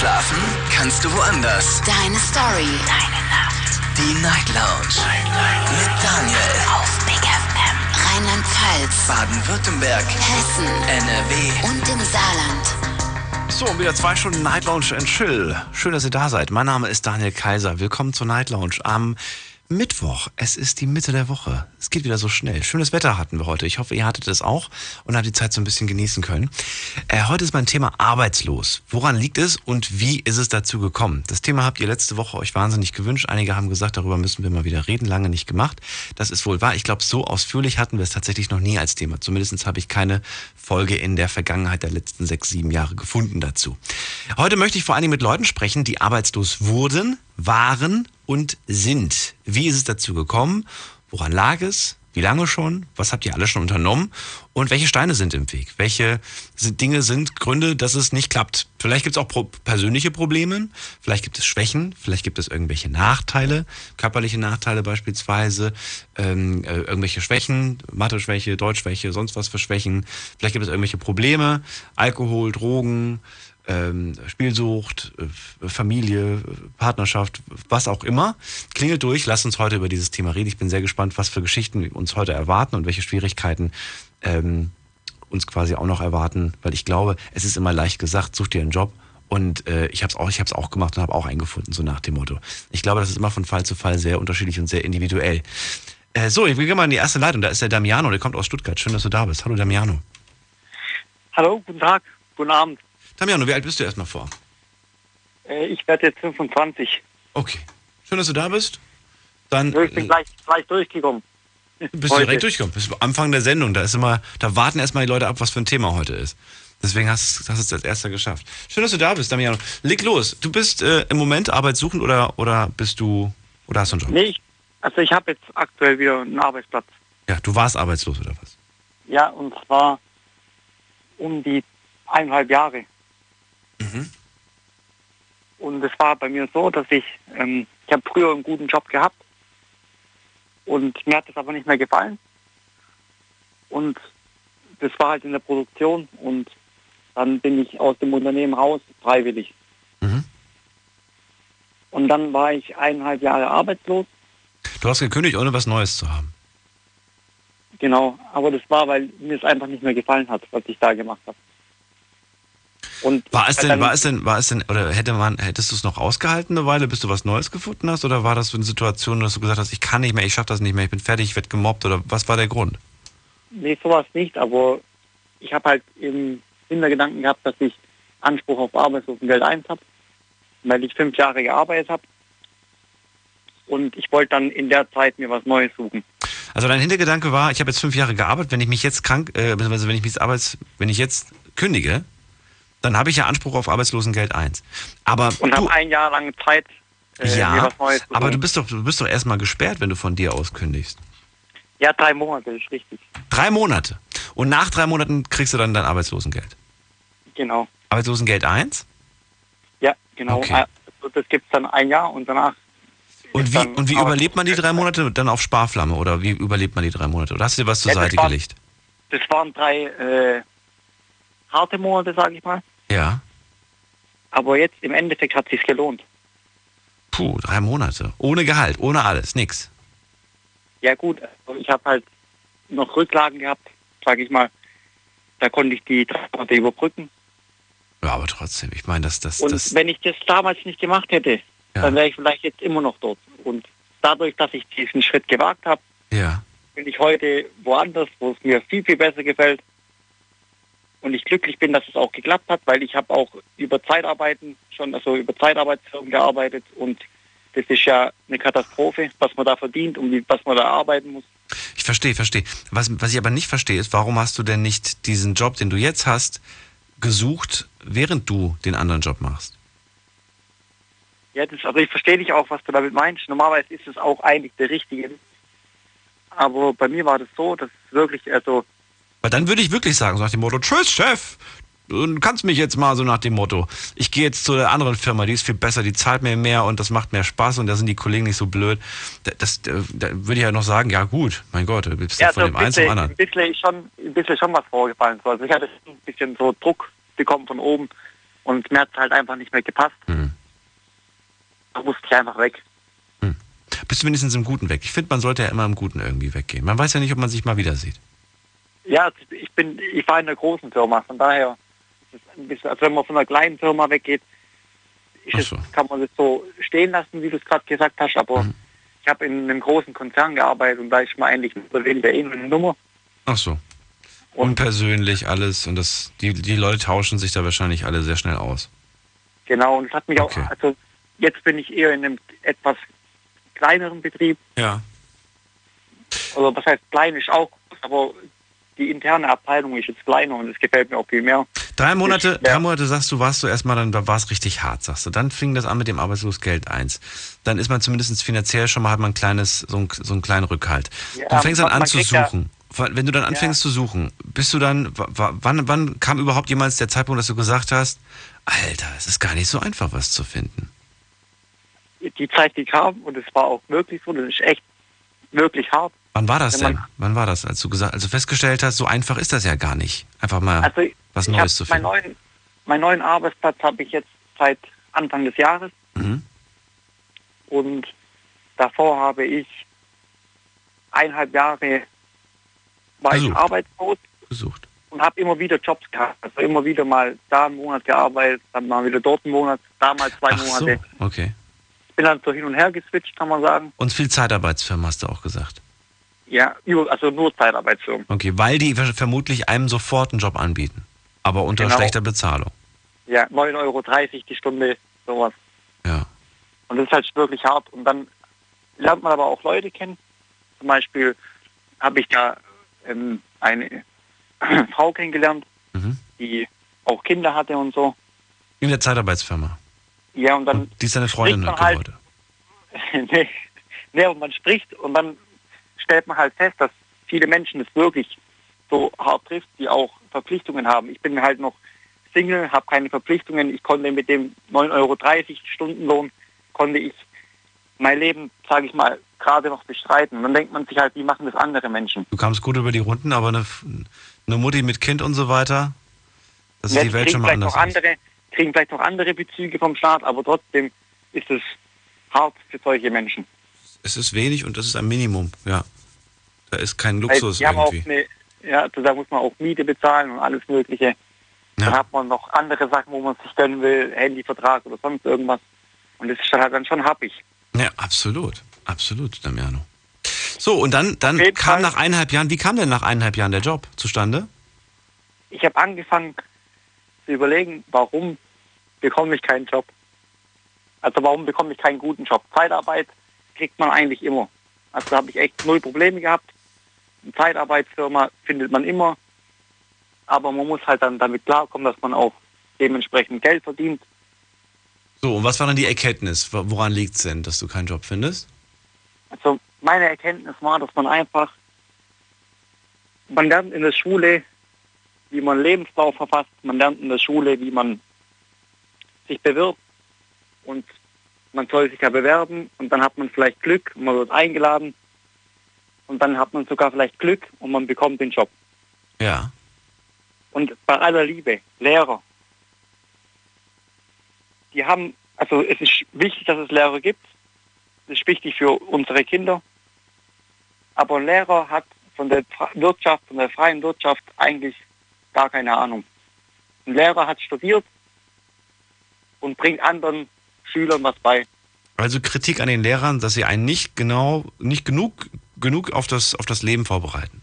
Schlafen kannst du woanders. Deine Story. Deine Nacht. Die Night Lounge. Night, Night. Mit Daniel. Auf Big FM. Rheinland-Pfalz. Baden-Württemberg. Hessen. NRW. Und im Saarland. So, wieder zwei Stunden Night Lounge and Chill. Schön, dass ihr da seid. Mein Name ist Daniel Kaiser. Willkommen zur Night Lounge am Mittwoch. Es ist die Mitte der Woche. Es geht wieder so schnell. Schönes Wetter hatten wir heute. Ich hoffe, ihr hattet es auch und habt die Zeit so ein bisschen genießen können. Äh, heute ist mein Thema arbeitslos. Woran liegt es und wie ist es dazu gekommen? Das Thema habt ihr letzte Woche euch wahnsinnig gewünscht. Einige haben gesagt, darüber müssen wir mal wieder reden. Lange nicht gemacht. Das ist wohl wahr. Ich glaube, so ausführlich hatten wir es tatsächlich noch nie als Thema. Zumindest habe ich keine Folge in der Vergangenheit der letzten sechs, sieben Jahre gefunden dazu. Heute möchte ich vor allem mit Leuten sprechen, die arbeitslos wurden, waren und sind. Wie ist es dazu gekommen? Woran lag es? Wie lange schon? Was habt ihr alle schon unternommen? Und welche Steine sind im Weg? Welche Dinge sind Gründe, dass es nicht klappt? Vielleicht gibt es auch persönliche Probleme, vielleicht gibt es Schwächen, vielleicht gibt es irgendwelche Nachteile, körperliche Nachteile beispielsweise, ähm, äh, irgendwelche Schwächen, Mathe-Schwäche, Deutschschwäche, sonst was für Schwächen. Vielleicht gibt es irgendwelche Probleme, Alkohol, Drogen, Spielsucht, äh, Familie, Partnerschaft, was auch immer. Klingelt durch, lasst uns heute über dieses Thema reden. Ich bin sehr gespannt, was für Geschichten uns heute erwarten und welche Schwierigkeiten ähm, uns quasi auch noch erwarten, weil ich glaube, es ist immer leicht gesagt, such dir einen Job. Und äh, ich habe es auch, auch gemacht und habe auch eingefunden, so nach dem Motto. Ich glaube, das ist immer von Fall zu Fall sehr unterschiedlich und sehr individuell. Äh, so, ich will mal in die erste Leitung. Da ist der Damiano, der kommt aus Stuttgart. Schön, dass du da bist. Hallo Damiano. Hallo, guten Tag, guten Abend. Damiano, wie alt bist du erstmal vor? Äh, ich werde jetzt 25. Okay. Schön, dass du da bist. Dann ich bin äh, gleich, gleich durchgekommen. bist du direkt durchgekommen. Bis Anfang der Sendung. Da ist immer, da warten erstmal die Leute ab, was für ein Thema heute ist. Deswegen hast, hast du es als erster geschafft. Schön, dass du da bist, Damiano. Leg los. Du bist äh, im Moment arbeitssuchend oder, oder bist du oder hast du einen Job? Nee, ich, also ich habe jetzt aktuell wieder einen Arbeitsplatz. Ja, du warst arbeitslos oder was? Ja, und zwar um die eineinhalb Jahre. Mhm. Und es war bei mir so, dass ich, ähm, ich habe früher einen guten Job gehabt und mir hat das aber nicht mehr gefallen. Und das war halt in der Produktion und dann bin ich aus dem Unternehmen raus, freiwillig. Mhm. Und dann war ich eineinhalb Jahre arbeitslos. Du hast gekündigt, ohne was Neues zu haben. Genau, aber das war, weil mir es einfach nicht mehr gefallen hat, was ich da gemacht habe. Und War es denn, war es denn, war es denn, oder hätte man, hättest du es noch ausgehalten eine Weile, bis du was Neues gefunden hast? Oder war das so eine Situation, dass du gesagt hast, ich kann nicht mehr, ich schaffe das nicht mehr, ich bin fertig, ich werde gemobbt? Oder was war der Grund? Nee, sowas nicht, aber ich habe halt im Hintergedanken gehabt, dass ich Anspruch auf Arbeitslosengeld 1 habe, weil ich fünf Jahre gearbeitet habe. Und ich wollte dann in der Zeit mir was Neues suchen. Also dein Hintergedanke war, ich habe jetzt fünf Jahre gearbeitet, wenn ich mich jetzt krank, äh, beziehungsweise wenn ich mich jetzt Arbeits, wenn ich jetzt kündige, dann habe ich ja Anspruch auf Arbeitslosengeld 1. Aber Und du, habe ein Jahr lang Zeit, äh, ja, aber du bist doch, du bist doch erstmal gesperrt, wenn du von dir aus kündigst. Ja, drei Monate, ist richtig. Drei Monate. Und nach drei Monaten kriegst du dann dein Arbeitslosengeld. Genau. Arbeitslosengeld 1? Ja, genau. Okay. Also das gibt es dann ein Jahr und danach. Und wie, und wie überlebt man die drei. Monate dann auf Sparflamme? Oder wie überlebt man die drei Monate? Oder hast du dir was zur Ja, Seite war- gelegt? Das waren drei äh, harte Monate, sage ich mal. Ja. Aber jetzt im Endeffekt hat sich's gelohnt. Puh, drei Monate. Ohne Gehalt, ohne alles, nix. Ja gut, ich habe halt noch Rücklagen gehabt, sage ich mal. Da konnte ich die drei Monate überbrücken. Ja, aber trotzdem, ich meine, das, das, Und das. wenn ich das damals nicht gemacht hätte, Ja. dann wäre ich vielleicht jetzt immer noch dort. Und dadurch, dass ich diesen Schritt gewagt habe, Ja. bin ich heute woanders, wo es mir viel, viel besser gefällt. Und ich glücklich bin, dass es auch geklappt hat, weil ich habe auch über Zeitarbeiten schon, also über Zeitarbeitsfirmen gearbeitet und das ist ja eine Katastrophe, was man da verdient und was man da arbeiten muss. Ich verstehe, verstehe. Was, was ich aber nicht verstehe, ist, warum hast du denn nicht diesen Job, den du jetzt hast, gesucht, während du den anderen Job machst? Ja, das, also ich verstehe dich auch, was du damit meinst. Normalerweise ist es auch eigentlich der richtige. Aber bei mir war das so, dass es wirklich, also Weil dann würde ich wirklich sagen, so nach dem Motto, tschüss, Chef, du kannst mich jetzt mal so nach dem Motto. Ich gehe jetzt zu der anderen Firma, die ist viel besser, die zahlt mir mehr und das macht mehr Spaß und da sind die Kollegen nicht so blöd. Da- Das, da, würde ich ja noch sagen, ja gut, mein Gott, du bist ja, ja, von dem ein einen zum anderen. ein bisschen schon, ein bisschen schon was vorgefallen. So, Also ich hatte ein bisschen so Druck bekommen von oben Und mir hat es halt einfach nicht mehr gepasst. Hm. Da musste ich einfach weg. Bist du wenigstens im Guten weg? Ich finde, man sollte ja immer im Guten irgendwie weggehen. Man weiß ja nicht, ob man sich mal wieder sieht. Ja, ich bin, ich war in einer großen Firma, von daher ist es ein bisschen, also wenn man von einer kleinen Firma weggeht, Ach es, so. kann man das so stehen lassen, wie du es gerade gesagt hast, aber Mhm. ich habe in einem großen Konzern gearbeitet und da ist man eigentlich oder eh nur eine Nummer. Ach so. Unpersönlich alles und das, die, die Leute tauschen sich da wahrscheinlich alle sehr schnell aus. Genau, und es hat mich Okay. auch, also jetzt bin ich eher in einem etwas kleineren Betrieb, Ja. also was heißt klein ist auch aber die interne Abteilung ist jetzt kleiner und es gefällt mir auch viel mehr. Drei Monate, Ich- ja. drei Monate sagst du, warst du erstmal, dann war es richtig hart, sagst du. Dann fing das an mit dem Arbeitslosgeld 1. Dann ist man zumindest finanziell schon mal, hat man ein kleines, so, ein, so einen kleinen Rückhalt. Ja, du fängst dann an zu ja- suchen. Wenn du dann anfängst zu suchen, bist du dann, wa- wa- wann, wann kam überhaupt jemals der Zeitpunkt, dass du gesagt hast, Alter, es ist gar nicht so einfach, was zu finden? Die Zeit, die kam und es war auch wirklich so, das ist echt wirklich hart. Wann war das denn? Wann war das, als du gesagt, als du festgestellt hast, so einfach ist das ja gar nicht. Einfach mal Also was ich Neues zu meinen finden. neuen, meinen neuen Arbeitsplatz habe ich jetzt seit Anfang des Jahres Mhm. und davor habe ich eineinhalb Jahre war ich Versucht. arbeitslos Gesucht. und habe immer wieder Jobs gehabt. Also immer wieder mal da einen Monat gearbeitet, dann mal wieder dort einen Monat, da mal zwei Ach so, Monate. okay. Bin dann so hin und her geswitcht, kann man sagen. Und viel Zeitarbeitsfirma hast du auch gesagt. Ja, also nur Zeitarbeitsfirmen. Okay, weil die ver- vermutlich einem sofort einen Job anbieten. Aber unter Genau. schlechter Bezahlung. Ja, 9,30 Euro die Stunde, sowas. Ja. Und das ist halt wirklich hart. Und dann lernt man aber auch Leute kennen. Zum Beispiel habe ich da ähm, eine Frau kennengelernt, Mhm. die auch Kinder hatte und so. In der Zeitarbeitsfirma. Ja, und dann, Und die ist deine Freundin halt- geworden. nee, nee, und man spricht und dann stellt man halt fest, dass viele Menschen es wirklich so hart trifft, die auch Verpflichtungen haben. Ich bin halt noch Single, habe keine Verpflichtungen. Ich konnte mit dem 9,30 Euro Stundenlohn, konnte ich mein Leben, sage ich mal, gerade noch bestreiten. Und dann denkt man sich halt, wie machen das andere Menschen? Du kamst gut über die Runden, aber eine, eine Mutti mit Kind und so weiter, das ist die Welt schon mal anders. andere, kriegen vielleicht noch andere Bezüge vom Staat, aber trotzdem ist es hart für solche Menschen. Es ist wenig und das ist ein Minimum, ja. Da ist kein Luxus die haben auch irgendwie. eine, ja, da muss man auch Miete bezahlen und alles Mögliche. Dann Ja. hat man noch andere Sachen, wo man sich gönnen will, Handyvertrag oder sonst irgendwas. Und das ist dann halt dann schon happig. ja, absolut. Absolut, Damiano. So, und dann, dann kam Fall. nach eineinhalb Jahren, wie kam denn nach eineinhalb Jahren der Job zustande? Ich habe angefangen zu überlegen, warum bekomme ich keinen Job? Also warum bekomme ich keinen guten Job? Zeitarbeit kriegt man eigentlich immer. Also da habe ich echt null Probleme gehabt. Eine Zeitarbeitsfirma findet man immer. Aber man muss halt dann damit klarkommen, dass man auch dementsprechend Geld verdient. So, und was war dann die Erkenntnis? Wo- Woran liegt es denn, dass du keinen Job findest? Also meine Erkenntnis war, dass man einfach, man lernt in der Schule, wie man Lebenslauf verfasst, man lernt in der Schule, wie man sich bewirbt und man soll sich ja bewerben und dann hat man vielleicht Glück und man wird eingeladen und dann hat man sogar vielleicht Glück und man bekommt den Job. Ja. Und bei aller Liebe, Lehrer, die haben, also es ist wichtig, dass es Lehrer gibt. Das ist wichtig für unsere Kinder. Aber ein Lehrer hat von der Wirtschaft, von der freien Wirtschaft eigentlich gar keine Ahnung. Ein Lehrer hat studiert und bringt anderen Schülern was bei. Also Kritik an den Lehrern, dass sie einen nicht genau, nicht genug, genug auf das, auf das Leben vorbereiten.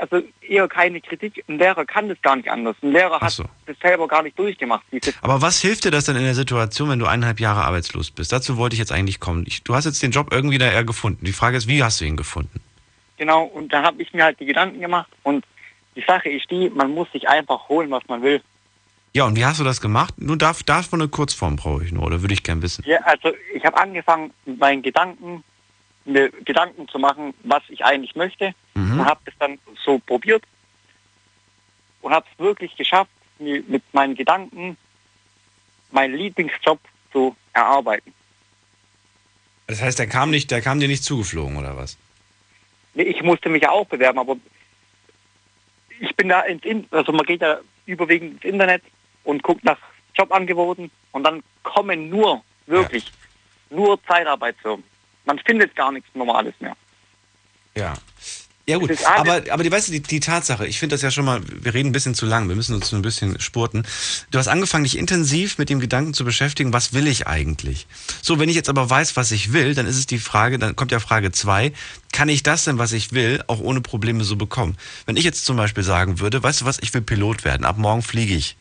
Also eher keine Kritik. Ein Lehrer kann das gar nicht anders. Ein Lehrer hat so. das selber gar nicht durchgemacht. Aber was hilft dir das denn in der Situation, wenn du eineinhalb Jahre arbeitslos bist? Dazu wollte ich jetzt eigentlich kommen. Ich, du hast jetzt den Job irgendwie da eher gefunden. Die Frage ist, wie hast du ihn gefunden? Genau, und da habe ich mir halt die Gedanken gemacht und die Sache ist die, man muss sich einfach holen, was man will. Ja, und wie hast du das gemacht? Nur darf, davon eine Kurzform brauche ich nur, oder würde ich gern wissen. Ja, also ich habe angefangen, mit meinen Gedanken, mir Gedanken zu machen, was ich eigentlich möchte Mhm. und habe das dann so probiert und habe es wirklich geschafft, mir mit meinen Gedanken meinen Lieblingsjob zu erarbeiten. Das heißt, der kam nicht, der kam dir nicht zugeflogen, oder was? Nee, Ich musste mich ja auch bewerben, aber ich bin da ins In also man geht da überwiegend ins Internet und guckt nach Job angeboten und dann kommen nur, wirklich, nur Zeitarbeitsfirmen. Man findet gar nichts Normales mehr. Ja. Ja gut, aber, aber die, weißt du, die, die Tatsache, ich finde das ja schon mal, wir reden ein bisschen zu lang, wir müssen uns nur ein bisschen spurten. Du hast angefangen, dich intensiv mit dem Gedanken zu beschäftigen, was will ich eigentlich? So, wenn ich jetzt aber weiß, was ich will, dann ist es die Frage, dann kommt ja Frage zwei: kann ich das denn, was ich will, auch ohne Probleme so bekommen? Wenn ich jetzt zum Beispiel sagen würde, weißt du was, ich will Pilot werden, ab morgen fliege ich.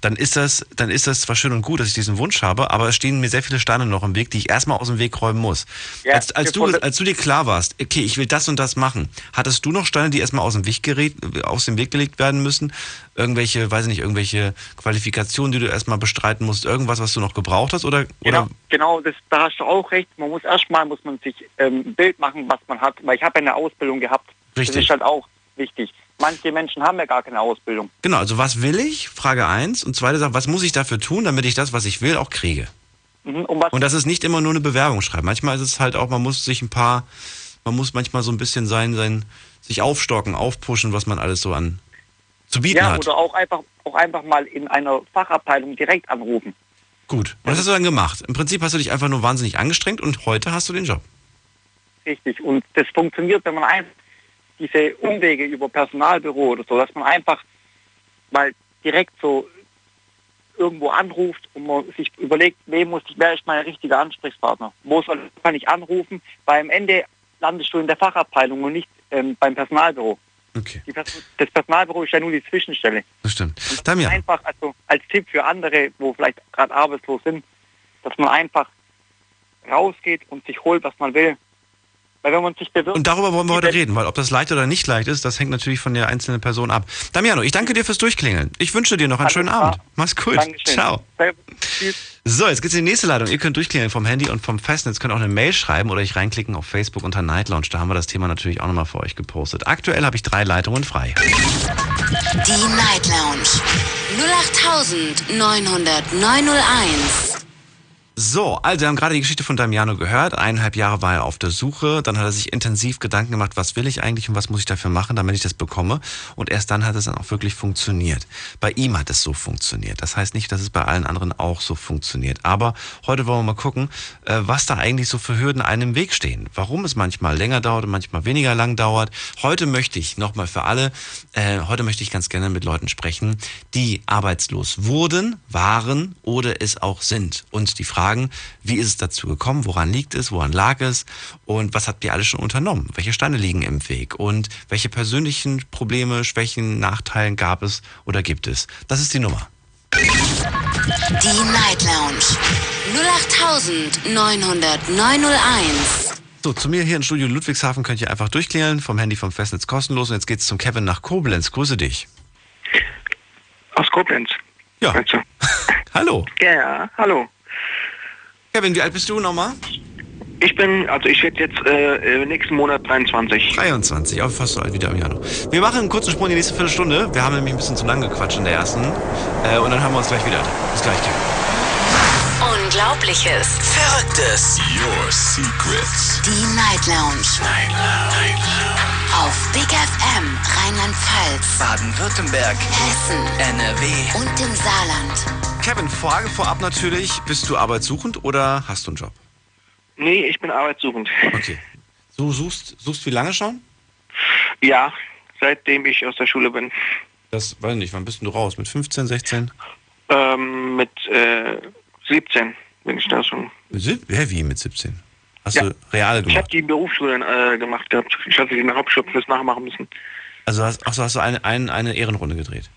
Dann ist das, dann ist das zwar schön und gut, dass ich diesen Wunsch habe, aber es stehen mir sehr viele Steine noch im Weg, die ich erstmal aus dem Weg räumen muss. Ja, als, als, du, als du dir klar warst, okay, ich will das und das machen, hattest du noch Steine, die erstmal aus dem Weg gerät, aus dem Weg gelegt werden müssen? Irgendwelche, weiß ich nicht, irgendwelche Qualifikationen, die du erstmal bestreiten musst, irgendwas, was du noch gebraucht hast? Oder, Genau, oder genau das, da hast du auch recht. Man muss erstmal muss man sich ähm, ein Bild machen, was man hat. Weil ich habe ja eine Ausbildung gehabt. Das Richtig. ist halt auch wichtig. Manche Menschen haben ja gar keine Ausbildung. genau, also was will ich? Frage eins Und zweite Sache, was muss ich dafür tun, damit ich das, was ich will, auch kriege? Mhm. Und was Und das ist nicht immer nur eine Bewerbung schreiben. Manchmal ist es halt auch, man muss sich ein paar, man muss manchmal so ein bisschen sein, sein, sich aufstocken, aufpushen, was man alles so an zu bieten ja, hat. oder auch einfach auch einfach mal in einer Fachabteilung direkt anrufen. Gut. Und was hast du dann gemacht? Im Prinzip hast du dich einfach nur wahnsinnig angestrengt und heute hast du den Job. Richtig. Und das funktioniert, wenn man einfach diese Umwege über Personalbüro oder so, dass man einfach mal direkt so irgendwo anruft und man sich überlegt, wem muss ich, wer ist mein richtiger Ansprechpartner? Wo soll kann ich anrufen? Weil am Ende landest du in der Fachabteilung und nicht ähm, beim Personalbüro. Okay, Die Pers das Personalbüro ist ja nur die Zwischenstelle. das stimmt. Und das Damian, Einfach also als Tipp für andere, wo vielleicht gerade arbeitslos sind, dass man einfach rausgeht und sich holt, was man will. Weil wenn man sich bewirbt, und darüber wollen wir heute reden, weil ob das leicht oder nicht leicht ist, das hängt natürlich von der einzelnen Person ab. Damiano, ich danke dir fürs Durchklingeln. Ich wünsche dir noch einen Alles schönen klar. Abend. Mach's gut. Dankeschön. Ciao. Tschüss. So, jetzt geht's in die nächste Leitung. Ihr könnt durchklingeln vom Handy und vom Festnetz, könnt auch eine Mail schreiben oder euch reinklicken auf Facebook unter Night Lounge. Da haben wir das Thema natürlich auch nochmal für euch gepostet. Aktuell habe ich drei Leitungen frei. Die Night Lounge 0890901. So, also wir haben gerade die Geschichte von Damiano gehört. Eineinhalb Jahre war er auf der Suche. Dann hat er sich intensiv Gedanken gemacht, was will ich eigentlich und was muss ich dafür machen, damit ich das bekomme. Und erst dann hat es dann auch wirklich funktioniert. Bei ihm hat es so funktioniert. Das heißt nicht, dass es bei allen anderen auch so funktioniert. Aber heute wollen wir mal gucken, äh, was da eigentlich so für Hürden einem im Weg stehen. Warum es manchmal länger dauert und manchmal weniger lang dauert. Heute möchte ich nochmal für alle, äh, heute möchte ich ganz gerne mit Leuten sprechen, die arbeitslos wurden, waren oder es auch sind. Und die fragen, wie ist es dazu gekommen, woran liegt es, woran lag es und was habt ihr alles schon unternommen? Welche Steine liegen im Weg und welche persönlichen Probleme, Schwächen, Nachteilen gab es oder gibt es? Das ist die Nummer. Die Night Lounge 0890901. So, zu mir hier im Studio Ludwigshafen könnt ihr einfach durchklingeln, vom Handy vom Festnetz kostenlos. Und jetzt geht's zum Kevin nach Koblenz. Grüße dich. Aus Koblenz. Ja, du? hallo. Ja, hallo. Kevin, wie alt bist du nochmal? Ich bin, also ich werde jetzt äh, nächsten Monat 23. 23, auch fast so alt wie Damiano. Wir machen einen kurzen Sprung in die nächste Viertelstunde. Wir haben nämlich ein bisschen zu lang gequatscht in der ersten. Äh, und dann hören wir uns gleich wieder. Bis gleich, Kevin. Unglaubliches. Verrücktes. Your Secrets. Die Night Lounge Night Lounge. Auf Big FM Rheinland-Pfalz, Baden-Württemberg. Hessen NRW. und im Saarland. Kevin, Frage vorab natürlich. Bist du arbeitssuchend oder hast du einen Job? Nee, ich bin arbeitssuchend. Okay. Du suchst, suchst wie lange schon? Ja, seitdem ich aus der Schule bin. Das weiß ich nicht. Wann bist du raus? Mit 15, 16? Ähm, mit äh, 17 bin ich da schon. Mit Hä, wie mit 17? Hast Ja. du Reale Ich habe gemacht? die Berufsschule äh, gemacht gehabt. Ich hatte den Hauptschulabschluss nachmachen müssen. Also hast, ach so, hast du eine, eine, eine Ehrenrunde gedreht?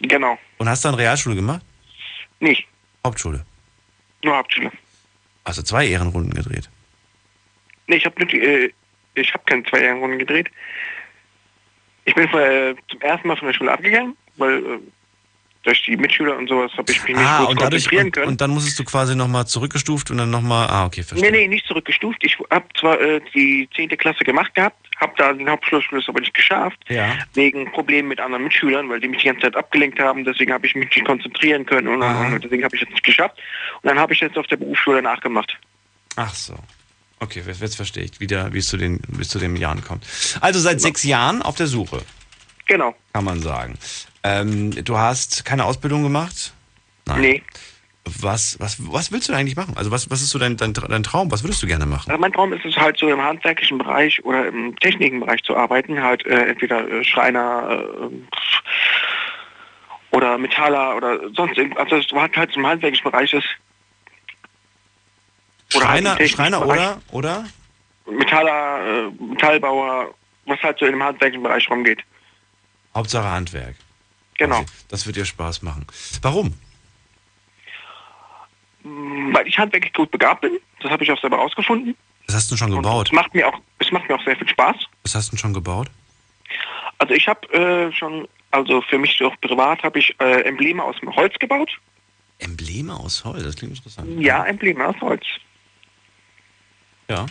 Genau. Und hast dann Realschule gemacht? Nicht. Hauptschule? Nur Hauptschule. Also zwei Ehrenrunden gedreht? Nee, ich habe äh, ich habe keine zwei Runden gedreht. Ich bin äh, zum ersten Mal von der Schule abgegangen, weil äh, durch die Mitschüler und sowas habe ich mich nicht Ah, gut und dadurch, konzentrieren und, können. und dann musstest du quasi nochmal zurückgestuft und dann nochmal, ah, okay, Nee, verstehe. nee, nicht zurückgestuft. Ich habe zwar äh, die 10. Klasse gemacht gehabt, habe da den Hauptschulabschluss aber nicht geschafft, Ja. wegen Problemen mit anderen Mitschülern, weil die mich die ganze Zeit abgelenkt haben. Deswegen habe ich mich nicht konzentrieren können und, und, deswegen habe ich es nicht geschafft. Und dann habe ich jetzt auf der Berufsschule nachgemacht. Ach so. Okay, jetzt, jetzt verstehe ich wieder, wie es zu den, wie es zu den Jahren kommt. Also seit sechs Jahren auf der Suche, Genau. kann man sagen. Ähm, du hast keine Ausbildung gemacht? Nein. Nee. Was, was, was willst du eigentlich machen? Also was, was ist so dein, dein, dein Traum? Was würdest du gerne machen? Also mein Traum ist es halt so im handwerklichen Bereich oder im technischen Bereich zu arbeiten, halt äh, entweder äh, Schreiner äh, oder Metaller oder sonst irgendwas, also es halt halt im handwerklichen Bereich ist. Oder halt im Schreiner, technischen Schreiner Bereich. oder? Oder? Metaller, äh, Metallbauer, was halt so in dem handwerklichen Bereich rumgeht. Hauptsache Handwerk. Genau. Das wird dir Spaß machen. Warum? Mm, Weil ich handwerklich gut begabt bin, das habe ich auch selber rausgefunden. Was hast du schon Und gebaut? es macht mir auch, es macht mir auch sehr viel Spaß. Was hast du schon gebaut? Also ich habe äh, schon, also für mich auch privat habe ich äh, Embleme aus Holz gebaut. Embleme aus Holz, das klingt interessant. Ja, Embleme aus Holz. Ja.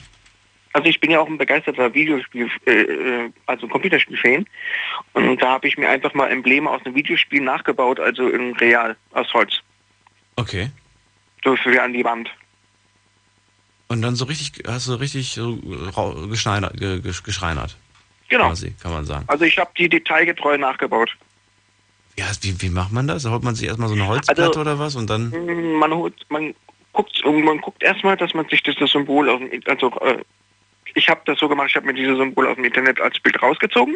Also ich bin ja auch ein begeisterter Videospiel, äh, äh, also Computerspiel-Fan. Und da habe ich mir einfach mal Embleme aus einem Videospiel nachgebaut, also in Real aus Holz. Okay. So für an die Wand. Und dann so richtig, hast du richtig so rau- geschneinert, ge, ge, geschreinert, Genau. quasi, kann man sagen. Also ich habe die detailgetreu nachgebaut. Ja, wie, wie macht man das? Da holt man sich erstmal so eine Holzplatte Also- oder was und dann. Man holt, man guckt, man guckt erstmal, dass man sich das, das Symbol also äh, ich habe das so gemacht, ich habe mir dieses Symbol aus dem Internet als Bild rausgezogen.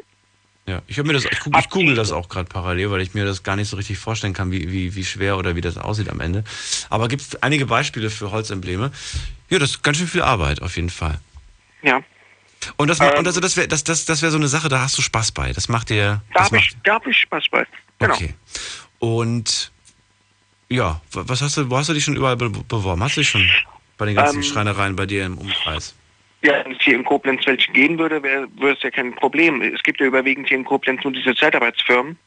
Ja, ich habe mir das, ich, guck, ich google das auch gerade parallel, weil ich mir das gar nicht so richtig vorstellen kann, wie, wie, wie schwer oder wie das aussieht am Ende. Aber gibt einige Beispiele für Holzembleme. Ja, das ist ganz schön viel Arbeit, auf jeden Fall. Ja. Und das, Ähm, und also das wäre das, das, das wär so eine Sache, da hast du Spaß bei. Das macht dir. Da habe ich, da hab ich Spaß bei. Genau. Okay. Und ja, wa- was hast du, wo hast du dich schon überall be beworben? Hast du dich schon bei den ganzen Ähm, Schreinereien bei dir im Umkreis? Ja, wenn es hier in Koblenz welche gehen würde, wäre es ja kein Problem. Es gibt ja überwiegend hier in Koblenz nur diese Zeitarbeitsfirmen.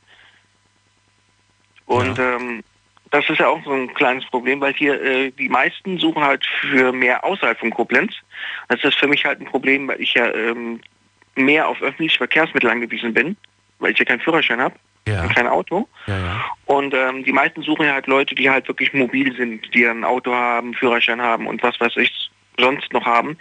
Und ähm, das ist ja auch so ein kleines Problem, weil hier äh, die meisten suchen halt für mehr außerhalb von Koblenz. Das ist für mich halt ein Problem, weil ich ja ähm, mehr auf öffentliche Verkehrsmittel angewiesen bin, weil ich ja keinen Führerschein habe, Ja, kein Auto. ja, ja. Und ähm, die meisten suchen ja halt Leute, die halt wirklich mobil sind, die ein Auto haben, Führerschein haben und was weiß ich sonst noch haben.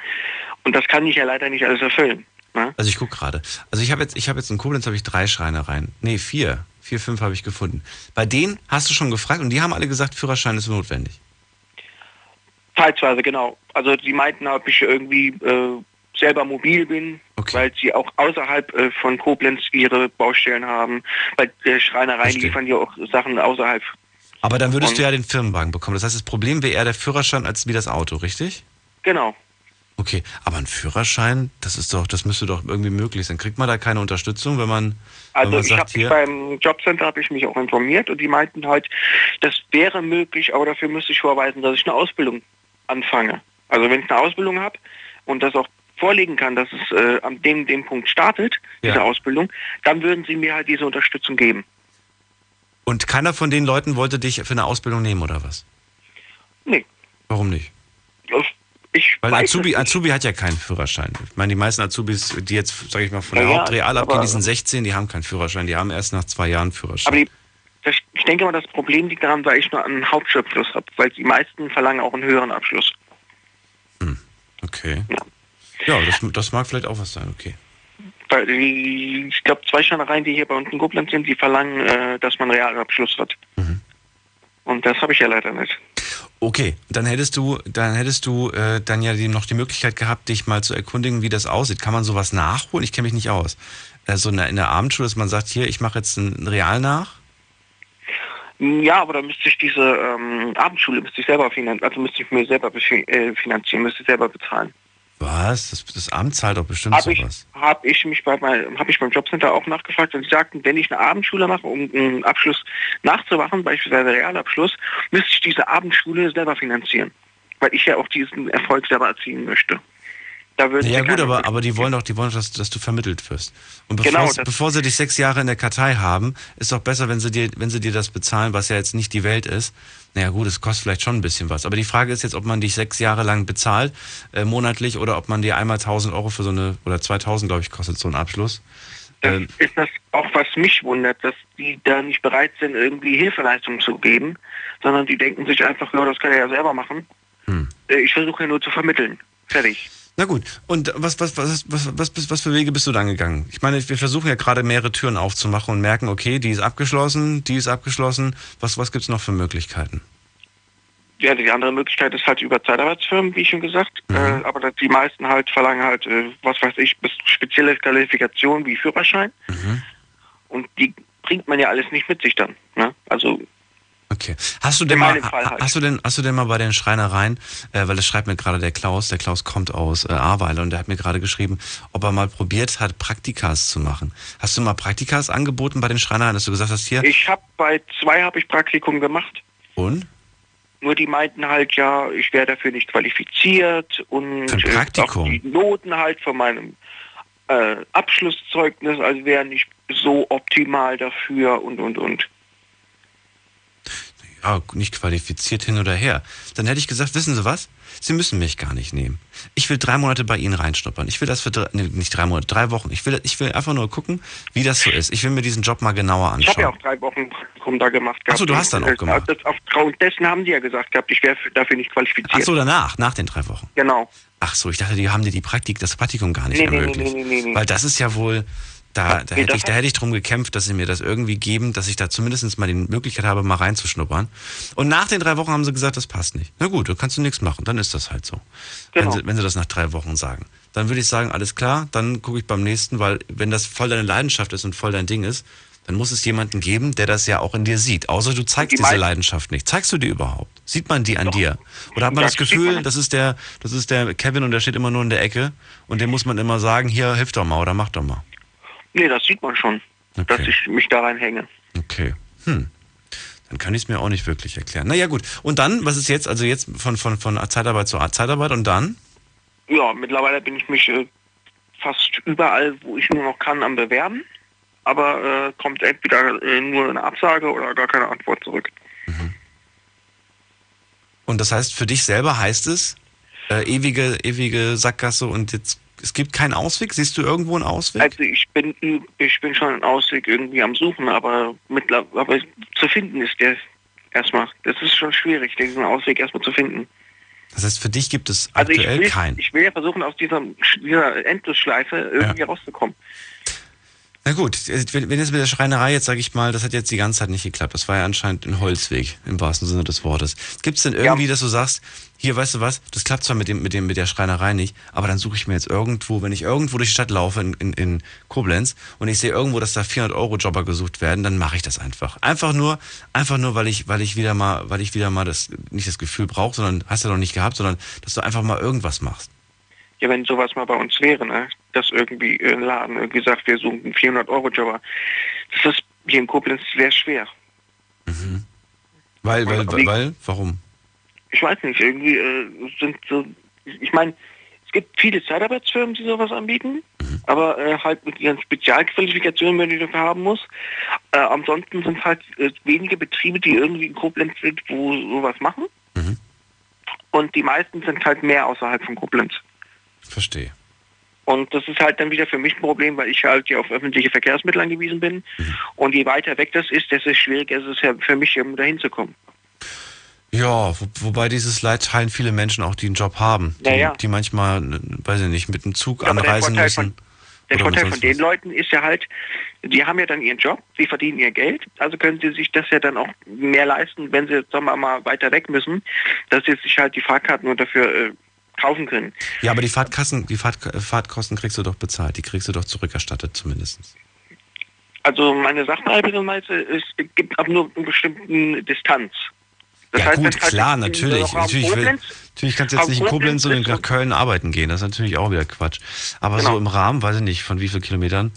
Und das kann ich ja leider nicht alles erfüllen. Ne? Also ich gucke gerade. Also ich habe jetzt, ich habe jetzt in Koblenz habe ich drei Schreinereien. Nee, vier. Vier, fünf habe ich gefunden. Bei denen hast du schon gefragt und die haben alle gesagt, Führerschein ist notwendig. Teilsweise, genau. Also die meinten, ob ich irgendwie äh, selber mobil bin, Okay. weil sie auch außerhalb äh, von Koblenz ihre Baustellen haben. Weil äh, Schreinereien liefern ja auch Sachen außerhalb. Aber dann würdest Und- du ja den Firmenwagen bekommen. Das heißt, das Problem wäre eher der Führerschein als wie das Auto, richtig? Genau. Okay, aber ein Führerschein, das ist doch, das müsste doch irgendwie möglich sein. Kriegt man da keine Unterstützung, wenn man, wenn Also man ich habe sagt, hier, beim Jobcenter habe ich mich auch informiert und die meinten halt, das wäre möglich, aber dafür müsste ich vorweisen, dass ich eine Ausbildung anfange. Also wenn ich eine Ausbildung habe und das auch vorlegen kann, dass es äh, an dem dem Punkt startet, Ja. diese Ausbildung, dann würden sie mir halt diese Unterstützung geben. und keiner von den Leuten wollte dich für eine Ausbildung nehmen oder was? Nee, Warum nicht? Weil Azubi. Azubi hat ja keinen Führerschein. Ich meine, die meisten Azubis, die jetzt, sage ich mal, von der Ja, ja, Hauptreal abgehen, die sind 16, die haben keinen Führerschein. Die haben erst nach zwei Jahren Führerschein. Aber die, das, ich denke mal, das Problem liegt daran, weil ich nur einen Hauptschulabschluss habe, weil die meisten verlangen auch einen höheren Abschluss. okay. Ja, das, das mag vielleicht auch was sein, okay. Weil ich glaube, zwei Schreinereien, die hier bei uns in Koblenz sind, die verlangen, äh, dass man einen Realabschluss hat. Mhm. Und das habe ich ja leider nicht. Okay, dann hättest du, dann hättest du äh, dann ja die, noch die Möglichkeit gehabt, dich mal zu erkundigen, wie das aussieht. Kann man sowas nachholen? Ich kenne mich nicht aus. Äh, so in der, in der Abendschule, dass man sagt, hier, ich mache jetzt ein Real nach. Ja, aber da müsste ich diese ähm, Abendschule müsste ich selber finanzieren, also müsste ich mir selber äh, finanzieren, müsste ich selber bezahlen. Was? Das, das Amt zahlt doch bestimmt Habe ich, sowas. hab ich mich bei mein, habe ich beim Jobcenter auch nachgefragt und sie sagten, wenn ich eine Abendschule mache, um einen Abschluss nachzumachen, beispielsweise Realabschluss, müsste ich diese Abendschule selber finanzieren, weil ich ja auch diesen Erfolg selber erzielen möchte. Da würden Ja gut, aber, aber die wollen doch, die wollen doch, dass, dass du vermittelt wirst. Und bevor, Genau, bevor sie dich sechs Jahre in der Kartei haben, ist doch besser, wenn sie dir, wenn sie dir das bezahlen, was ja jetzt nicht die Welt ist. Naja gut, es kostet vielleicht schon ein bisschen was. Aber die Frage ist jetzt, ob man dich sechs Jahre lang bezahlt, äh, monatlich, oder ob man dir einmal 1000 Euro für so eine, oder 2000, glaube ich, kostet so ein Abschluss. Das Ähm, ist das auch, was mich wundert, dass die da nicht bereit sind, irgendwie Hilfeleistungen zu geben, sondern die denken sich einfach, ja, das kann er ja selber machen. Hm. Äh, Ich versuche ja nur zu vermitteln. Fertig. Na gut, und was, was, was, was, was, was, für Wege bist du dann gegangen? Ich meine, wir versuchen ja gerade mehrere Türen aufzumachen und merken, okay, die ist abgeschlossen, die ist abgeschlossen. Was, was gibt es noch für Möglichkeiten? Ja, die andere Möglichkeit ist halt über Zeitarbeitsfirmen, wie schon gesagt. Mhm. Äh, aber die meisten halt verlangen halt, äh, was weiß ich, spezielle Qualifikationen wie Führerschein. Mhm. Und die bringt man ja alles nicht mit sich dann. Ne? Also Okay. Hast du denn mal, halt. hast du denn, hast du denn mal bei den Schreinereien, äh, weil das schreibt mir gerade der Klaus, der Klaus kommt aus äh, Ahrweiler und der hat mir gerade geschrieben, ob er mal probiert hat, Praktikas zu machen. Hast du mal Praktikas angeboten bei den Schreinereien, dass du gesagt hast, hier, ich habe bei zwei habe ich Praktikum gemacht. und? Nur die meinten halt, ja, ich wäre dafür nicht qualifiziert und äh, Praktikum? auch die Noten halt von meinem äh, Abschlusszeugnis, also wären nicht so optimal dafür und und und. Ja, nicht qualifiziert hin oder her. Dann hätte ich gesagt, wissen Sie was? Sie müssen mich gar nicht nehmen. Ich will drei Monate bei Ihnen reinschnuppern. Ich will das für drei, nee, nicht drei Monate, drei Wochen. Ich will, ich will einfach nur gucken, wie das so ist. Ich will mir diesen Job mal genauer Ich habe ja anschauen. auch drei Wochen Praktikum da gemacht. Ach so, du hast dann auch Äh, gemacht. Das, aufgrund dessen haben die ja gesagt gehabt, ich wäre dafür nicht qualifiziert. Ach so, danach, nach den drei Wochen. Genau. Ach so, ich dachte, die haben dir die Praktik, das Praktikum gar nicht Nee, nee, nee, ermöglicht. nee, nee, nee. Weil das ist ja wohl, da, da, hätte ich, da hätte ich drum gekämpft, dass sie mir das irgendwie geben, dass ich da zumindest mal die Möglichkeit habe, mal reinzuschnuppern. Und nach den drei Wochen haben sie gesagt, das passt nicht. Na gut, da kannst du nichts machen, dann ist das halt so. Genau. Wenn, sie, wenn sie das nach drei Wochen sagen. Dann würde ich sagen, alles klar, dann gucke ich beim nächsten, weil wenn das voll deine Leidenschaft ist und voll dein Ding ist, dann muss es jemanden geben, der das ja auch in dir sieht. Außer du zeigst Die diese Leidenschaft nicht. Zeigst du die überhaupt? Sieht man die an Doch. dir? Oder hat man das Gefühl, das ist der, das ist der Kevin und der steht immer nur in der Ecke und dem muss man immer sagen, hier, hilf doch mal oder mach doch mal. Nee, das sieht man schon, Okay. dass ich mich da reinhänge. Okay. Hm. Dann kann ich es mir auch nicht wirklich erklären. Naja, gut. Und dann, was ist jetzt? Also jetzt von, von, von Zeitarbeit zu Zeitarbeit und dann? Ja, mittlerweile bin ich mich äh, fast überall, wo ich nur noch kann, am Bewerben. Aber äh, kommt entweder äh, nur eine Absage oder gar keine Antwort zurück. Und das heißt, für dich selber heißt es, äh, ewige, ewige Sackgasse und jetzt, es gibt keinen Ausweg? Siehst du irgendwo einen Ausweg? Also ich bin ich bin schon einen Ausweg irgendwie am Suchen, aber mittlerweile aber zu finden ist der erstmal. Das ist schon schwierig, diesen Ausweg erstmal zu finden. Das heißt, für dich gibt es Also ich aktuell will, keinen. ich will ja versuchen, aus dieser, dieser Endlosschleife irgendwie rauszukommen. Na gut, wenn wenn jetzt mit der Schreinerei jetzt, sage ich mal, das hat jetzt die ganze Zeit nicht geklappt. Das war ja anscheinend ein Holzweg, im wahrsten Sinne des Wortes. Gibt es denn irgendwie, dass du sagst, hier, weißt du was, das klappt zwar mit dem, mit dem, mit der Schreinerei nicht, aber dann suche ich mir jetzt irgendwo, wenn ich irgendwo durch die Stadt laufe in, in, in Koblenz und ich sehe irgendwo, dass da 400 Euro Jobber gesucht werden, dann mache ich das einfach. Einfach nur, einfach nur, weil ich, weil ich wieder mal, weil ich wieder mal das, nicht das Gefühl brauche, sondern hast du noch nicht gehabt, sondern dass du einfach mal irgendwas machst. Ja, wenn sowas mal bei uns wäre, ne? dass irgendwie ein Laden irgendwie sagt, wir suchen einen 400-Euro-Jobber. Das ist hier in Koblenz sehr schwer. Weil, weil, weil, wie- weil warum? Ich weiß nicht, irgendwie äh, sind so, ich meine, es gibt viele Zeitarbeitsfirmen, die sowas anbieten, aber äh, halt mit ihren Spezialqualifikationen, wenn die dafür haben muss. Äh, ansonsten sind halt äh, wenige Betriebe, die irgendwie in Koblenz sind, wo sowas machen. Mhm. Und die meisten sind halt mehr außerhalb von Koblenz. Verstehe. Und das ist halt dann wieder für mich ein Problem, weil ich halt ja auf öffentliche Verkehrsmittel angewiesen bin. Und je weiter weg das ist, desto schwieriger ist es ja für mich, um dahin zu kommen. Ja, wo, wobei dieses Leid teilen viele Menschen auch, die einen Job haben. Die, Ja, ja. die manchmal, äh, weiß ich nicht, mit dem Zug Ja, der anreisen Vorteil müssen. von- Der Vorteil von den was. Leuten ist ja halt, die haben ja dann ihren Job, sie verdienen ihr Geld, also können sie sich das ja dann auch mehr leisten, wenn sie, sagen wir mal, weiter weg müssen, dass sie sich halt die Fahrkarten nur dafür äh, kaufen können. Ja, aber die Fahrtkassen, die Fahrt, Fahrtkosten kriegst du doch bezahlt. Die kriegst du doch zurückerstattet zumindest. Also meine Sachbearbeiterweise, es gibt ab nur einer bestimmten Distanz. Das ja heißt, gut, klar, natürlich. Natürlich, will, Koblenz- natürlich kannst du jetzt nicht in Koblenz, sondern ist nach und- Köln arbeiten gehen. Das ist natürlich auch wieder Quatsch. Aber so Genau. im Rahmen, weiß ich nicht, von wie vielen Kilometern,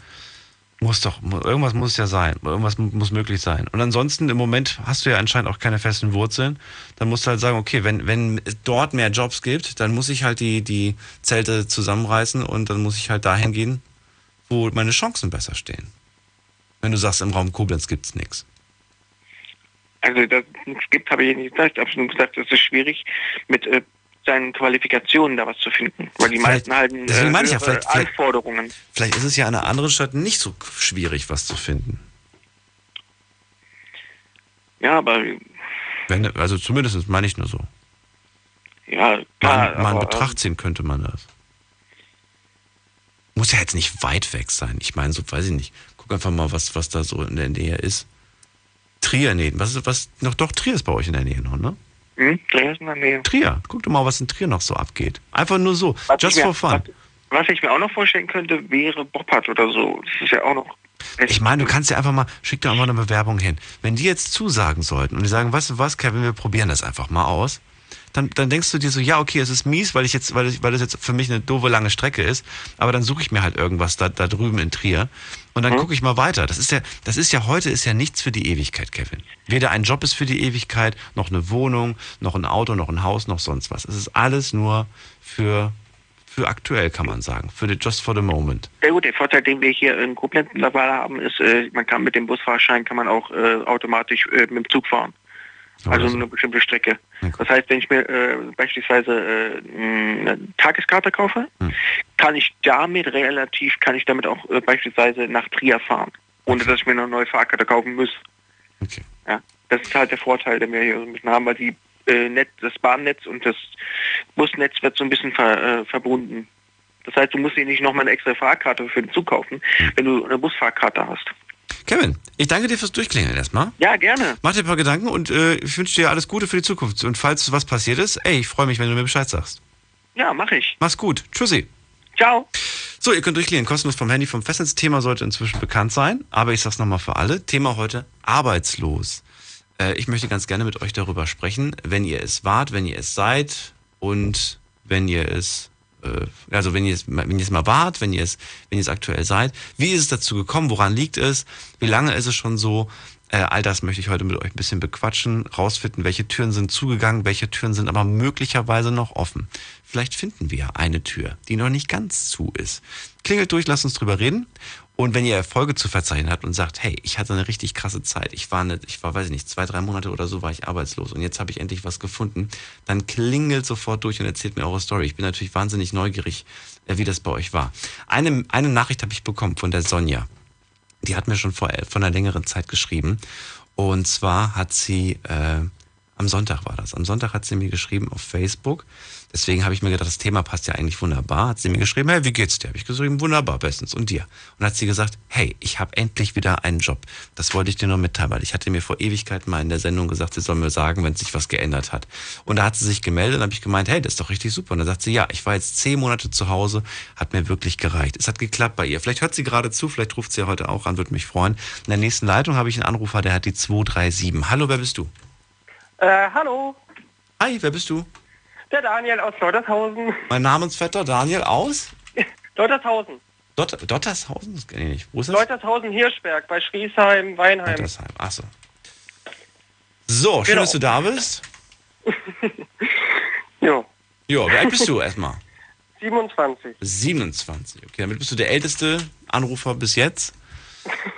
muss doch, irgendwas muss ja sein. Irgendwas mu- muss möglich sein. Und ansonsten, im Moment hast du ja anscheinend auch keine festen Wurzeln. Dann musst du halt sagen, okay, wenn, wenn es dort mehr Jobs gibt, dann muss ich halt die, die Zelte zusammenreißen und dann muss ich halt dahin gehen, wo meine Chancen besser stehen. Wenn du sagst, im Raum Koblenz gibt's nichts. Also, dass es nichts gibt, habe ich nicht gesagt. Ich gesagt, es ist schwierig, mit äh, seinen Qualifikationen da was zu finden. Weil die Vielleicht- meisten halten deswegen äh, meine ich ja, vielleicht- Anforderungen. Vielleicht ist es ja in einer anderen Stadt nicht so schwierig, was zu finden. Ja, aber Wenn, also zumindest meine ich nur so. ja, Mal, klar. mal in aber, Betracht ziehen könnte man das. Muss ja jetzt nicht weit weg sein. Ich meine, so weiß ich nicht. Guck einfach mal, was, was da so in der Nähe ist. Trier, nee, was was, noch doch, Trier ist bei euch in der Nähe noch, ne? Hm? Trier ist in der Nähe. Trier. Guck doch mal, was in Trier noch so abgeht. Einfach nur so. Was Just mir, for fun. Was, was ich mir auch noch vorstellen könnte, wäre Boppard oder so. Das ist ja auch noch. Ich meine, du kannst ja einfach mal, schick da einfach eine Bewerbung hin. Wenn die jetzt zusagen sollten und die sagen, weißt du was, Kevin, wir probieren das einfach mal aus, dann, dann denkst du dir so, ja, okay, es ist mies, weil ich jetzt, weil, ich, weil das jetzt für mich eine doofe lange Strecke ist, aber dann suche ich mir halt irgendwas da, da drüben in Trier und dann gucke ich mal weiter. Das ist ja, das ist ja heute ist ja nichts für die Ewigkeit, Kevin. Weder ein Job ist für die Ewigkeit, noch eine Wohnung, noch ein Auto, noch ein Haus, noch sonst was. Es ist alles nur für, für aktuell, kann man sagen. Für the, just for the moment. Ja gut, der Vorteil, den wir hier in Koblenz mittlerweile haben, ist, äh, man kann mit dem Busfahrschein kann man auch äh, automatisch äh, mit dem Zug fahren. Also so. eine bestimmte Strecke. Gut. Das heißt, wenn ich mir äh, beispielsweise äh, eine Tageskarte kaufe, Hm. kann ich damit relativ, kann ich damit auch äh, beispielsweise nach Trier fahren, ohne dass ich mir eine neue Fahrkarte kaufen muss. Okay. Ja, das ist halt der Vorteil, den wir hier so ein bisschen haben, weil die äh, Netz, das Bahnnetz und das Busnetz wird so ein bisschen ver, äh, verbunden. Das heißt, du musst dir nicht nochmal eine extra Fahrkarte für den Zug kaufen, wenn du eine Busfahrkarte hast. Kevin, ich danke dir fürs Durchklingeln erstmal. Ja, gerne. Mach dir ein paar Gedanken und äh, ich wünsche dir alles Gute für die Zukunft. Und falls was passiert ist, ey, ich freue mich, wenn du mir Bescheid sagst. Ja, mache ich. Mach's gut. Tschüssi. Ciao. So, ihr könnt durchklicken. Kostenlos vom Handy vom Festnetzthema sollte inzwischen bekannt sein. Aber ich sag's nochmal für alle. Thema heute arbeitslos. Äh, ich möchte ganz gerne mit euch darüber sprechen, wenn ihr es wart, wenn ihr es seid und wenn ihr es, also wenn ihr es, wenn ihr es mal wart, wenn ihr es, wenn ihr es aktuell seid. Wie ist es dazu gekommen? Woran liegt es? Wie lange ist es schon so? Äh, all das möchte ich heute mit euch ein bisschen bequatschen, rausfinden, welche Türen sind zugegangen, welche Türen sind aber möglicherweise noch offen. Vielleicht finden wir eine Tür, die noch nicht ganz zu ist. Klingelt durch, lasst uns drüber reden. Und wenn ihr Erfolge zu verzeichnen habt und sagt, hey, ich hatte eine richtig krasse Zeit, ich war nicht, ich war, weiß ich nicht, zwei, drei Monate oder so war ich arbeitslos und jetzt habe ich endlich was gefunden, dann klingelt sofort durch und erzählt mir eure Story. Ich bin natürlich wahnsinnig neugierig, äh, wie das bei euch war. Eine, eine Nachricht habe ich bekommen von der Sonja die hat mir schon vor, vor einer längeren Zeit geschrieben. Und zwar hat sie, äh, am Sonntag war das, am Sonntag hat sie mir geschrieben auf Facebook. Deswegen habe ich mir gedacht, das Thema passt ja eigentlich wunderbar. Hat sie mir geschrieben, hey, wie geht's dir? Habe ich geschrieben, wunderbar, bestens. Und dir? Und hat sie gesagt, hey, ich habe endlich wieder einen Job. Das wollte ich dir nur mitteilen, weil ich hatte mir vor Ewigkeiten mal in der Sendung gesagt, sie soll mir sagen, wenn sich was geändert hat. Und da hat sie sich gemeldet und habe ich gemeint, hey, das ist doch richtig super. Und dann sagt sie, ja, ich war jetzt zehn Monate zu Hause, hat mir wirklich gereicht. Es hat geklappt bei ihr. Vielleicht hört sie gerade zu, vielleicht ruft sie ja heute auch an, würde mich freuen. In der nächsten Leitung habe ich einen Anrufer, der hat die 237. Hallo, wer bist du? Äh, hallo, Hi, wer bist du? der Daniel aus Leutershausen. Mein Namensvetter Daniel aus Leutershausen. Dott Dottershausen? Das kenne ich nicht. Wo ist das? Leutershausen, Hirschberg, bei Schriesheim, Weinheim. Dottersheim. Achso. So, schön, Genau. dass du da bist. Jo, Ja, wie alt bist du erstmal? 27. 27. Okay, damit bist du der älteste Anrufer bis jetzt.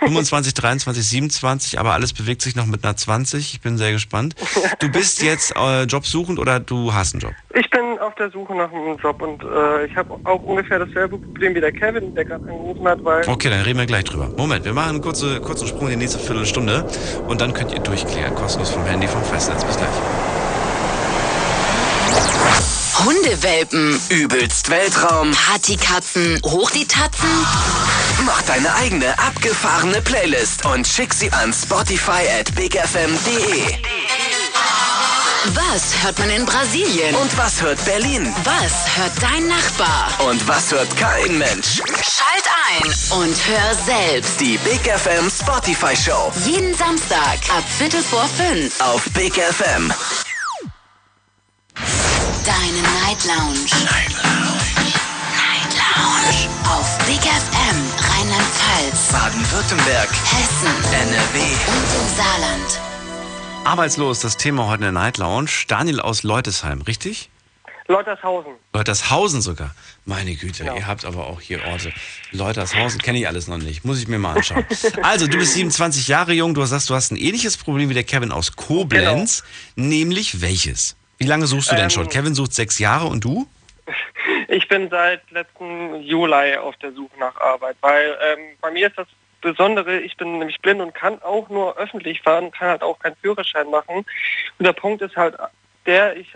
25, 23, 27, aber alles bewegt sich noch mit einer 20. Ich bin sehr gespannt. Du bist jetzt äh, jobsuchend oder du hast einen Job? Ich bin auf der Suche nach einem Job und äh, ich habe auch ungefähr dasselbe Problem wie der Kevin, der gerade angerufen hat, weil Okay, dann reden wir gleich drüber. Moment, wir machen einen kurze, kurzen Sprung in die nächste Viertelstunde und dann könnt ihr durchklären. Kostenlos vom Handy vom Festnetz. Bis gleich. Hundewelpen, Übelst Weltraum. Partykatzen, hoch die Tatzen. Mach deine eigene abgefahrene Playlist und schick sie an Spotify at bigfm.de. Was hört man in Brasilien? Und was hört Berlin? Was hört dein Nachbar? Und was hört kein Mensch? Schalt ein und hör selbst. Die Big FM Spotify Show Jeden Samstag ab Viertel vor fünf. auf Big FM. Deine Night Lounge. Night Lounge. Night Lounge. Auf Big FM Rheinland-Pfalz, Baden-Württemberg, Hessen NRW. und im Saarland. Arbeitslos, das Thema heute in der Night Lounge. Daniel aus Leutesheim, richtig? Leutershausen. Leutershausen sogar. Meine Güte, ihr habt aber auch hier Orte. Leutershausen kenne ich alles noch nicht. Muss ich mir mal anschauen. Also, du bist 27 Jahre jung. Du sagst, du hast ein ähnliches Problem wie der Kevin aus Koblenz. Nämlich welches? Wie lange suchst du denn Ähm, schon? Kevin sucht sechs Jahre und du? Ich bin seit letzten Juli auf der Suche nach Arbeit, weil ähm, bei mir ist das Besondere, ich bin nämlich blind und kann auch nur öffentlich fahren, kann halt auch keinen Führerschein machen. Und der Punkt ist halt der, ich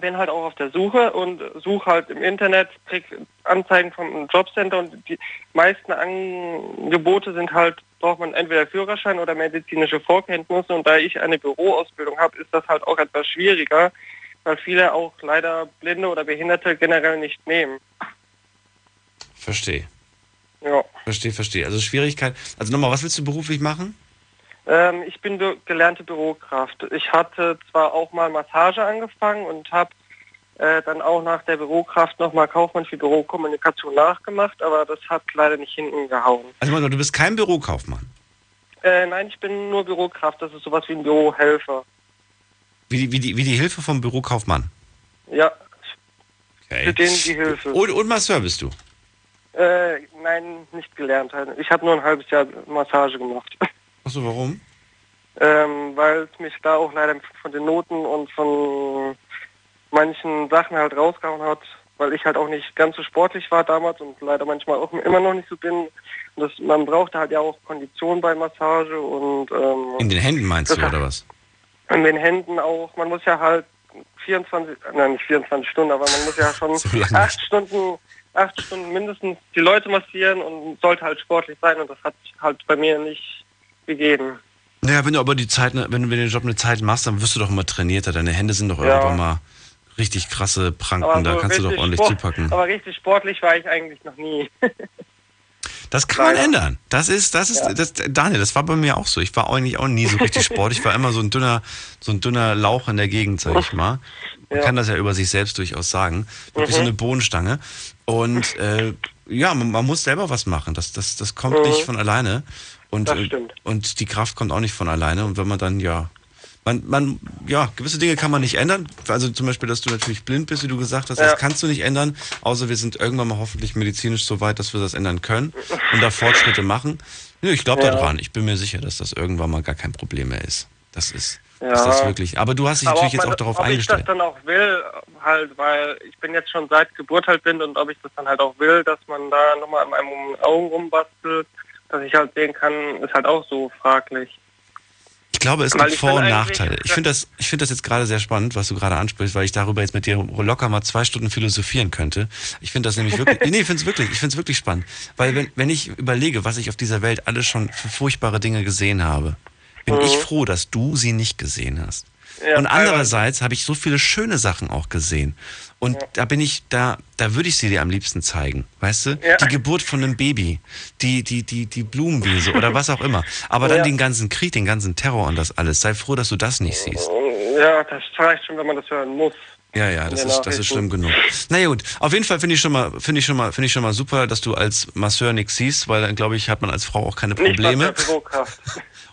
bin halt auch auf der Suche und suche halt im Internet, krieg Anzeigen vom Jobcenter und die meisten Angebote sind halt, braucht man entweder Führerschein oder medizinische Vorkenntnisse und da ich eine Büroausbildung habe, ist das halt auch etwas schwieriger, weil viele auch leider Blinde oder Behinderte generell nicht nehmen. Verstehe. Ja. Verstehe, verstehe. Also Schwierigkeit. Also nochmal, was willst du beruflich machen? Ähm, ich bin be gelernte Bürokraft. Ich hatte zwar auch mal Massage angefangen und habe äh, dann auch nach der Bürokraft nochmal Kaufmann für Bürokommunikation nachgemacht, aber das hat leider nicht hinten gehauen. Also Manuel, du bist kein Bürokaufmann. Äh, nein, ich bin nur Bürokraft. Das ist sowas wie ein Bürohelfer. Wie die, wie die, wie die Hilfe vom Bürokaufmann. Ja, Okay. für den die Hilfe. Und, und Masseur bist du. Äh, nein, nicht gelernt. Ich habe nur ein halbes Jahr Massage gemacht. Achso, warum? ähm, weil es mich da auch leider von den Noten und von manchen Sachen halt rausgehauen hat, weil ich halt auch nicht ganz so sportlich war damals und leider manchmal auch immer noch nicht so bin. Das, man brauchte halt ja auch Kondition bei Massage und ähm, In den Händen meinst du, oder was? An den Händen auch. Man muss ja halt 24, nein nicht 24 Stunden, aber man muss ja schon So acht Stunden, acht Stunden mindestens die Leute massieren und sollte halt sportlich sein und das hat halt bei mir nicht gegeben. Naja, wenn du aber die Zeit, wenn du den Job eine Zeit machst, dann wirst du doch immer trainierter. Deine Hände sind doch Ja. irgendwann mal richtig krasse Pranken. Da so kannst du doch ordentlich Sport- zupacken. Aber richtig sportlich war ich eigentlich noch nie. Das kann man Leider. ändern. Das ist, das ist, Ja. das, Daniel, das war bei mir auch so. Ich war eigentlich auch nie so richtig sportlich. Ich war immer so ein dünner, so ein dünner Lauch in der Gegend, sag ich mal. Man Ja. kann das ja über sich selbst durchaus sagen. Wirklich so Mhm. eine Bohnenstange. Und äh, ja, man, man muss selber was machen. Das, das, das kommt Mhm. nicht von alleine. Und, äh, und die Kraft kommt auch nicht von alleine. Und wenn man dann, ja, man, man, ja, gewisse Dinge kann man nicht ändern. Also zum Beispiel, dass du natürlich blind bist, wie du gesagt hast, Ja. das kannst du nicht ändern. Außer wir sind irgendwann mal hoffentlich medizinisch so weit, dass wir das ändern können und da Fortschritte machen. Nö, ich glaube Ja. daran. Ich bin mir sicher, dass das irgendwann mal gar kein Problem mehr ist. Das ist, Ja. ist das wirklich. Aber du hast dich Aber natürlich ob jetzt auch darauf ob eingestellt. ich das dann auch will, halt, weil ich bin jetzt schon seit Geburt halt blind und ob ich das dann halt auch will, dass man da nochmal an meinen Augen rumbastelt, dass ich halt sehen kann, ist halt auch so fraglich. Ich glaube, es Weil gibt Vor- und Nachteile. Ich finde das, ich finde das jetzt gerade sehr spannend, was du gerade ansprichst, weil ich darüber jetzt mit dir locker mal zwei Stunden philosophieren könnte. Ich finde das nämlich wirklich, nee, ich finde es wirklich, ich finde es wirklich spannend. Weil wenn, wenn ich überlege, was ich auf dieser Welt alles schon für furchtbare Dinge gesehen habe, bin ich froh, dass du sie nicht gesehen hast. Ja, und andererseits habe ich so viele schöne Sachen auch gesehen. Und da bin ich, da, da würde ich sie dir am liebsten zeigen. Weißt du? Ja. Die Geburt von einem Baby, die, die, die, die Blumenwiese oder was auch immer. Aber dann Ja. den ganzen Krieg, den ganzen Terror und das alles. Sei froh, dass du das nicht siehst. Ja, das reicht schon, wenn man das hören muss. Ja, ja, das ist, das ist schlimm genug. Naja gut, auf jeden Fall finde ich schon mal, finde ich schon mal, finde ich schon mal super, dass du als Masseur nichts siehst, weil dann glaube ich, hat man als Frau auch keine Nicht Probleme. Bürokraft.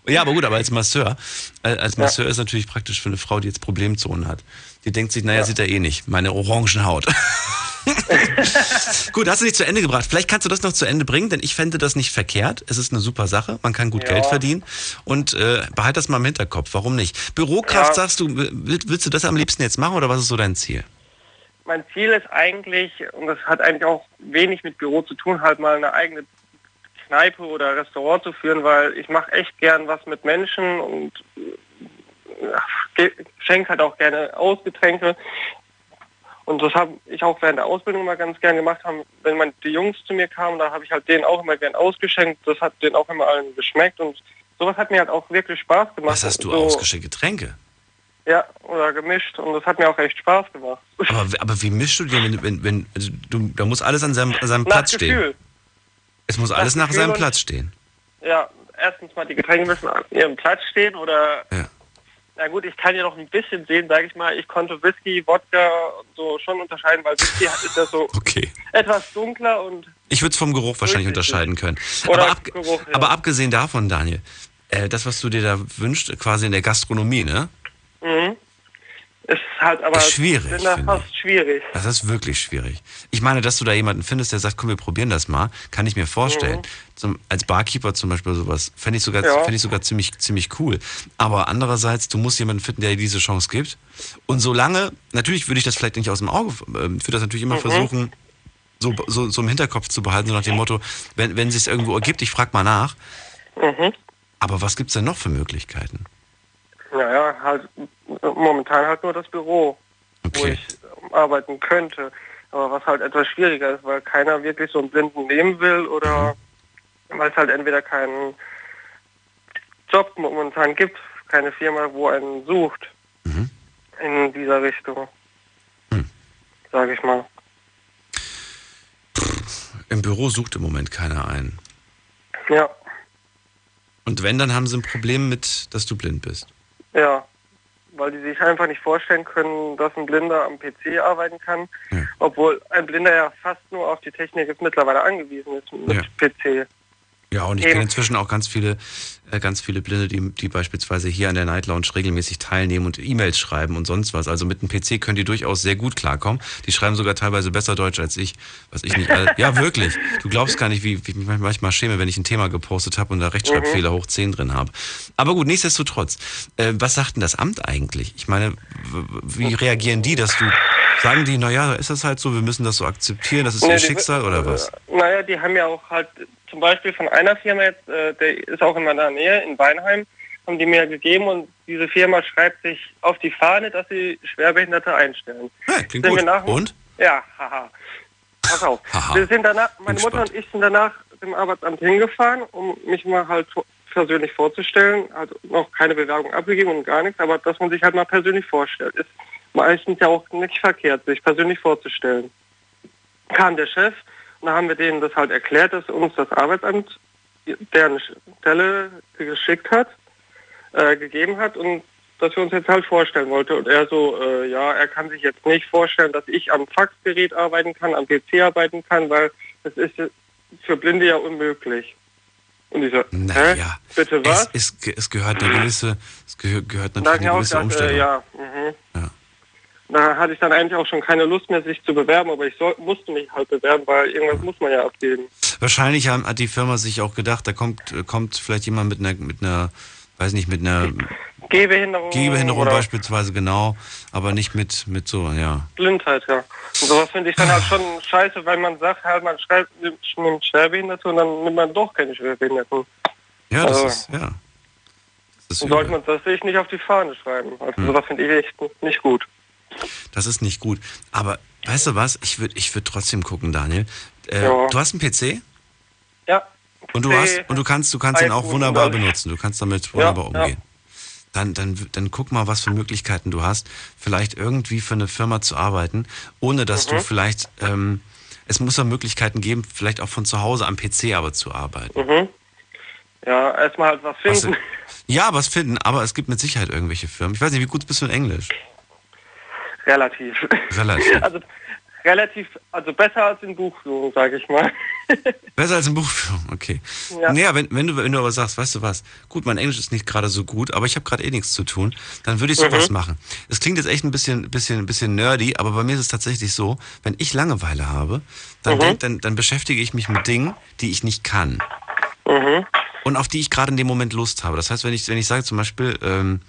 Ja, aber gut, aber als Masseur, äh, als Masseur ist natürlich praktisch für eine Frau, die jetzt Problemzonen hat. Die denkt sich, naja, sieht er eh nicht, meine Orangenhaut. gut, hast du dich zu Ende gebracht. Vielleicht kannst du das noch zu Ende bringen, denn ich fände das nicht verkehrt. Es ist eine super Sache, man kann gut Ja. Geld verdienen und äh, behalt das mal im Hinterkopf. Warum nicht? Bürokraft, Ja. sagst du, will, willst du das am liebsten jetzt machen oder was ist so dein Ziel? mein Ziel ist eigentlich, und das hat eigentlich auch wenig mit Büro zu tun, halt mal eine eigene Kneipe oder Restaurant zu führen, weil ich mache echt gern was mit Menschen und äh, schenke halt auch gerne Ausgetränke. Und das habe ich auch während der Ausbildung immer ganz gern gemacht. Haben, wenn man die Jungs zu mir kamen, da habe ich halt denen auch immer gern ausgeschenkt. Das hat denen auch immer allen geschmeckt und sowas hat mir halt auch wirklich Spaß gemacht. Was hast du so, ausgeschickt? Getränke? Ja, oder gemischt und das hat mir auch echt Spaß gemacht. Aber, aber wie mischst du dir, wenn, wenn, wenn also du, da muss alles an seinem, an seinem Platz stehen. Es muss alles nach seinem Platz stehen. Ja, erstens mal die Getränke müssen an ihrem Platz stehen oder Ja. na gut, ich kann ja noch ein bisschen sehen, sage ich mal. Ich konnte Whisky, Wodka und so schon unterscheiden, weil Whisky ist ja so Okay. etwas dunkler und Ich würde es vom Geruch wahrscheinlich unterscheiden können. Oder Aber, ab, Geruch, ja. aber abgesehen davon, Daniel, äh, das, was du dir da wünschst, quasi in der Gastronomie, ne? mhm. Ist halt aber Ist schwierig, fast schwierig. Das ist wirklich schwierig. Ich meine, dass du da jemanden findest, der sagt, komm, wir probieren das mal, kann ich mir vorstellen. Zum, als Barkeeper zum Beispiel sowas, fände ich sogar, Ja. ich sogar ziemlich, ziemlich cool. Aber andererseits, du musst jemanden finden, der dir diese Chance gibt. Und solange, natürlich würde ich das vielleicht nicht aus dem Auge, ähm, ich würde das natürlich immer versuchen, so, so, so im Hinterkopf zu behalten, so nach dem Motto, wenn, wenn es irgendwo ergibt, ich frage mal nach. Mhm. Aber was gibt's denn noch für Möglichkeiten? Naja, halt momentan halt nur das Büro, wo Okay. ich arbeiten könnte. Aber was halt etwas schwieriger ist, weil keiner wirklich so einen Blinden nehmen will oder mhm. weil es halt entweder keinen Job momentan gibt, keine Firma, wo einen sucht mhm. in dieser Richtung, mhm. sage ich mal. Im Büro sucht im Moment keiner einen. Ja. Und wenn, dann haben sie ein Problem mit, dass du blind bist. Ja, weil die sich einfach nicht vorstellen können, dass ein Blinder am PC arbeiten kann, ja. obwohl ein Blinder ja fast nur auf die Technik jetzt mittlerweile angewiesen ist mit ja. PC. Ja, und ich kenne inzwischen auch ganz viele, äh, ganz viele Blinde, die, die beispielsweise hier an der Night Lounge regelmäßig teilnehmen und E-Mails schreiben und sonst was. Also mit dem PC können die durchaus sehr gut klarkommen. Die schreiben sogar teilweise besser Deutsch als ich, was ich nicht. ja, wirklich. Du glaubst gar nicht, wie, wie ich mich manchmal schäme, wenn ich ein Thema gepostet habe und da Rechtschreibfehler mhm. hoch 10 drin habe. Aber gut, nichtsdestotrotz. Äh, was sagt denn das Amt eigentlich? Ich meine, wie reagieren die, dass du Sagen die, naja, ist das halt so, wir müssen das so akzeptieren, das ist nee, ihr Schicksal oder was? Naja, die haben ja auch halt zum Beispiel von einer Firma jetzt, äh, der ist auch in meiner Nähe, in Weinheim, haben die mir gegeben und diese Firma schreibt sich auf die Fahne, dass sie Schwerbehinderte einstellen. Ja, klingt sind gut. Nach, und? Ja, haha. Pass auf. Haha. Wir sind danach, meine Mutter und ich sind danach dem Arbeitsamt hingefahren, um mich mal halt persönlich vorzustellen. Also noch keine Bewerbung abgegeben und gar nichts, aber dass man sich halt mal persönlich vorstellt. Ist meistens ja auch nicht verkehrt, sich persönlich vorzustellen. Kam der Chef und da haben wir denen das halt erklärt, dass uns das Arbeitsamt deren Stelle geschickt hat, äh, gegeben hat und dass wir uns jetzt halt vorstellen wollten. Und er so, äh, ja, er kann sich jetzt nicht vorstellen, dass ich am Faxgerät arbeiten kann, am PC arbeiten kann, weil das ist für Blinde ja unmöglich. Und ich so, naja, hä? bitte was? Es, es, es gehört eine gewisse, es gehört natürlich eine gewisse gedacht, Umstellung. Äh, ja, mhm. ja da hatte ich dann eigentlich auch schon keine Lust mehr, sich zu bewerben, aber ich soll, musste mich halt bewerben, weil irgendwas muss man ja abgeben. Wahrscheinlich hat die Firma sich auch gedacht, da kommt, kommt vielleicht jemand mit einer, mit einer, weiß nicht, mit einer Gehbehinderung. Gehbehinderung beispielsweise, genau, aber nicht mit, mit so, ja. Blindheit, ja. Und sowas finde ich dann halt schon scheiße, weil man sagt halt, man schreibt, nimmt Schwerbehinderte und dann nimmt man doch keine Schwerbehinderten. Ja, das also, ist, ja. Das sollte man das sich nicht auf die Fahne schreiben. Also hm. sowas finde ich echt nicht gut. Das ist nicht gut. Aber weißt du was? Ich würde ich würd trotzdem gucken, Daniel. Äh, ja. Du hast einen PC? Ja. Und du hast und du kannst du kannst ihn auch wunderbar benutzen. Du kannst damit wunderbar ja, umgehen. Ja. Dann, dann, dann guck mal, was für Möglichkeiten du hast, vielleicht irgendwie für eine Firma zu arbeiten, ohne dass mhm. du vielleicht, ähm, es muss ja Möglichkeiten geben, vielleicht auch von zu Hause am PC aber zu arbeiten. Mhm. Ja, erstmal halt was finden. Was, ja, was finden, aber es gibt mit Sicherheit irgendwelche Firmen. Ich weiß nicht, wie gut bist du in Englisch? Relativ. Relativ. Also relativ, also besser als in Buchführung, sage ich mal. Besser als in Buchführung, okay. Ja. Naja, wenn, wenn, du, wenn du aber sagst, weißt du was, gut, mein Englisch ist nicht gerade so gut, aber ich habe gerade eh nichts zu tun, dann würde ich sowas mhm. machen. Es klingt jetzt echt ein bisschen, bisschen, bisschen nerdy, aber bei mir ist es tatsächlich so, wenn ich Langeweile habe, dann, mhm. denk, dann, dann beschäftige ich mich mit Dingen, die ich nicht kann. Mhm. Und auf die ich gerade in dem Moment Lust habe. Das heißt, wenn ich, wenn ich sage zum Beispiel, ähm,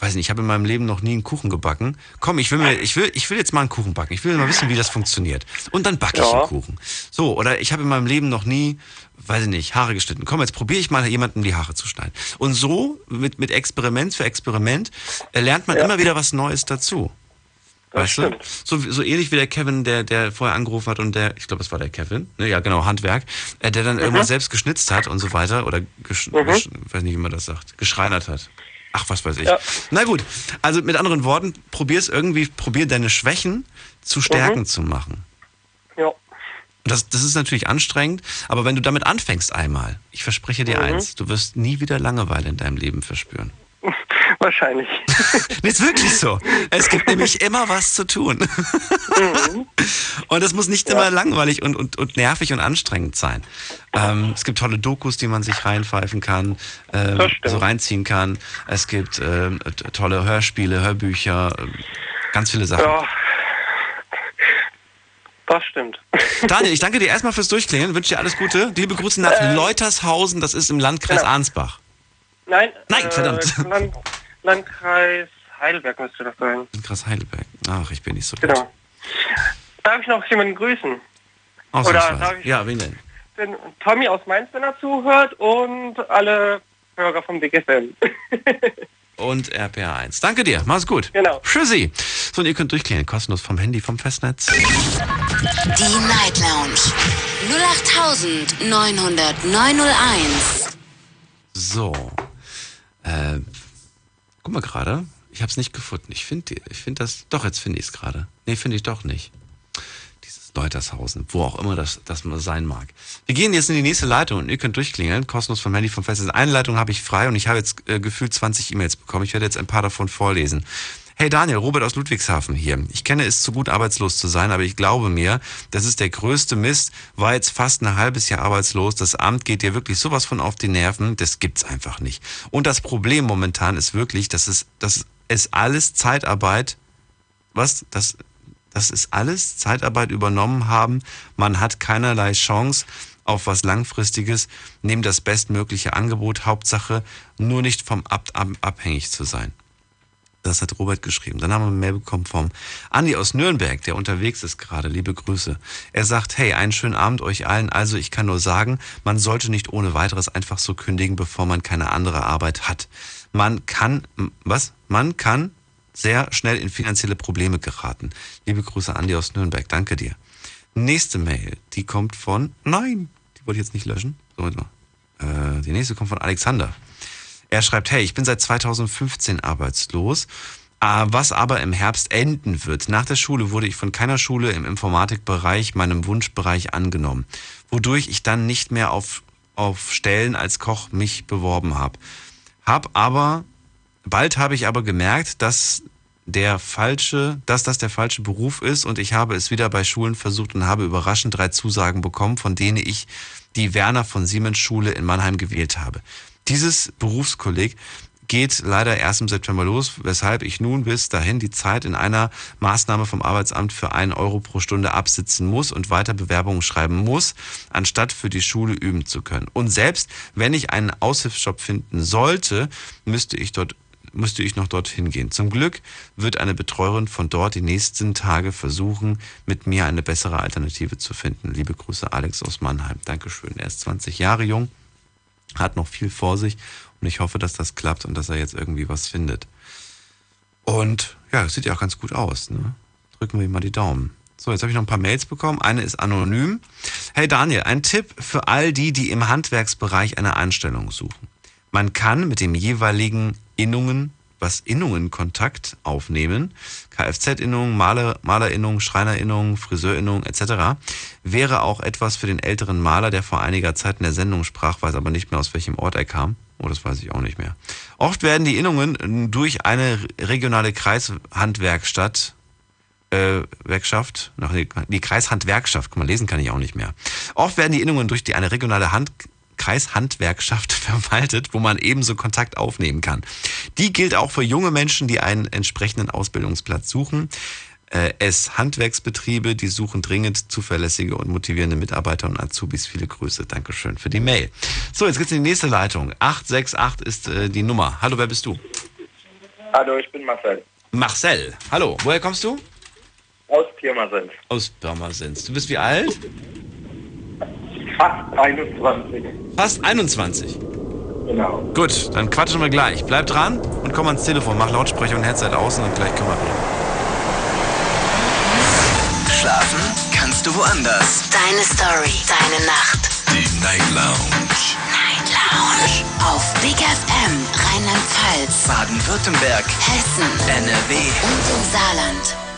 weiß nicht, ich habe in meinem Leben noch nie einen Kuchen gebacken. Komm, ich will mir, ich will, ich will jetzt mal einen Kuchen backen. Ich will mal wissen, wie das funktioniert. Und dann backe ja. ich einen Kuchen. So, oder ich habe in meinem Leben noch nie, weiß ich nicht, Haare geschnitten. Komm, jetzt probiere ich mal jemanden die Haare zu schneiden. Und so, mit, mit Experiment für Experiment, äh, lernt man ja. immer wieder was Neues dazu. Das weißt stimmt. du? So, so ähnlich wie der Kevin, der, der vorher angerufen hat und der, ich glaube, es war der Kevin, ne, ja genau, Handwerk, äh, der dann mhm. irgendwas selbst geschnitzt hat und so weiter, oder, gesch, mhm. gesch, weiß nicht, wie man das sagt, geschreinert hat. Ach, was weiß ich. Ja. Na gut, also mit anderen Worten, probier es irgendwie, probier deine Schwächen zu Stärken mhm. zu machen. Ja. Das, das ist natürlich anstrengend, aber wenn du damit anfängst einmal, ich verspreche dir mhm. eins, du wirst nie wieder Langeweile in deinem Leben verspüren. Wahrscheinlich. ist wirklich so. Es gibt nämlich immer was zu tun. Mhm. Und es muss nicht ja. immer langweilig und, und, und nervig und anstrengend sein. Ähm, es gibt tolle Dokus, die man sich reinpfeifen kann, äh, so reinziehen kann. Es gibt äh, tolle Hörspiele, Hörbücher, äh, ganz viele Sachen. Ja. Das stimmt. Daniel, ich danke dir erstmal fürs Durchklingen, wünsche dir alles Gute. Liebe Grüße nach äh, Leutershausen, das ist im Landkreis genau. Arnsbach. Nein. Nein, äh, verdammt. Land, Landkreis Heidelberg müsste das sein. Landkreis Heidelberg. Ach, ich bin nicht so genau. gut. Darf ich noch jemanden grüßen? Oder darf ich, ja, wen denn? Den Tommy aus Mainz, wenn er zuhört und alle Hörer vom DGFM. und RPR1. Danke dir, mach's gut. Genau. Tschüssi. So, und ihr könnt durchklären, kostenlos vom Handy, vom Festnetz. Die Night Lounge 0890901. So. Äh, guck mal gerade. Ich habe es nicht gefunden. Ich finde ich find das. Doch, jetzt finde ich es gerade. Nee, finde ich doch nicht. Dieses Leutershausen, wo auch immer das, das sein mag. Wir gehen jetzt in die nächste Leitung und ihr könnt durchklingeln. Kostenlos vom Handy vom Festnetz. Eine Leitung habe ich frei und ich habe jetzt äh, gefühlt 20 E-Mails bekommen. Ich werde jetzt ein paar davon vorlesen. Hey Daniel, Robert aus Ludwigshafen hier. Ich kenne es zu gut, arbeitslos zu sein, aber ich glaube mir, das ist der größte Mist. War jetzt fast ein halbes Jahr arbeitslos. Das Amt geht dir wirklich sowas von auf die Nerven. Das gibt's einfach nicht. Und das Problem momentan ist wirklich, dass es, dass es alles Zeitarbeit, was, das, das ist alles Zeitarbeit übernommen haben. Man hat keinerlei Chance auf was Langfristiges. Nehmt das bestmögliche Angebot. Hauptsache, nur nicht vom Abt ab, abhängig zu sein. Das hat Robert geschrieben. Dann haben wir eine Mail bekommen vom Andi aus Nürnberg, der unterwegs ist gerade. Liebe Grüße. Er sagt, hey, einen schönen Abend euch allen. Also ich kann nur sagen, man sollte nicht ohne weiteres einfach so kündigen, bevor man keine andere Arbeit hat. Man kann, was? Man kann sehr schnell in finanzielle Probleme geraten. Liebe Grüße, Andi aus Nürnberg. Danke dir. Nächste Mail, die kommt von, nein, die wollte ich jetzt nicht löschen. So, mal. Äh, die nächste kommt von Alexander. Er schreibt, hey, ich bin seit 2015 arbeitslos, äh, was aber im Herbst enden wird. Nach der Schule wurde ich von keiner Schule im Informatikbereich, meinem Wunschbereich angenommen, wodurch ich dann nicht mehr auf, auf Stellen als Koch mich beworben habe. Hab aber, bald habe ich aber gemerkt, dass der falsche, dass das der falsche Beruf ist und ich habe es wieder bei Schulen versucht und habe überraschend drei Zusagen bekommen, von denen ich die Werner von Siemens Schule in Mannheim gewählt habe. Dieses Berufskolleg geht leider erst im September los, weshalb ich nun bis dahin die Zeit in einer Maßnahme vom Arbeitsamt für einen Euro pro Stunde absitzen muss und weiter Bewerbungen schreiben muss, anstatt für die Schule üben zu können. Und selbst wenn ich einen Aushilfsjob finden sollte, müsste ich dort müsste ich noch dorthin gehen. Zum Glück wird eine Betreuerin von dort die nächsten Tage versuchen, mit mir eine bessere Alternative zu finden. Liebe Grüße, Alex aus Mannheim. Dankeschön. Er ist 20 Jahre jung hat noch viel vor sich und ich hoffe, dass das klappt und dass er jetzt irgendwie was findet. Und ja, das sieht ja auch ganz gut aus. Ne? Drücken wir ihm mal die Daumen. So, jetzt habe ich noch ein paar Mails bekommen. Eine ist anonym. Hey Daniel, ein Tipp für all die, die im Handwerksbereich eine Anstellung suchen. Man kann mit dem jeweiligen Innungen was Innungen Kontakt aufnehmen, Kfz-Innungen, Maler, Malerinnungen, Schreinerinnungen, Friseurinnungen etc., wäre auch etwas für den älteren Maler, der vor einiger Zeit in der Sendung sprach, weiß aber nicht mehr aus welchem Ort er kam. Oh, das weiß ich auch nicht mehr. Oft werden die Innungen durch eine regionale Kreishandwerkstatt äh, Werkschaft, nach die Kreishandwerkschaft, guck mal, lesen kann ich auch nicht mehr. Oft werden die Innungen durch die eine regionale Hand Kreishandwerkschaft verwaltet, wo man ebenso Kontakt aufnehmen kann. Die gilt auch für junge Menschen, die einen entsprechenden Ausbildungsplatz suchen. Äh, es Handwerksbetriebe, die suchen dringend zuverlässige und motivierende Mitarbeiter und Azubis. Viele Grüße. Dankeschön für die Mail. So, jetzt geht's in die nächste Leitung. 868 ist äh, die Nummer. Hallo, wer bist du? Hallo, ich bin Marcel. Marcel. Hallo, woher kommst du? Aus Pirmasens. Aus Pirmasens. Du bist wie alt? Fast 21. Fast 21. Genau. Gut, dann quatschen wir gleich. Bleib dran und komm ans Telefon. Mach Lautsprecher und Headset aus und gleich können wir reden. Schlafen kannst du woanders. Deine Story, deine Nacht. Die Night Lounge. Night Lounge. Auf Big FM, Rheinland-Pfalz, Baden-Württemberg. Hessen NRW. und im Saarland.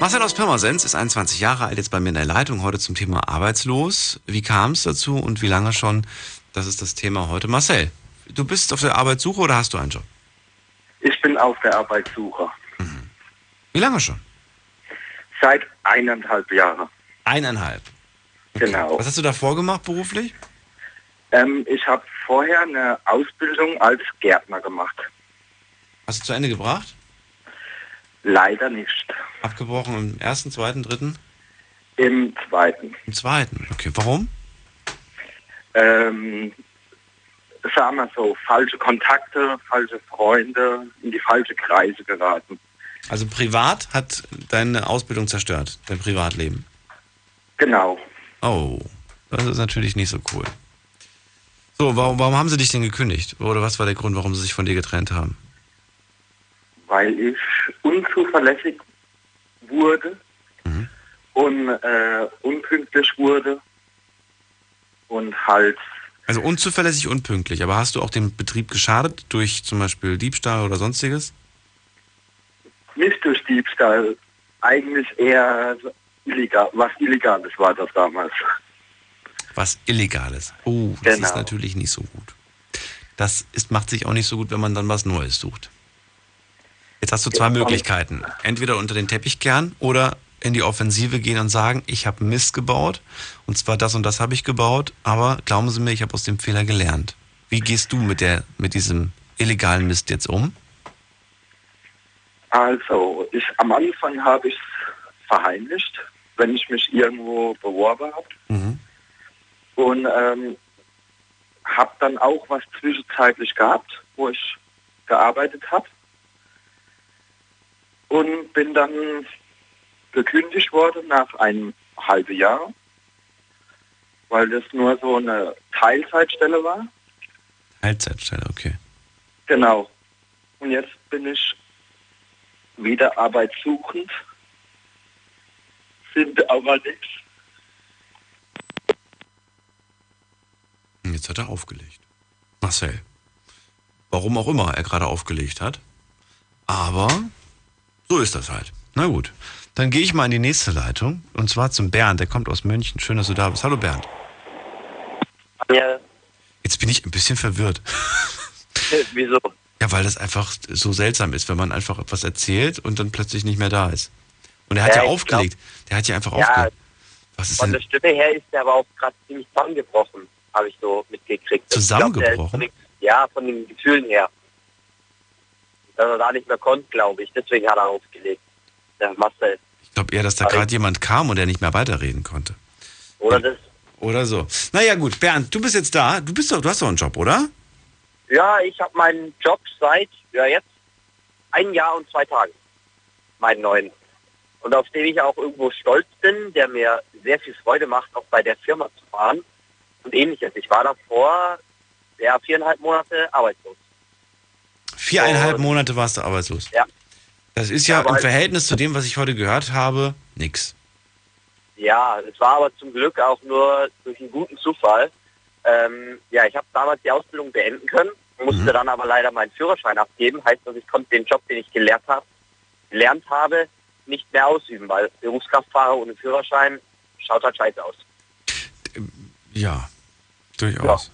Marcel aus Pirmasens ist 21 Jahre alt, jetzt bei mir in der Leitung, heute zum Thema arbeitslos. Wie kam es dazu und wie lange schon? Das ist das Thema heute. Marcel, du bist auf der Arbeitssuche oder hast du einen Job? Ich bin auf der Arbeitssuche. Wie lange schon? Seit eineinhalb Jahren. Eineinhalb. Genau. Was hast du davor gemacht beruflich? Ähm, ich habe vorher eine Ausbildung als Gärtner gemacht. Hast du zu Ende gebracht? Leider nicht. Abgebrochen im ersten, zweiten, dritten? Im zweiten. Im zweiten. Okay, warum? Ähm, sagen wir so, falsche Kontakte, falsche Freunde, in die falsche Kreise geraten. Also privat hat deine Ausbildung zerstört, dein Privatleben. Genau. Oh, das ist natürlich nicht so cool. So, warum, warum haben sie dich denn gekündigt? Oder was war der Grund, warum sie sich von dir getrennt haben? Weil ich unzuverlässig wurde und äh, unpünktlich wurde und halt Also unzuverlässig, unpünktlich. Aber hast du auch dem Betrieb geschadet durch zum Beispiel Diebstahl oder sonstiges? nicht durch Diebstahl, eigentlich eher illegal, was Illegales war das damals. Was Illegales. Oh, das ist Genau. natürlich nicht so gut. Das ist, macht sich auch nicht so gut, wenn man dann was Neues sucht. Jetzt hast du zwei Möglichkeiten. Entweder unter den Teppich kehren oder in die Offensive gehen und sagen, ich habe Mist gebaut und zwar das und das habe ich gebaut, aber glauben Sie mir, ich habe aus dem Fehler gelernt. Wie gehst du mit, der, mit diesem illegalen Mist jetzt um? Also, ich am Anfang habe ich es verheimlicht, wenn ich mich irgendwo beworben habe. Mhm. Und ähm, habe dann auch was zwischenzeitlich gehabt, wo ich gearbeitet habe. Und bin dann gekündigt worden nach einem halben Jahr, weil das nur so eine Teilzeitstelle war. Teilzeitstelle, okay. Genau. Und jetzt bin ich wieder arbeitssuchend, finde aber nichts. Und Jetzt hat er aufgelegt. Marcel. Warum auch immer er gerade aufgelegt hat. Aber so ist das halt. Na gut. Dann gehe ich mal in die nächste Leitung. Und zwar zum Bernd. Der kommt aus München. Schön, dass du da bist. Hallo Bernd. Ja, Jetzt bin ich ein bisschen verwirrt. wieso? Ja, weil das einfach so seltsam ist, wenn man einfach etwas erzählt und dann plötzlich nicht mehr da ist. Und er hat ja, Ja, aufgelegt. Der hat ja einfach Ja, aufgelegt. Was ist Von denn? der Stimme her ist der aber auch gerade ziemlich zusammengebrochen, habe ich so mitgekriegt. Ich glaub, Zusammengebrochen? von den- Ja, von den Gefühlen her. Dass er da nicht mehr konnte, glaube ich. Deswegen hat er aufgelegt. Der Marcel. Ich glaube eher, dass da gerade jemand kam und der nicht mehr weiterreden konnte. Oder das? Oder so. Naja, gut. Bernd, du bist jetzt da. Du bist doch, du hast doch einen Job, oder? Ja, ich habe meinen Job seit, ja jetzt, ein Jahr und zwei Tagen. Meinen neuen. Und auf den ich auch irgendwo stolz bin, der mir sehr viel Freude macht, auch bei der Firma zu fahren und ähnliches. Ich war davor ja, viereinhalb Monate arbeitslos. Viereinhalb Und- Monate warst du arbeitslos. Ja. Das ist ja Aber im Verhältnis zu dem, was ich heute gehört habe, nix. Ja, es war aber zum Glück auch nur durch einen guten Zufall. Ähm, ja, ich habe damals die Ausbildung beenden können, musste Mhm. dann aber leider meinen Führerschein abgeben. Heißt, dass ich konnte den Job, den ich gelernt habe, gelernt habe, nicht mehr ausüben, weil Berufskraftfahrer ohne Führerschein schaut halt scheiße aus. Ja, durchaus.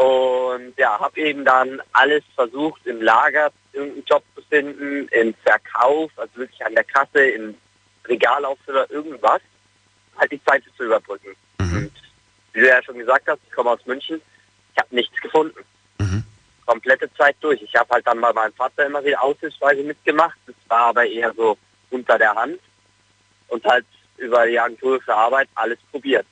Und ja, habe eben dann alles versucht, im Lager irgendeinen Job zu finden, im Verkauf, also wirklich an der Kasse, im Regalauffüller, irgendwas, halt die Zeit zu überbrücken. Mhm. Und wie du ja schon gesagt hast, ich komme aus München, ich habe nichts gefunden. Mhm. Komplette Zeit durch. Ich habe halt dann bei meinem Vater immer wieder Aushilfsweise mitgemacht, das war aber eher so unter der Hand und halt über die Agentur für Arbeit alles probiert.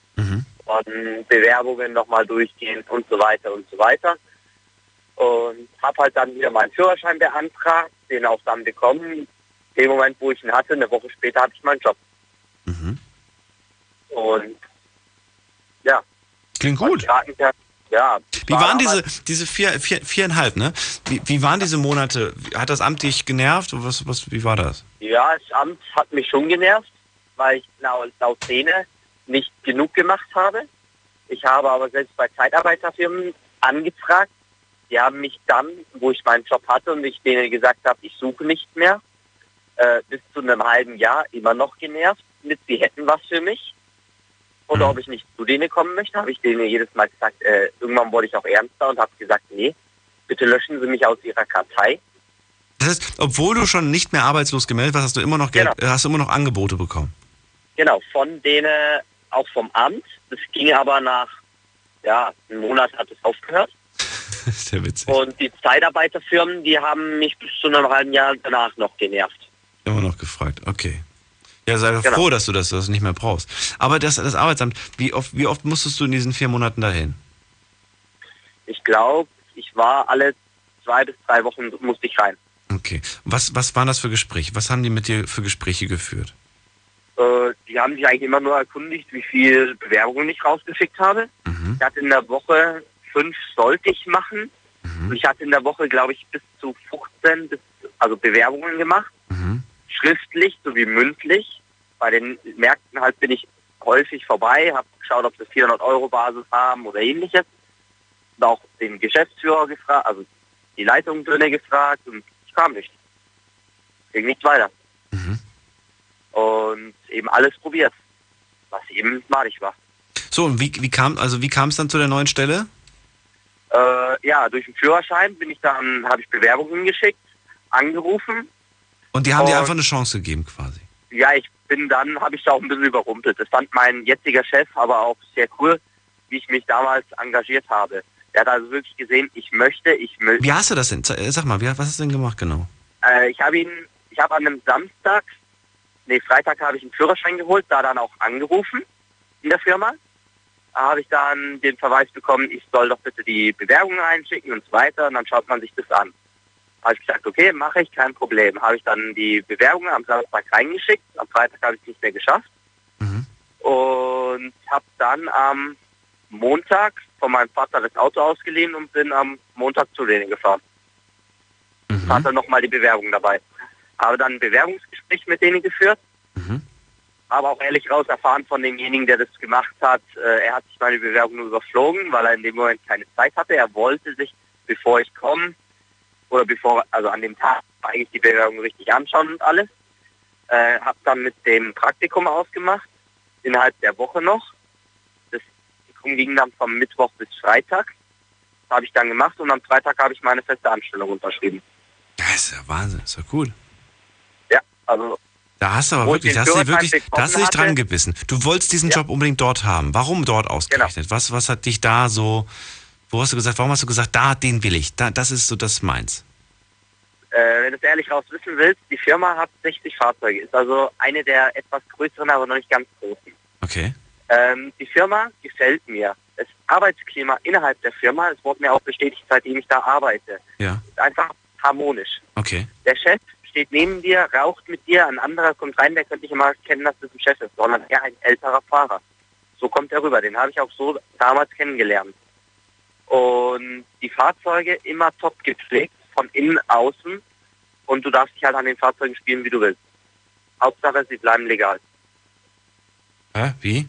Von Bewerbungen nochmal durchgehen und so weiter und so weiter. Und habe halt dann wieder meinen Führerschein beantragt, den auch dann bekommen. Dem Moment, wo ich ihn hatte, eine Woche später hatte ich meinen Job. Mhm. Und ja, Klingt gut. Ja. Wie war waren diese, diese vier, vier, viereinhalb, ne? Wie, wie waren diese Monate? Hat das Amt dich genervt? Was, was, wie war das? Ja, das Amt hat mich schon genervt, weil ich laut, laut Szene nicht genug gemacht habe. Ich habe aber selbst bei Zeitarbeiterfirmen angefragt. Die haben mich dann, wo ich meinen Job hatte und ich denen gesagt habe, ich suche nicht mehr, äh, bis zu einem halben Jahr immer noch genervt, mit sie hätten was für mich. Und Mhm. ob ich nicht zu denen kommen möchte, habe ich denen jedes Mal gesagt, äh, irgendwann wurde ich auch ernster und habe gesagt, nee, bitte löschen Sie mich aus Ihrer Kartei. Das heißt, obwohl du schon nicht mehr arbeitslos gemeldet warst, hast du immer noch Geld, Genau. hast du immer noch Angebote bekommen. Genau, von denen, auch vom Amt. Das ging aber nach, ja, einem Monat hat es aufgehört. Sehr witzig. Und die Zeitarbeiterfirmen, die haben mich bis zu einem halben Jahr danach noch genervt. Immer noch gefragt. Okay. Ja, sei doch Genau. froh, dass du das, das nicht mehr brauchst. Aber das, das Arbeitsamt, wie oft, wie oft musstest du in diesen vier Monaten dahin? Ich glaube, ich war alle zwei bis drei Wochen musste ich rein. Okay. Was, was waren das für Gespräche? Was haben die mit dir für Gespräche geführt? Äh, die haben sich eigentlich immer nur erkundigt, wie viel Bewerbungen ich rausgeschickt habe. Mhm. Ich hatte in der Woche fünf sollte ich machen. Mhm. Und ich hatte in der Woche, glaube ich, bis zu 15 bis also Bewerbungen gemacht, Mhm. schriftlich sowie mündlich. Bei den Märkten halt bin ich häufig vorbei, habe geschaut, ob sie 400 Euro Basis haben oder ähnliches. Und auch den Geschäftsführer gefragt, also die Leitung drinne gefragt und ich kam nicht. Ging nicht weiter. Mhm. Und eben alles probiert, was eben malig war. So, und wie, wie kam also wie kam es dann zu der neuen Stelle? Äh, ja, durch den Führerschein bin ich dann, habe ich Bewerbungen geschickt, angerufen. Und die haben dir Und- einfach eine Chance gegeben quasi. Ja, ich bin dann, habe ich da auch ein bisschen überrumpelt. Das fand mein jetziger Chef aber auch sehr cool, wie ich mich damals engagiert habe. Der hat also wirklich gesehen, ich möchte, ich möchte. Wie hast du das denn? Sag mal, wie, was hast du denn gemacht genau? Äh, ich habe ihn, ich habe an einem Samstag, nee, Freitag habe ich einen Führerschein geholt, da dann auch angerufen in der Firma. Da habe ich dann den Verweis bekommen, ich soll doch bitte die Bewerbung reinschicken und so weiter und dann schaut man sich das an. Habe ich gesagt, okay, mache ich, kein Problem. Habe ich dann die Bewerbung am Samstag reingeschickt, am Freitag habe ich es nicht mehr geschafft Mhm. und habe dann am Montag von meinem Vater das Auto ausgeliehen und bin am Montag zu denen gefahren Mhm. hatte nochmal die Bewerbung dabei. Habe dann ein Bewerbungsgespräch mit denen geführt, Mhm. aber auch ehrlich raus erfahren von demjenigen, der das gemacht hat. Äh, er hat sich meine Bewerbung nur überflogen, weil er in dem Moment keine Zeit hatte. Er wollte sich, bevor ich komme, oder bevor, also an dem Tag eigentlich die Bewerbung richtig anschauen und alles. Äh, habe dann mit dem Praktikum ausgemacht, innerhalb der Woche noch. Das Praktikum ging dann vom Mittwoch bis Freitag. Das habe ich dann gemacht und am Freitag habe ich meine feste Anstellung unterschrieben. Das ist ja Wahnsinn, ist ja cool. Also Da hast du aber wirklich, da hast du wirklich, da hast du dich dran gebissen. Du wolltest diesen Ja. Genau. Job unbedingt dort haben. Warum dort ausgerechnet? Was, was hat dich da so, wo hast du gesagt, warum hast du gesagt, da, den will ich, da, das ist so das meins? äh, wenn du es ehrlich raus wissen willst, die Firma hat 60 Fahrzeuge, ist also eine der etwas größeren, aber noch nicht ganz großen. Okay. Ähm, die Firma gefällt mir. Das Arbeitsklima innerhalb der Firma, es wurde mir auch bestätigt, seitdem ich da arbeite, Ja, ist einfach harmonisch. okay. Der Chef steht neben dir, raucht mit dir, ein anderer kommt rein, der könnte nicht immer kennen, dass das ein Chef ist, sondern eher ein älterer Fahrer. So kommt er rüber. Den habe ich auch so damals kennengelernt. Und die Fahrzeuge immer top gepflegt, von innen, außen. Und du darfst dich halt an den Fahrzeugen spielen, wie du willst. Hauptsache, sie bleiben legal. Hä? Wie?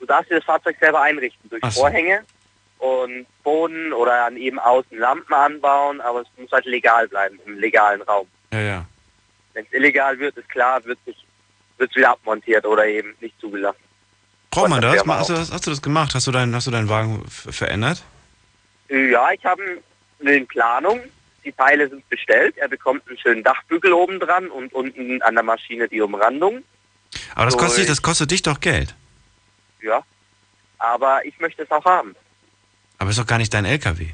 Du darfst dir das Fahrzeug selber einrichten durch so. Vorhänge und Boden oder an eben außen Lampen anbauen, aber es muss halt legal bleiben, im legalen Raum. Ja, ja. Wenn es illegal wird, ist klar, wird sich wird wieder abmontiert oder eben nicht zugelassen. Braucht man das? Hast du? Hast du das gemacht? Hast du deinen, hast du deinen Wagen verändert? Ja, ich habe eine Planung. Die Teile sind bestellt. Er bekommt einen schönen Dachbügel oben dran und unten an der Maschine die Umrandung. Aber das So, kostet, das kostet dich doch Geld. Ja. Aber ich möchte es auch haben. Aber ist doch gar nicht dein LKW.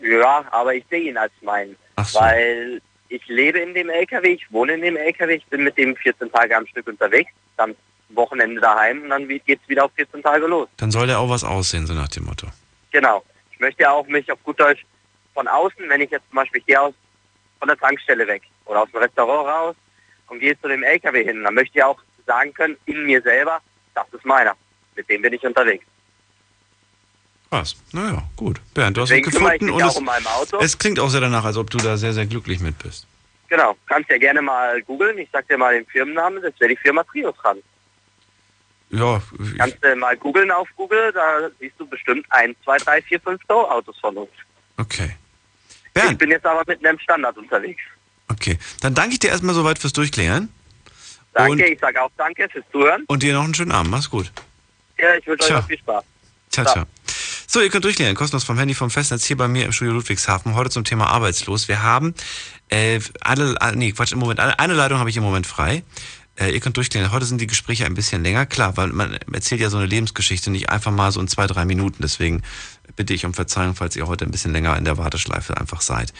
Ja, aber ich sehe ihn als meinen. Ach so. Weil ich lebe in dem LKW, ich wohne in dem LKW, ich bin mit dem 14 Tage am Stück unterwegs, dann Wochenende daheim und dann geht es wieder auf 14 Tage los. Dann soll der auch was aussehen, so nach dem Motto. Genau. Ich möchte ja auch mich auf gut Deutsch von außen, wenn ich jetzt zum Beispiel gehe aus von der Tankstelle weg oder aus dem Restaurant raus und gehe zu dem LKW hin, dann möchte ich auch sagen können, in mir selber, das ist meiner. Mit dem bin ich unterwegs. Was? Naja, gut. Bernd, du hast Deswegen ich gefunden und es, um es klingt auch sehr danach, als ob du da sehr, sehr glücklich mit bist. Genau. Kannst ja gerne mal googeln. Ich sag dir mal den Firmennamen. Das wäre die Firma Triotran. Ja, ich, Kannst du mal googeln auf Google. Da siehst du bestimmt 1, 2, 3, 4, 5 Autos von uns. okay. Ich Bernd, bin jetzt aber mit einem Standard unterwegs. okay. Dann danke ich dir erstmal soweit fürs Durchklären Danke. Und- ich sage auch danke fürs Zuhören. und dir noch einen schönen Abend. Mach's gut. Ja, ich wünsche euch Ciao. noch viel Spaß. Ciao, Ja. ciao. So, ihr könnt durchklären, kostenlos vom Handy vom Festnetz hier bei mir im Studio Ludwigshafen. Heute zum Thema arbeitslos. Wir haben äh, alle, alle, nee, Quatsch, im Moment, eine Leitung habe ich im Moment frei. Äh, ihr könnt durchklären. Heute sind die Gespräche ein bisschen länger, klar, weil man erzählt ja so eine Lebensgeschichte nicht einfach mal so in zwei, drei Minuten. Deswegen bitte ich um Verzeihung, falls ihr heute ein bisschen länger in der Warteschleife einfach seid.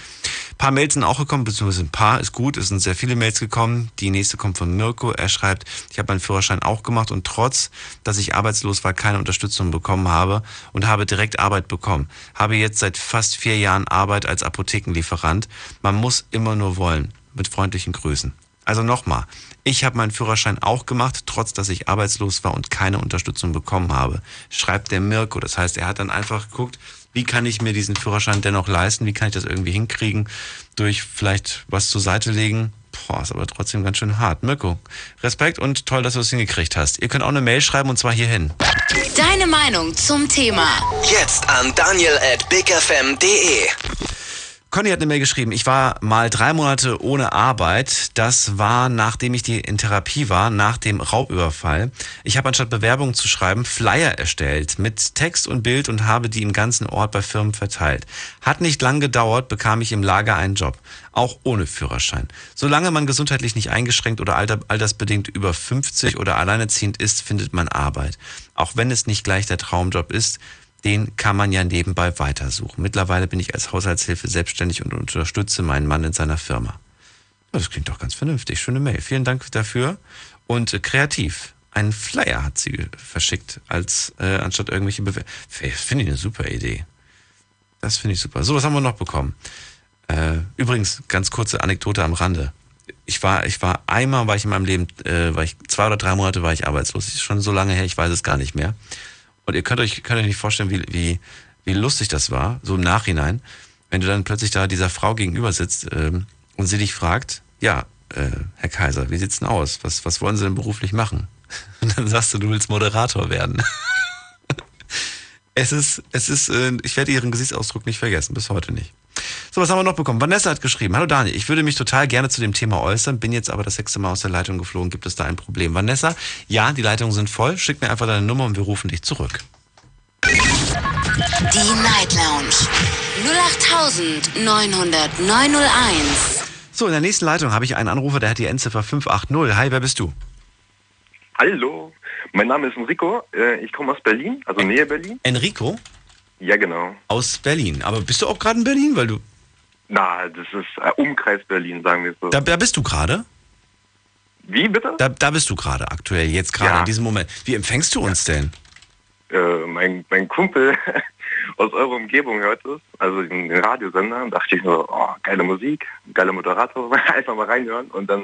Ein paar Mails sind auch gekommen, beziehungsweise ein paar ist gut. Es sind sehr viele Mails gekommen. Die nächste kommt von Mirko. Er schreibt, ich habe meinen Führerschein auch gemacht und trotz, dass ich arbeitslos war, keine Unterstützung bekommen habe und habe direkt Arbeit bekommen. Habe jetzt seit fast vier Jahren Arbeit als Apothekenlieferant. Man muss immer nur wollen. Mit freundlichen Grüßen. Also nochmal, ich habe meinen Führerschein auch gemacht, trotz dass ich arbeitslos war und keine Unterstützung bekommen habe. Schreibt der Mirko. Das heißt, er hat dann einfach geguckt, wie kann ich mir diesen Führerschein dennoch leisten? Wie kann ich das irgendwie hinkriegen? Durch vielleicht was zur Seite legen? Boah, ist aber trotzdem ganz schön hart. Mirko, Respekt und toll, dass du es hingekriegt hast. Ihr könnt auch eine Mail schreiben und zwar hierhin. Deine Meinung zum Thema. Jetzt an daniel at bigfm.de. Conny hat eine Mail geschrieben, ich war mal drei Monate ohne Arbeit. Das war, nachdem ich die in Therapie war, nach dem Raubüberfall. Ich habe anstatt Bewerbungen zu schreiben, Flyer erstellt mit Text und Bild und habe die im ganzen Ort bei Firmen verteilt. Hat nicht lang gedauert, bekam ich im Lager einen Job. Auch ohne Führerschein. Solange man gesundheitlich nicht eingeschränkt oder alter, altersbedingt über 50 oder alleinerziehend ist, findet man Arbeit. Auch wenn es nicht gleich der Traumjob ist, den kann man ja nebenbei weitersuchen. Mittlerweile bin ich als Haushaltshilfe selbstständig und unterstütze meinen Mann in seiner Firma. Das klingt doch ganz vernünftig. Schöne Mail. Vielen Dank dafür. Und äh, kreativ. Einen Flyer hat sie verschickt, als äh, anstatt irgendwelche Bewerbungen. Finde ich eine super Idee. Das finde ich super. So, was haben wir noch bekommen? Äh, übrigens, ganz kurze Anekdote am Rande. Ich war, ich war einmal, war ich in meinem Leben, äh, war ich zwei oder drei Monate war ich arbeitslos. Das ist schon so lange her, ich weiß es gar nicht mehr. Und ihr könnt euch, könnt euch nicht vorstellen, wie, wie, wie lustig das war, so im Nachhinein, wenn du dann plötzlich da dieser Frau gegenüber sitzt ähm, und sie dich fragt, ja, äh, Herr Kaiser, wie sieht's denn aus? Was, was wollen Sie denn beruflich machen? Und dann sagst du, du willst Moderator werden. Es ist, es ist, äh, ich werde Ihren Gesichtsausdruck nicht vergessen, bis heute nicht. So, was haben wir noch bekommen? Vanessa hat geschrieben, hallo Daniel, ich würde mich total gerne zu dem Thema äußern, bin jetzt aber das sechste Mal aus der Leitung geflogen. Gibt es da ein Problem? Vanessa, ja, die Leitungen sind voll. Schick mir einfach deine Nummer und wir rufen dich zurück. Die Night Lounge 0890901. So, in der nächsten Leitung habe ich einen Anrufer, der hat die Endziffer 580. Hi, wer bist du? Hallo, mein Name ist Enrico. Äh, Ich komme aus Berlin, also Nähe Berlin. Enrico? Ja, genau. Aus Berlin. Aber bist du auch gerade in Berlin? Weil du. Na, das ist äh, Umkreis Berlin, sagen wir so. Da, da bist du gerade? Wie bitte? Da, da bist du gerade aktuell, jetzt gerade Ja. in diesem Moment. Wie empfängst du uns denn? Äh, mein, mein Kumpel aus eurer Umgebung hört es, also den den Radiosender, und dachte ich so, oh, geile Musik, geiler Moderator, einfach mal reinhören. Und dann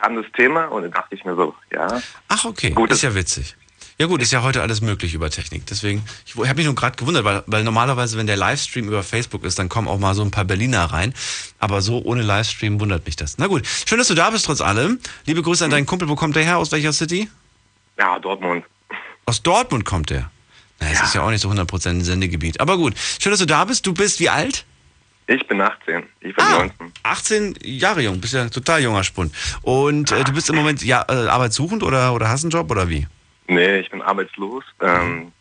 kam das Thema und dann dachte ich mir so, ja. Ach, okay. Gut, ist ja witzig. Ja gut, ist ja heute alles möglich über Technik. Deswegen, ich habe mich nur gerade gewundert, weil, weil normalerweise, wenn der Livestream über Facebook ist, dann kommen auch mal so ein paar Berliner rein. Aber so ohne Livestream wundert mich das. Na gut, schön, dass du da bist trotz allem. Liebe Grüße an deinen Kumpel. Wo kommt der her? Aus welcher City? Ja, Dortmund. Aus Dortmund kommt der. Na, es ist ja auch nicht so 100% ein Sendegebiet. Aber gut, schön, dass du da bist. Du bist wie alt? Ich bin 18, ich bin Ah, 19. 18 Jahre jung, bist ja total junger Spund. Und äh, du bist im Moment ja, äh, arbeitssuchend oder, oder hast einen Job oder wie? Nee, ich bin arbeitslos. Ähm,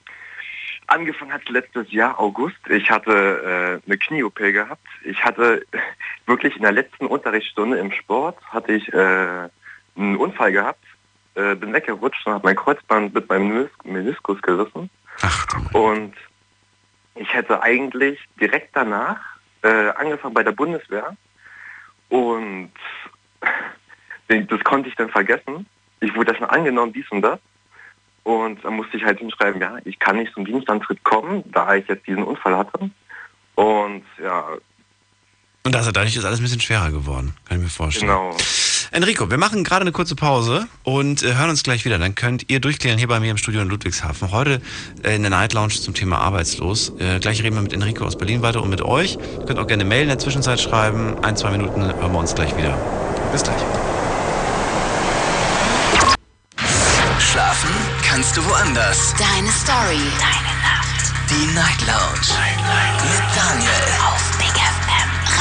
angefangen hat letztes Jahr August. Ich hatte äh, eine Knie-OP gehabt. Ich hatte wirklich in der letzten Unterrichtsstunde im Sport hatte ich äh, einen Unfall gehabt, äh, bin weggerutscht und habe mein Kreuzband mit meinem Menis Meniskus gerissen. Und ich hätte eigentlich direkt danach äh, angefangen bei der Bundeswehr und das konnte ich dann vergessen. Ich wurde dann angenommen, dies und das. Und dann musste ich halt hinschreiben, ja, ich kann nicht zum Dienstantritt kommen, da ich jetzt diesen Unfall hatte. Und ja, Und das, dadurch ist alles ein bisschen schwerer geworden, kann ich mir vorstellen. genau. Enrico, wir machen gerade eine kurze Pause und äh, hören uns gleich wieder. Dann könnt ihr durchklären hier bei mir im Studio in Ludwigshafen. Heute äh, in der Night Lounge zum Thema Arbeitslos. Äh, gleich reden wir mit Enrico aus Berlin weiter und mit euch. Ihr könnt auch gerne Mail in der Zwischenzeit schreiben. Ein, zwei Minuten hören wir uns gleich wieder. Bis gleich. Schlafen kannst du woanders. Deine Story. Deine Nacht. Die Night Lounge. Mit Daniel. Auf.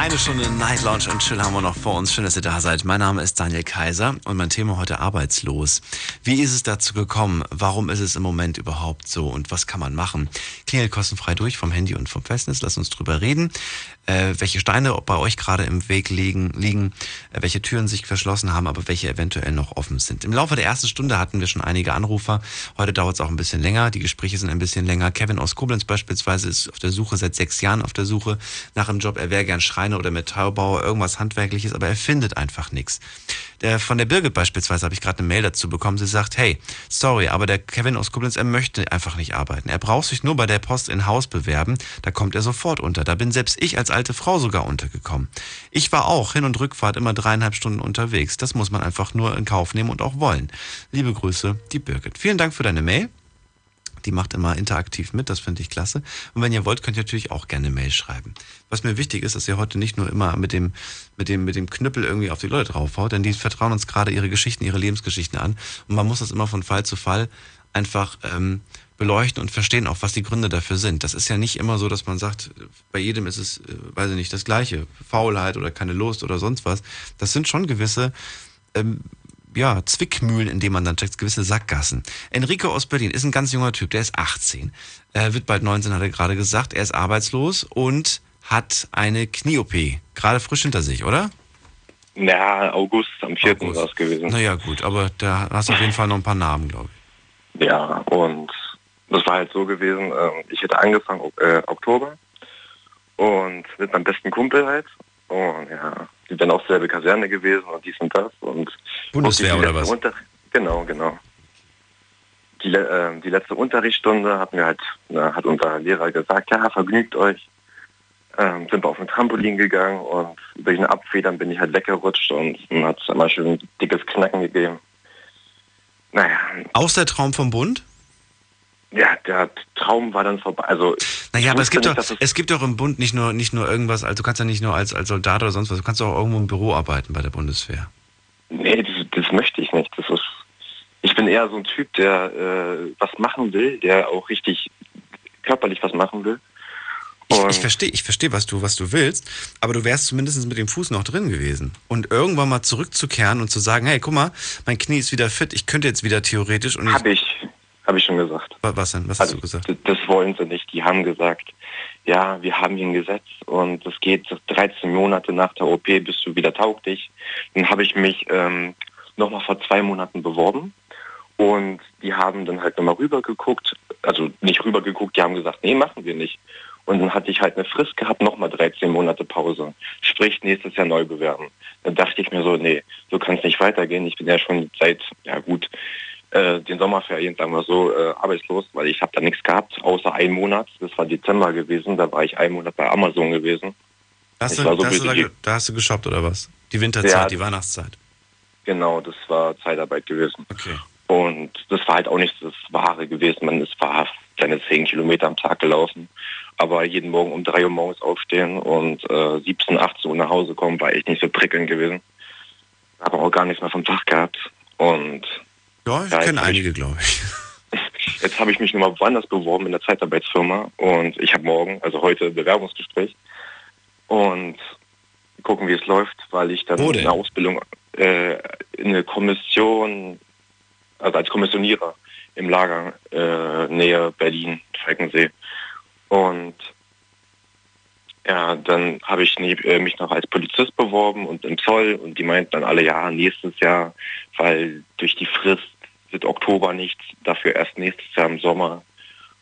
Eine Stunde Night Lounge und Chill haben wir noch vor uns. Schön, dass ihr da seid. Mein Name ist Daniel Kaiser und mein Thema heute arbeitslos. Wie ist es dazu gekommen? Warum ist es im Moment überhaupt so? Und was kann man machen? Klingelt kostenfrei durch vom Handy und vom Festnetz. Lasst uns drüber reden. Äh, welche Steine bei euch gerade im Weg liegen, liegen äh, welche Türen sich verschlossen haben, aber welche eventuell noch offen sind. Im Laufe der ersten Stunde hatten wir schon einige Anrufer. Heute dauert es auch ein bisschen länger. Die Gespräche sind ein bisschen länger. Kevin aus Koblenz beispielsweise ist auf der Suche seit sechs Jahren auf der Suche nach einem Job. Er wäre gern Schreiner oder Metallbauer, irgendwas Handwerkliches, aber er findet einfach nichts. Der, von der Birgit beispielsweise habe ich gerade eine Mail dazu bekommen. Sie sagt, hey, sorry, aber der Kevin aus Koblenz, er möchte einfach nicht arbeiten. Er braucht sich nur bei der Post in Haus bewerben, da kommt er sofort unter. Da bin selbst ich als alte Frau sogar untergekommen. Ich war auch Hin- und Rückfahrt immer dreieinhalb Stunden unterwegs. Das muss man einfach nur in Kauf nehmen und auch wollen. Liebe Grüße, die Birgit. Vielen Dank für deine Mail. Die macht immer interaktiv mit, das finde ich klasse. Und wenn ihr wollt, könnt ihr natürlich auch gerne Mail schreiben. Was mir wichtig ist, dass ihr heute nicht nur immer mit dem, mit dem, mit dem Knüppel irgendwie auf die Leute draufhaut, denn die vertrauen uns gerade ihre Geschichten, ihre Lebensgeschichten an. Und man muss das immer von Fall zu Fall einfach ähm, beleuchten und verstehen auch, was die Gründe dafür sind. Das ist ja nicht immer so, dass man sagt, bei jedem ist es, äh, weiß ich nicht, das Gleiche. Faulheit oder keine Lust oder sonst was. Das sind schon gewisse ähm, ja, Zwickmühlen, in denen man dann checkt, gewisse Sackgassen. Enrico aus Berlin ist ein ganz junger Typ, der ist 18. Er wird bald 19, hat er gerade gesagt. Er ist arbeitslos und hat eine Knie-OP. Gerade frisch hinter sich, oder? Ja, August, am 4. war es gewesen. Naja, gut, aber da hast du auf jeden Fall noch ein paar Namen, glaube ich. Ja, und das war halt so gewesen, ähm, ich hätte angefangen äh, Oktober und mit meinem besten Kumpel halt. Und ja, die dann auch selbe Kaserne gewesen und dies und das. Und Bundeswehr oder was? Unter genau, genau. Die, äh, die letzte Unterrichtsstunde hat mir halt, na, hat unser Lehrer gesagt, ja, vergnügt euch. Ähm, sind wir auf ein Trampolin gegangen und durch ein Abfedern bin ich halt weggerutscht und hat es immer schön ein dickes Knacken gegeben. Naja. Aus der Traum vom Bund? Ja, der Traum war dann vorbei. Also naja, aber es gibt nicht, doch, es gibt doch im Bund nicht nur nicht nur irgendwas, also du kannst ja nicht nur als, als Soldat oder sonst was, du kannst auch irgendwo im Büro arbeiten bei der Bundeswehr. Nee, das, das möchte ich nicht. Das ist, ich bin eher so ein Typ, der äh, was machen will, der auch richtig körperlich was machen will. Ich, ich verstehe, ich verstehe, was du, was du willst, aber du wärst zumindest mit dem Fuß noch drin gewesen. Und irgendwann mal zurückzukehren und zu sagen, hey, guck mal, mein Knie ist wieder fit, ich könnte jetzt wieder theoretisch und Hab ich, habe ich schon gesagt. Was denn? Was also, hast du gesagt? Das wollen sie nicht. Die haben gesagt, ja, wir haben hier ein Gesetz und es geht 13 Monate nach der OP bist du wieder tauglich. Dann habe ich mich ähm, nochmal vor zwei Monaten beworben und die haben dann halt nochmal rübergeguckt, also nicht rübergeguckt, die haben gesagt, nee, machen wir nicht. Und dann hatte ich halt eine Frist gehabt, nochmal 13 Monate Pause. Sprich, nächstes Jahr neu bewerben. Dann dachte ich mir so, nee, so kann es nicht weitergehen. Ich bin ja schon seit, ja gut, äh, den Sommerferien, sagen wir so, äh, arbeitslos, weil ich habe da nichts gehabt, außer einen Monat. Das war Dezember gewesen, da war ich einen Monat bei Amazon gewesen. Hast du, so hast du da, da, hast du geshoppt oder was? Die Winterzeit, ja, die Weihnachtszeit. Genau, das war Zeitarbeit gewesen. Okay. Und das war halt auch nicht das Wahre gewesen. Man ist war seine zehn Kilometer am Tag gelaufen. Aber jeden Morgen um drei Uhr morgens aufstehen und äh, 17, 18 Uhr nach Hause kommen, war echt nicht so prickelnd gewesen. Habe auch gar nichts mehr vom Tag gehabt. Und ja, ich ja, kenne einige, glaube ich. Jetzt habe ich mich nochmal woanders beworben in der Zeitarbeitsfirma und ich habe morgen, also heute, Bewerbungsgespräch und gucken, wie es läuft, weil ich dann eine Ausbildung äh, in eine Kommission, also als Kommissionierer im Lager äh, Nähe Berlin, Falkensee. Und ja, dann habe ich äh, mich noch als Polizist beworben und im Zoll und die meinten dann alle, ja, nächstes Jahr, weil durch die Frist wird Oktober nichts, dafür erst nächstes Jahr im Sommer.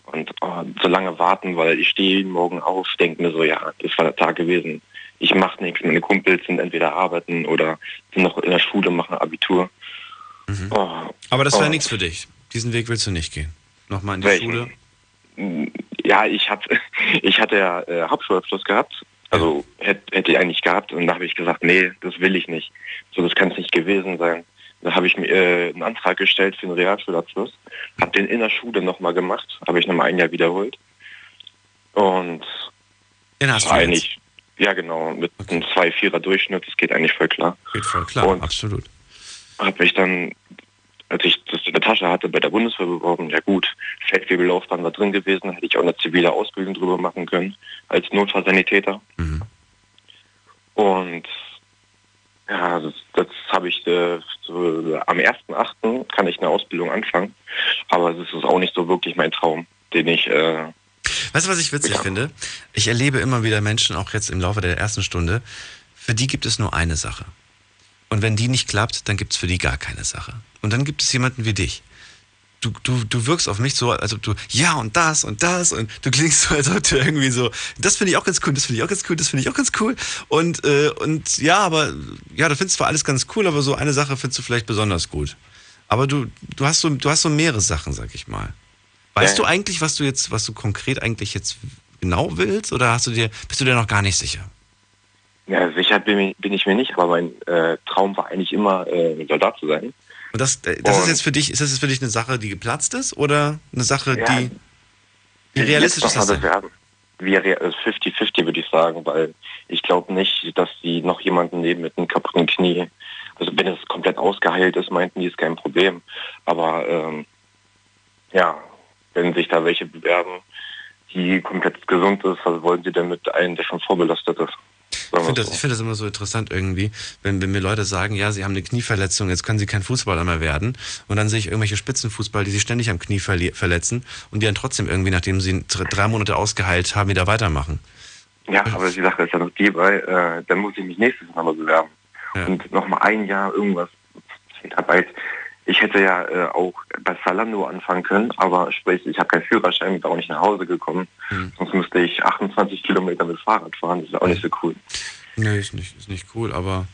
Und oh, so lange warten, weil ich stehe jeden Morgen auf, denke mir so, ja, das war der Tag gewesen. Ich mache nichts. Meine Kumpels sind entweder arbeiten oder sind noch in der Schule, machen Abitur. Mhm. Oh, Aber das wäre oh. nichts für dich. Diesen Weg willst du nicht gehen. Nochmal in die Welchen? Schule? Ja, ich hatte, ich hatte ja äh, Hauptschulabschluss gehabt. Also hätte, hätte ich eigentlich gehabt. Und da habe ich gesagt, nee, das will ich nicht. So, das kann es nicht gewesen sein. Da habe ich mir äh, einen Antrag gestellt für einen Realschulabschluss, habe den in der Schule nochmal gemacht, habe ich nochmal ein Jahr wiederholt. Und den hast du eigentlich, ja genau, mit okay. einem 2-4er Durchschnitt, das geht eigentlich voll klar. Geht voll klar, und absolut. Habe ich dann, als ich das in der Tasche hatte, bei der Bundeswehr beworben, ja gut, Feldwebellaufbahn war drin gewesen, hätte ich auch eine zivile Ausbildung drüber machen können, als Notfallsanitäter. Mhm. Und ja, das, das habe ich äh, so, am 1.8. kann ich eine Ausbildung anfangen, aber es ist auch nicht so wirklich mein Traum, den ich. Äh, weißt du, was ich witzig ja. finde? Ich erlebe immer wieder Menschen, auch jetzt im Laufe der ersten Stunde, für die gibt es nur eine Sache. Und wenn die nicht klappt, dann gibt es für die gar keine Sache. Und dann gibt es jemanden wie dich. Du, du, du wirkst auf mich so, als ob du, ja und das und das und du klingst so, als ob du irgendwie so, das finde ich auch ganz cool, das finde ich auch ganz cool, das finde ich auch ganz cool. Und, äh, und ja, aber, ja, du findest zwar alles ganz cool, aber so eine Sache findest du vielleicht besonders gut. Aber du, du hast so, du hast so mehrere Sachen, sag ich mal. Weißt ja. du eigentlich, was du jetzt, was du konkret eigentlich jetzt genau willst, oder hast du dir, bist du dir noch gar nicht sicher? Ja, sicher bin, bin ich mir nicht, aber mein äh, Traum war eigentlich immer, äh, Soldat zu sein. Und das, äh, das ist jetzt für dich, ist das jetzt für dich eine Sache, die geplatzt ist oder eine Sache, ja, die wie realistisch ist das? Bewerben. Wie 50-50 würde ich sagen, weil ich glaube nicht, dass sie noch jemanden nehmen mit einem kaputten Knie. Also wenn es komplett ausgeheilt ist, meinten die, ist kein Problem. Aber ähm, ja, wenn sich da welche bewerben, die komplett gesund ist, was wollen sie denn mit einem, der schon vorbelastet ist? Ich finde das, find das immer so interessant irgendwie, wenn, wenn mir Leute sagen, ja, sie haben eine Knieverletzung, jetzt können sie kein Fußballer mehr werden. Und dann sehe ich irgendwelche Spitzenfußballer, die sich ständig am Knie verletzen und die dann trotzdem irgendwie, nachdem sie drei Monate ausgeheilt haben, wieder weitermachen. Ja, aber die Sache ist ja noch die, weil äh, dann muss ich mich nächstes Mal bewerben. Ja. Und nochmal ein Jahr irgendwas Arbeit ich hätte ja äh, auch bei Salando anfangen können, aber sprich, ich habe keinen Führerschein, bin auch nicht nach Hause gekommen. Mhm. Sonst müsste ich 28 Kilometer mit Fahrrad fahren. Das ist auch nicht so cool. Nee, ist nicht, ist nicht cool, aber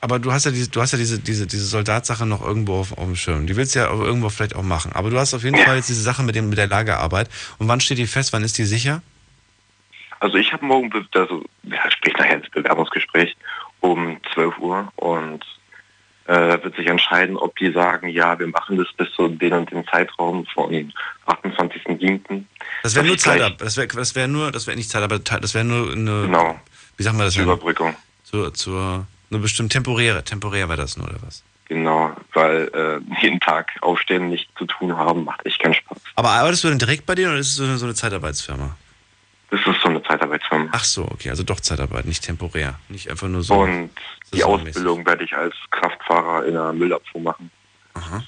aber du hast ja diese, du hast ja diese, diese, diese Soldatsache noch irgendwo auf, auf dem Schirm. Die willst du ja irgendwo vielleicht auch machen. Aber du hast auf jeden ja. Fall jetzt diese Sache mit, dem, mit der Lagerarbeit. Und wann steht die fest? Wann ist die sicher? Also ich habe morgen, also ja, sprich nachher ins Bewerbungsgespräch um 12 Uhr und äh, wird sich entscheiden, ob die sagen, ja, wir machen das bis zu den und dem Zeitraum von 28.07. Das wäre nur Zeitarbeit, das wäre das wär nur, das wäre nicht Zeitarbeit, das wäre nur eine, genau. wie sagen wir das? Überbrückung. Zur, zur, eine bestimmt temporäre, temporär wäre das nur, oder was? Genau, weil äh, jeden Tag aufstehen, nichts zu tun haben, macht echt keinen Spaß. Aber arbeitest du denn direkt bei denen oder ist es so eine, so eine Zeitarbeitsfirma? Das ist so eine Zeitarbeitsfirma. Ach so, okay, also doch Zeitarbeit, nicht temporär, nicht einfach nur so. Und die Ausbildung werde ich als Kraftfahrer in der Müllabfuhr machen. Aha.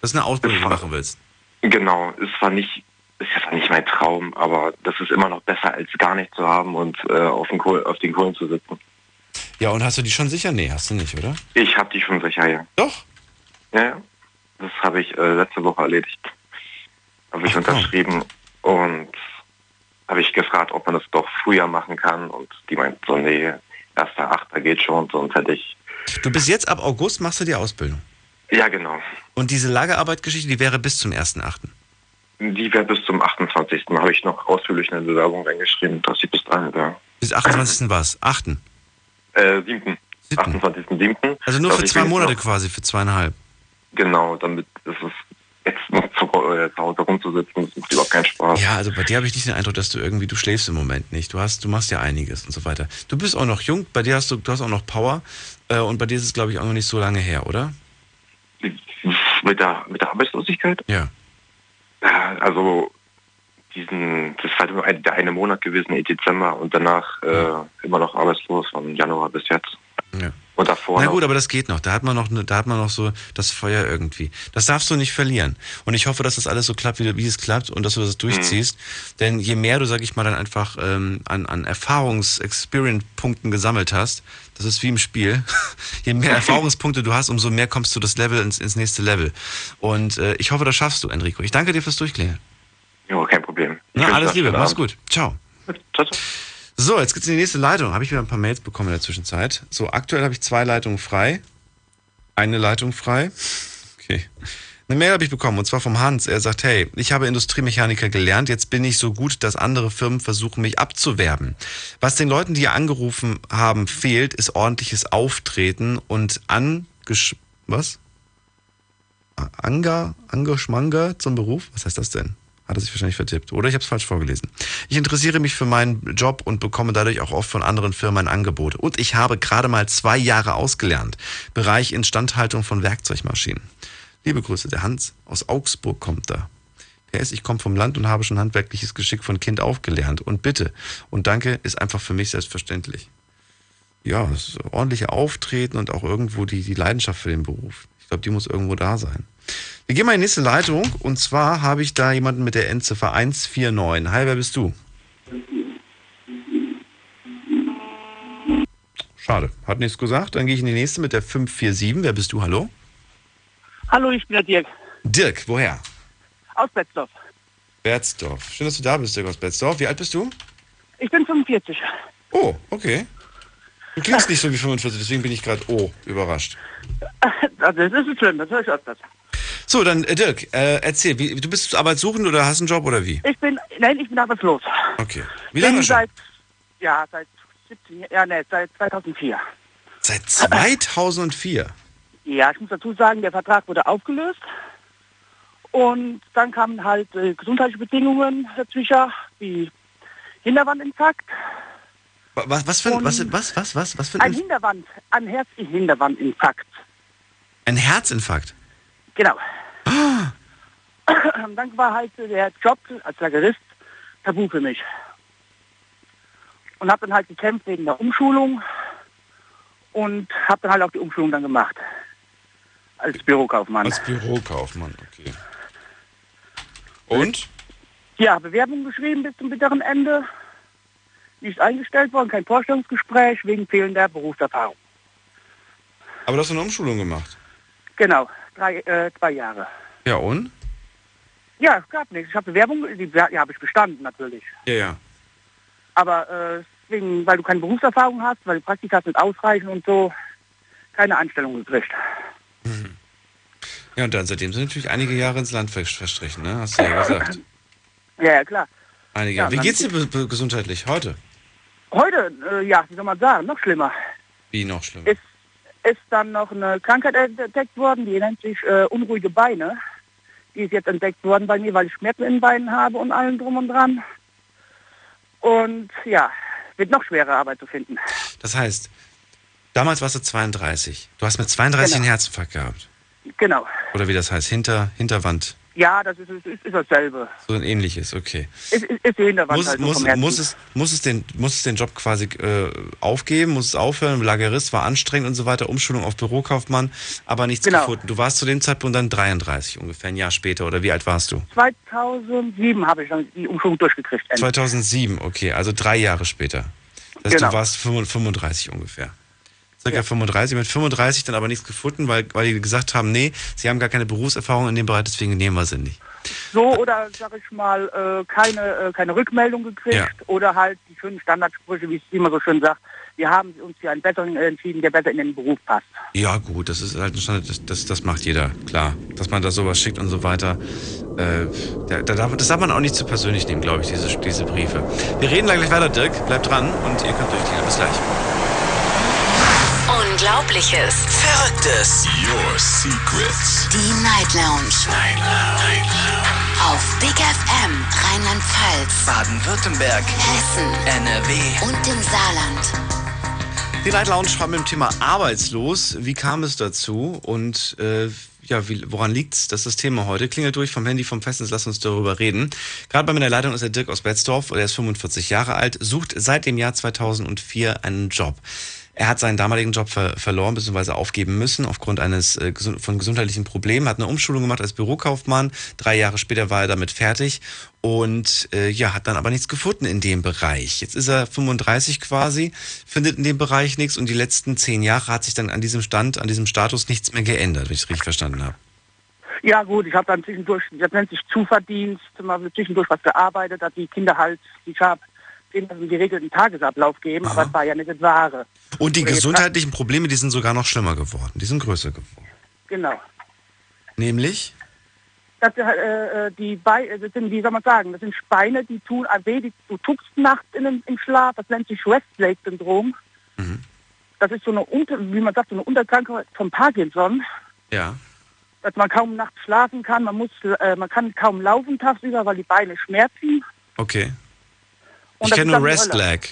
Das ist eine Ausbildung, die du machen willst. Genau, ist zwar nicht, ist ja nicht mein Traum, aber das ist immer noch besser, als gar nichts zu haben und äh, auf, den Kohl, auf den Kohlen zu sitzen. Ja, und hast du die schon sicher? Nee, hast du nicht, oder? Ich habe die schon sicher, ja. Doch? Ja, ja. Das habe ich äh, letzte Woche erledigt. Habe ich Ach, unterschrieben komm. und habe ich gefragt, ob man das doch früher machen kann und die meint so, nee, erster Achter geht schon, sonst hätte ich. Du bist jetzt ab August machst du die Ausbildung? Ja, genau. Und diese Lagerarbeitgeschichte, die wäre bis zum 1.8.? Die wäre bis zum 28. habe ich noch ausführlich eine Bewerbung reingeschrieben, dass sie bis dahin wäre. Bis 28. was? 8. Äh, 7. 28.7. Also nur für zwei Monate quasi, für zweieinhalb. Genau, damit ist es jetzt noch zu, äh, zu Hause rumzusitzen, das macht überhaupt keinen Spaß. Ja, also bei dir habe ich nicht den Eindruck, dass du irgendwie, du schläfst im Moment nicht. Du hast, du machst ja einiges und so weiter. Du bist auch noch jung, bei dir hast du, du hast auch noch Power äh, und bei dir ist es, glaube ich, auch noch nicht so lange her, oder? Mit der, mit der Arbeitslosigkeit? Ja. also diesen, das war ein, der eine Monat gewesen, im Dezember und danach äh, immer noch arbeitslos von Januar bis jetzt. Ja. Und davor. Na gut, aber das geht noch. Da hat man noch, da hat man noch so das Feuer irgendwie. Das darfst du nicht verlieren. Und ich hoffe, dass das alles so klappt, wie, wie es klappt und dass du das durchziehst. Mhm. Denn je mehr du, sag ich mal, dann einfach ähm, an, an Erfahrungs-Experience-Punkten gesammelt hast, das ist wie im Spiel. je mehr Erfahrungspunkte du hast, umso mehr kommst du das Level ins, ins nächste Level. Und äh, ich hoffe, das schaffst du, Enrico. Ich danke dir fürs Durchklingeln. Jo, kein Problem. Na, alles Liebe, mach's gut. Ciao. Ciao, ciao. So, jetzt geht's in die nächste Leitung. Habe ich wieder ein paar Mails bekommen in der Zwischenzeit. So, aktuell habe ich zwei Leitungen frei. Eine Leitung frei. Okay. Eine Mail habe ich bekommen und zwar vom Hans. Er sagt, hey, ich habe Industriemechaniker gelernt, jetzt bin ich so gut, dass andere Firmen versuchen, mich abzuwerben. Was den Leuten, die angerufen haben, fehlt, ist ordentliches Auftreten und angesch... Was? Anger, Angeschmanger zum Beruf? Was heißt das denn? Hat er sich wahrscheinlich vertippt. Oder ich habe es falsch vorgelesen. Ich interessiere mich für meinen Job und bekomme dadurch auch oft von anderen Firmen Angebote. Und ich habe gerade mal zwei Jahre ausgelernt. Bereich Instandhaltung von Werkzeugmaschinen. Liebe Grüße, der Hans aus Augsburg kommt da. PS, ich komme vom Land und habe schon handwerkliches Geschick von Kind aufgelernt. Und bitte und danke ist einfach für mich selbstverständlich. Ja, das ordentliche Auftreten und auch irgendwo die, die Leidenschaft für den Beruf. Ich glaube, die muss irgendwo da sein. Wir gehen mal in die nächste Leitung und zwar habe ich da jemanden mit der Endziffer 149. Hi, wer bist du? Schade, hat nichts gesagt. Dann gehe ich in die nächste mit der 547. Wer bist du? Hallo? Hallo, ich bin der Dirk. Dirk, woher? Aus Betzdorf. Betzdorf. Schön, dass du da bist, Dirk aus Betzdorf. Wie alt bist du? Ich bin 45. Oh, okay. Du klingst nicht so wie 45, deswegen bin ich gerade, oh, überrascht. Also das ist schlimm, das höre ich öfters. So, dann äh, Dirk, äh, erzähl, wie, du bist arbeitssuchend oder hast einen Job oder wie? Ich bin, nein, ich bin arbeitslos. Okay. Wie lange bin schon? Seit, ja, seit 17, ja, ne, seit 2004. Seit 2004. Ja, ich muss dazu sagen, der Vertrag wurde aufgelöst. Und dann kamen halt äh, gesundheitliche Bedingungen dazwischen, wie Hinterwandinfarkt. Wa- Was, was für ein, was, was, was, was, was für Ein ein, Hinterwand, ein Herz-Hinterwandinfarkt. Ein Herzinfarkt? Genau. dann war halt der Job als Lagerist tabu für mich. Und habe dann halt gekämpft wegen der Umschulung und habe dann halt auch die Umschulung dann gemacht. Als Bürokaufmann. Als Bürokaufmann, okay. Und? Ja, Bewerbung geschrieben bis zum bitteren Ende. Nicht eingestellt worden, kein Vorstellungsgespräch wegen fehlender Berufserfahrung. Aber du hast eine Umschulung gemacht. Genau, drei, äh, zwei Jahre. Ja, und? Ja, es gab nichts. Ich habe Bewerbung, die, die habe ich bestanden natürlich. Ja, ja. Aber äh, deswegen, weil du keine Berufserfahrung hast, weil die Praktika nicht ausreichen und so, keine Anstellung gekriegt. Ja, und dann seitdem sind natürlich einige Jahre ins Land ver- verstrichen, ne? Hast du ja gesagt. Ja, ja, klar. Einige Ja, Jahre. Wie geht's dir gesundheitlich heute? Heute, äh, ja, wie soll man sagen, noch schlimmer. Wie noch schlimmer? Ist, ist dann noch eine Krankheit entdeckt worden, die nennt sich äh, unruhige Beine. Die ist jetzt entdeckt worden bei mir, weil ich Schmerzen in den Beinen habe und allem drum und dran. Und ja, wird noch schwerer Arbeit zu finden. Das heißt, damals warst du 32. Du hast mit 32 einen Genau. Herzinfarkt gehabt. Genau. Oder wie das heißt, Hinter, Hinterwand. Ja, das ist, ist, ist, dasselbe. So ein ähnliches, okay. Ist, ist, ist die Hinterwand Muss, halt muss, muss, es, muss, es den, muss es den Job quasi äh, aufgeben, muss es aufhören? Lagerist war anstrengend und so weiter, Umschulung auf Bürokaufmann, aber nichts Genau. gefunden. Du warst zu dem Zeitpunkt dann 33 ungefähr, ein Jahr später, oder wie alt warst du? 2007 habe ich dann die Umschulung durchgekriegt. endlich. 2007, okay, also drei Jahre später. Das heißt, Genau. du warst 35 ungefähr. Circa 35, mit 35 dann aber nichts gefunden, weil, weil die gesagt haben, nee, sie haben gar keine Berufserfahrung in dem Bereich, deswegen nehmen wir sie nicht. So oder sag ich mal, äh, keine, äh, keine Rückmeldung gekriegt Ja. oder halt die schönen Standardsprüche, wie es immer so schön sagt, wir haben uns für einen besseren entschieden, der besser in den Beruf passt. Ja, gut, das ist halt ein Standard, das, das, das macht jeder, klar. Dass man da sowas schickt und so weiter. Äh, da, da darf, das darf man auch nicht zu persönlich nehmen, glaube ich, diese, diese Briefe. Wir reden gleich weiter, Dirk. Bleibt dran und ihr könnt durchgehen. Bis gleich. Unglaubliches. Verrücktes. Your Secrets. Die Night Lounge. Night Lounge. Auf Big FM Rheinland-Pfalz, Baden-Württemberg. Hessen NRW. und im Saarland. Die Night Lounge haben mit dem Thema arbeitslos. Wie kam es dazu? Und äh, ja, wie, woran liegt's? Das ist das Thema heute. Klingelt durch vom Handy vom Festnetz, lass uns darüber reden. Gerade bei mir in der Leitung ist der Dirk aus Betzdorf, er ist 45 Jahre alt, sucht seit dem Jahr 2004 einen Job. Er hat seinen damaligen Job ver verloren bzw. aufgeben müssen aufgrund eines äh, von gesundheitlichen Problemen. Hat eine Umschulung gemacht als Bürokaufmann. Drei Jahre später war er damit fertig und äh, ja, hat dann aber nichts gefunden in dem Bereich. Jetzt ist er 35 quasi, findet in dem Bereich nichts und die letzten zehn Jahre hat sich dann an diesem Stand, an diesem Status nichts mehr geändert, wenn ich es richtig verstanden habe. Ja gut, ich habe dann zwischendurch, das nennt sich Zuverdienst, mal zwischendurch was gearbeitet, dass die Kinder halt, ich habe einen geregelten Tagesablauf geben, aber es war ja nicht das Wahre. Und die Oder gesundheitlichen Probleme, die sind sogar noch schlimmer geworden. Die sind größer geworden. Genau. Nämlich? Das, äh, äh, die Beine, das sind, wie soll man sagen, das sind Beine, die tun ein weh, die, du tuckst nachts in, den- im Schlaf, das nennt sich Westlake-Syndrom. Das ist so eine, Unter, wie man sagt, so eine Unterkrankheit vom Parkinson, Ja. dass man kaum nachts schlafen kann, man muss, äh, man kann kaum laufen tagsüber, weil die Beine schmerzen. Okay. Und ich kenne nur Hölle. Restlag.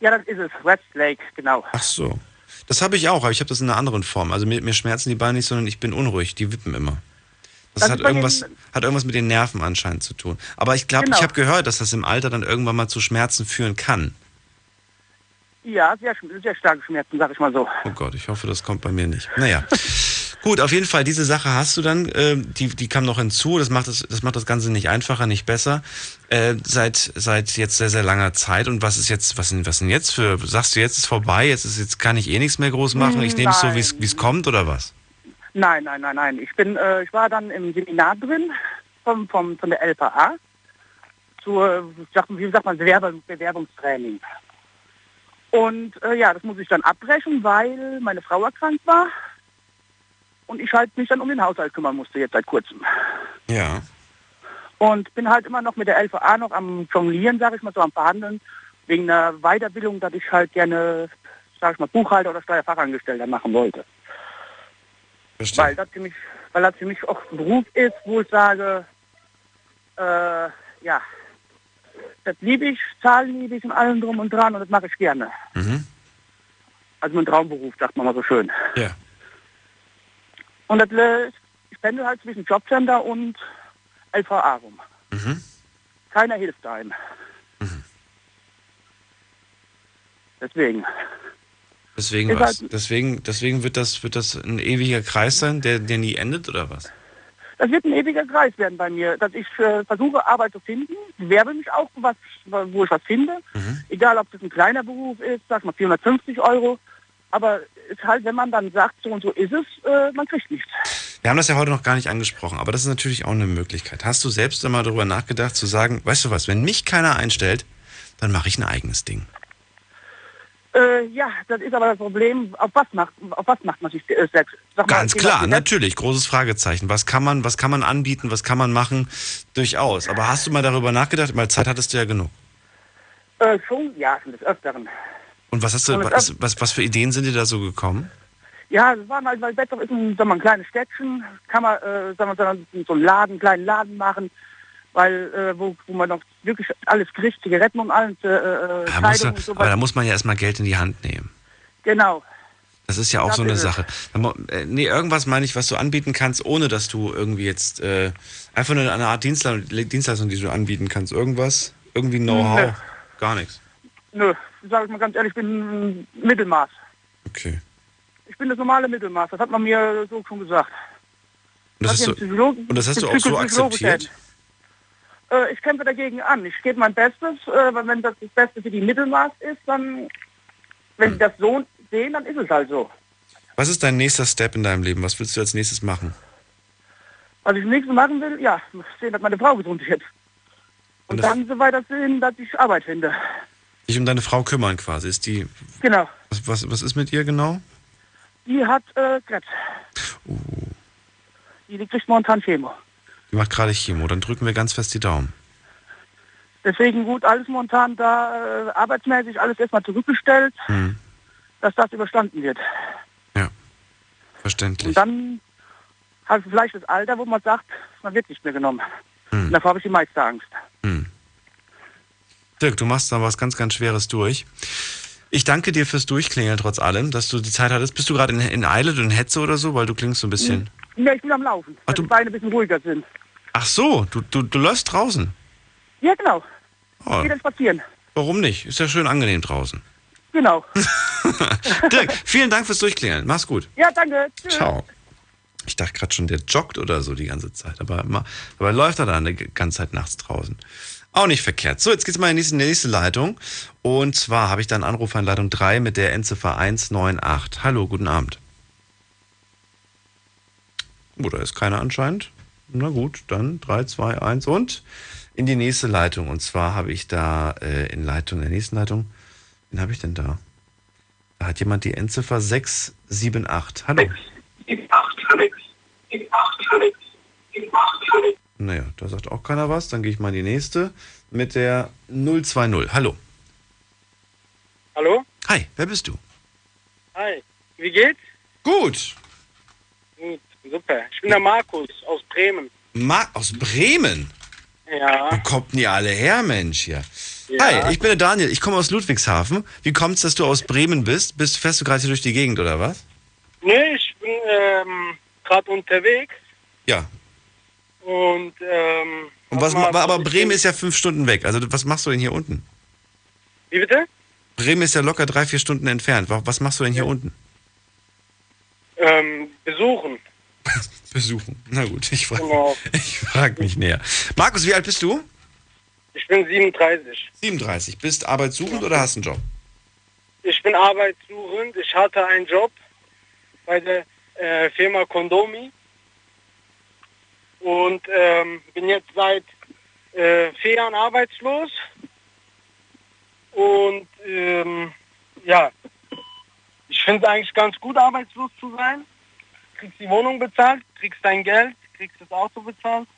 Ja, das ist es, Westlake, genau. Ach so. Das habe ich auch, aber ich habe das in einer anderen Form. Also mir, mir schmerzen die Beine nicht, sondern ich bin unruhig. Die wippen immer. Das, Das hat irgendwas, den- hat irgendwas mit den Nerven anscheinend zu tun. Aber ich glaube, Genau. ich habe gehört, dass das im Alter dann irgendwann mal zu Schmerzen führen kann. Ja, sehr, sehr starke Schmerzen, sag ich mal so. Oh Gott, ich hoffe, das kommt bei mir nicht. Naja. Gut, auf jeden Fall, diese Sache hast du dann, ähm, die, die kam noch hinzu, das macht das, das macht das Ganze nicht einfacher, nicht besser, äh, seit, seit jetzt sehr, sehr langer Zeit. Und was ist jetzt, was, sind- was denn jetzt für, sagst du, jetzt ist vorbei, jetzt ist, jetzt kann ich eh nichts mehr groß machen, ich nehme es so, wie es- wie es kommt, oder was? Nein, nein, nein, nein. Ich bin, äh, ich war dann im Seminar drin vom, vom, von der LVA zur, wie sagt man, Bewerbung, Bewerbungstraining. Und äh, ja, das muss ich dann abbrechen, weil meine Frau erkrankt war und ich halt mich dann um den Haushalt kümmern musste jetzt seit kurzem. Ja. Und bin halt immer noch mit der LVA noch am Jonglieren, sage ich mal, so am Verhandeln, wegen einer Weiterbildung, dass ich halt gerne, sage ich mal, Buchhalter oder Steuerfachangestellter machen wollte. Verstehe. Weil das für mich, weil das für mich auch ein Beruf ist, wo ich sage, äh, ja, das liebe ich, Zahlen liebe ich und allem drum und dran und das mache ich gerne. Mhm. Also mein Traumberuf, sagt man mal so schön. Ja. Und das, ich pendel halt zwischen Jobcenter und LVA rum. Mhm. Keiner hilft einem. Deswegen. Deswegen Ist was? halt- Deswegen, deswegen wird das, wird das ein ewiger Kreis sein, der, der nie endet, oder was? Das wird ein ewiger Kreis werden bei mir, dass ich äh, versuche, Arbeit zu finden, bewerbe mich auch, was, wo ich was finde. Egal, ob das ein kleiner Beruf ist, sag mal 450 Euro. Aber es ist halt, wenn man dann sagt, so und so ist es, äh, man kriegt nichts. Wir haben das ja heute noch gar nicht angesprochen, aber das ist natürlich auch eine Möglichkeit. Hast du selbst einmal darüber nachgedacht, zu sagen, weißt du was, wenn mich keiner einstellt, dann mache ich ein eigenes Ding. Äh, ja, das ist aber das Problem, auf was macht, auf was macht man sich äh, selbst? Mal, Ganz klar, natürlich, großes Fragezeichen. Was kann man, was kann man anbieten, was kann man machen? Durchaus. Aber hast du mal darüber nachgedacht? Weil Zeit hattest du ja genug. Äh, schon, ja, schon des Öfteren. Und was hast du, Aber was, was, was für Ideen sind dir da so gekommen? Ja, es waren halt, weil Betzow ist ein, sag mal, ein kleines Städtchen, kann man, äh, sag mal, so einen- so einen Laden, kleinen Laden machen, weil, äh, wo, wo man noch wirklich alles kriegt, Zigaretten und alles, äh, äh, Da muss, so aber da muss man ja erstmal Geld in die Hand nehmen. Genau. Das ist ja auch Das so eine. Sache. Äh, Nee, irgendwas meine ich, was du anbieten kannst, ohne dass du irgendwie jetzt äh, einfach nur eine Art Dienstleistung, Dienstleistung, die du anbieten kannst. Irgendwas, irgendwie Know-how, gar nichts. Nö, sag ich mal ganz ehrlich, ich bin Mittelmaß. Okay. Ich bin das normale Mittelmaß, das hat man mir so schon gesagt. Und das, hast du, und das hast du auch so akzeptiert? Äh, ich kämpfe dagegen an. Ich gebe mein Bestes, äh, weil wenn das das Beste für die Mittelmaß ist, dann, wenn Hm. sie das so sehen, dann ist es halt so. Was ist dein nächster Step in deinem Leben? Was willst du als nächstes machen? Was ich nächstes machen will, ja, sehen, dass meine Frau gesund wird. Und, Und dann so weiter sehen, dass ich Arbeit finde. Dich um deine Frau kümmern quasi. Ist die, Genau. was, was, was ist mit ihr genau? Die hat äh, Krebs. Uh. Die, kriegt momentan Chemo. Die macht gerade Chemo. Dann drücken wir ganz fest die Daumen. Deswegen gut, alles momentan da äh, arbeitsmäßig, alles erstmal zurückgestellt, Hm. dass das überstanden wird. Verständlich. Und dann halt vielleicht das Alter, wo man sagt, man wird nicht mehr genommen. Hm. Und davor habe ich die meiste Angst. Hm. Dirk, du machst da was ganz, ganz Schweres durch. Ich danke dir fürs Durchklingeln trotz allem, dass du die Zeit hattest. Bist du gerade in, in Eile, du in Hetze oder so? Weil du klingst so ein bisschen. Ja, ich bin am Laufen, Ach, dass die Beine ein bisschen ruhiger sind. Ach so, du, du, du läufst draußen. Ja, genau. Oh, Wieder spazieren. warum nicht? Ist ja schön angenehm draußen. Genau. Dirk, vielen Dank fürs Durchklingeln. Mach's gut. Ja, danke. Tschüss. Ciao. Ich dachte gerade schon, der joggt oder so die ganze Zeit. Aber, aber läuft er dann die ganze Zeit nachts draußen. Auch nicht verkehrt. So, jetzt geht's mal in die nächste, Leitung. Und zwar habe ich dann Anruf an Leitung 3 mit der Endziffer 198. Hallo, guten Abend. Oh, da ist keiner anscheinend. Na gut, dann 3, 2, 1 und in die nächste Leitung. Und zwar habe ich da äh, in Leitung, in der nächsten Leitung, wen habe ich denn da? Da hat jemand die Endziffer 678. Hallo. Naja, da sagt auch keiner was. Dann gehe ich mal in die nächste mit der 020. Hallo. Hallo? Hi, wer bist du? Hi. Wie geht's? Gut. Gut, super. Ich bin der Markus aus Bremen. Ma aus Bremen? Ja. Wo kommt denn ihr alle her, Mensch hier? Ja. Hi, ich bin der Daniel. Ich komme aus Ludwigshafen. Wie kommt's, dass du aus Bremen bist? Bist fährst du gerade hier durch die Gegend oder was? Nee, ich bin ähm, gerade unterwegs Ja. Und ähm, Und was, mal- aber Bremen ist ja fünf Stunden weg. Also was machst du denn hier unten? Wie bitte? Bremen ist ja locker drei, vier Stunden entfernt. Wa- Was machst du denn hier unten? Ähm, besuchen. Besuchen. Na gut, ich frage Genau. ich frag mich näher. Markus, wie alt bist du? Ich bin 37. 37. Bist arbeitssuchend oder hast einen Job? Ich bin arbeitssuchend. Ich hatte einen Job bei der äh, Firma Kondomi. Und ähm, bin jetzt seit äh, vier Jahren arbeitslos. Und ähm, ja, ich finde es eigentlich ganz gut, arbeitslos zu sein. Kriegst die Wohnung bezahlt, kriegst dein Geld, kriegst das Auto bezahlt.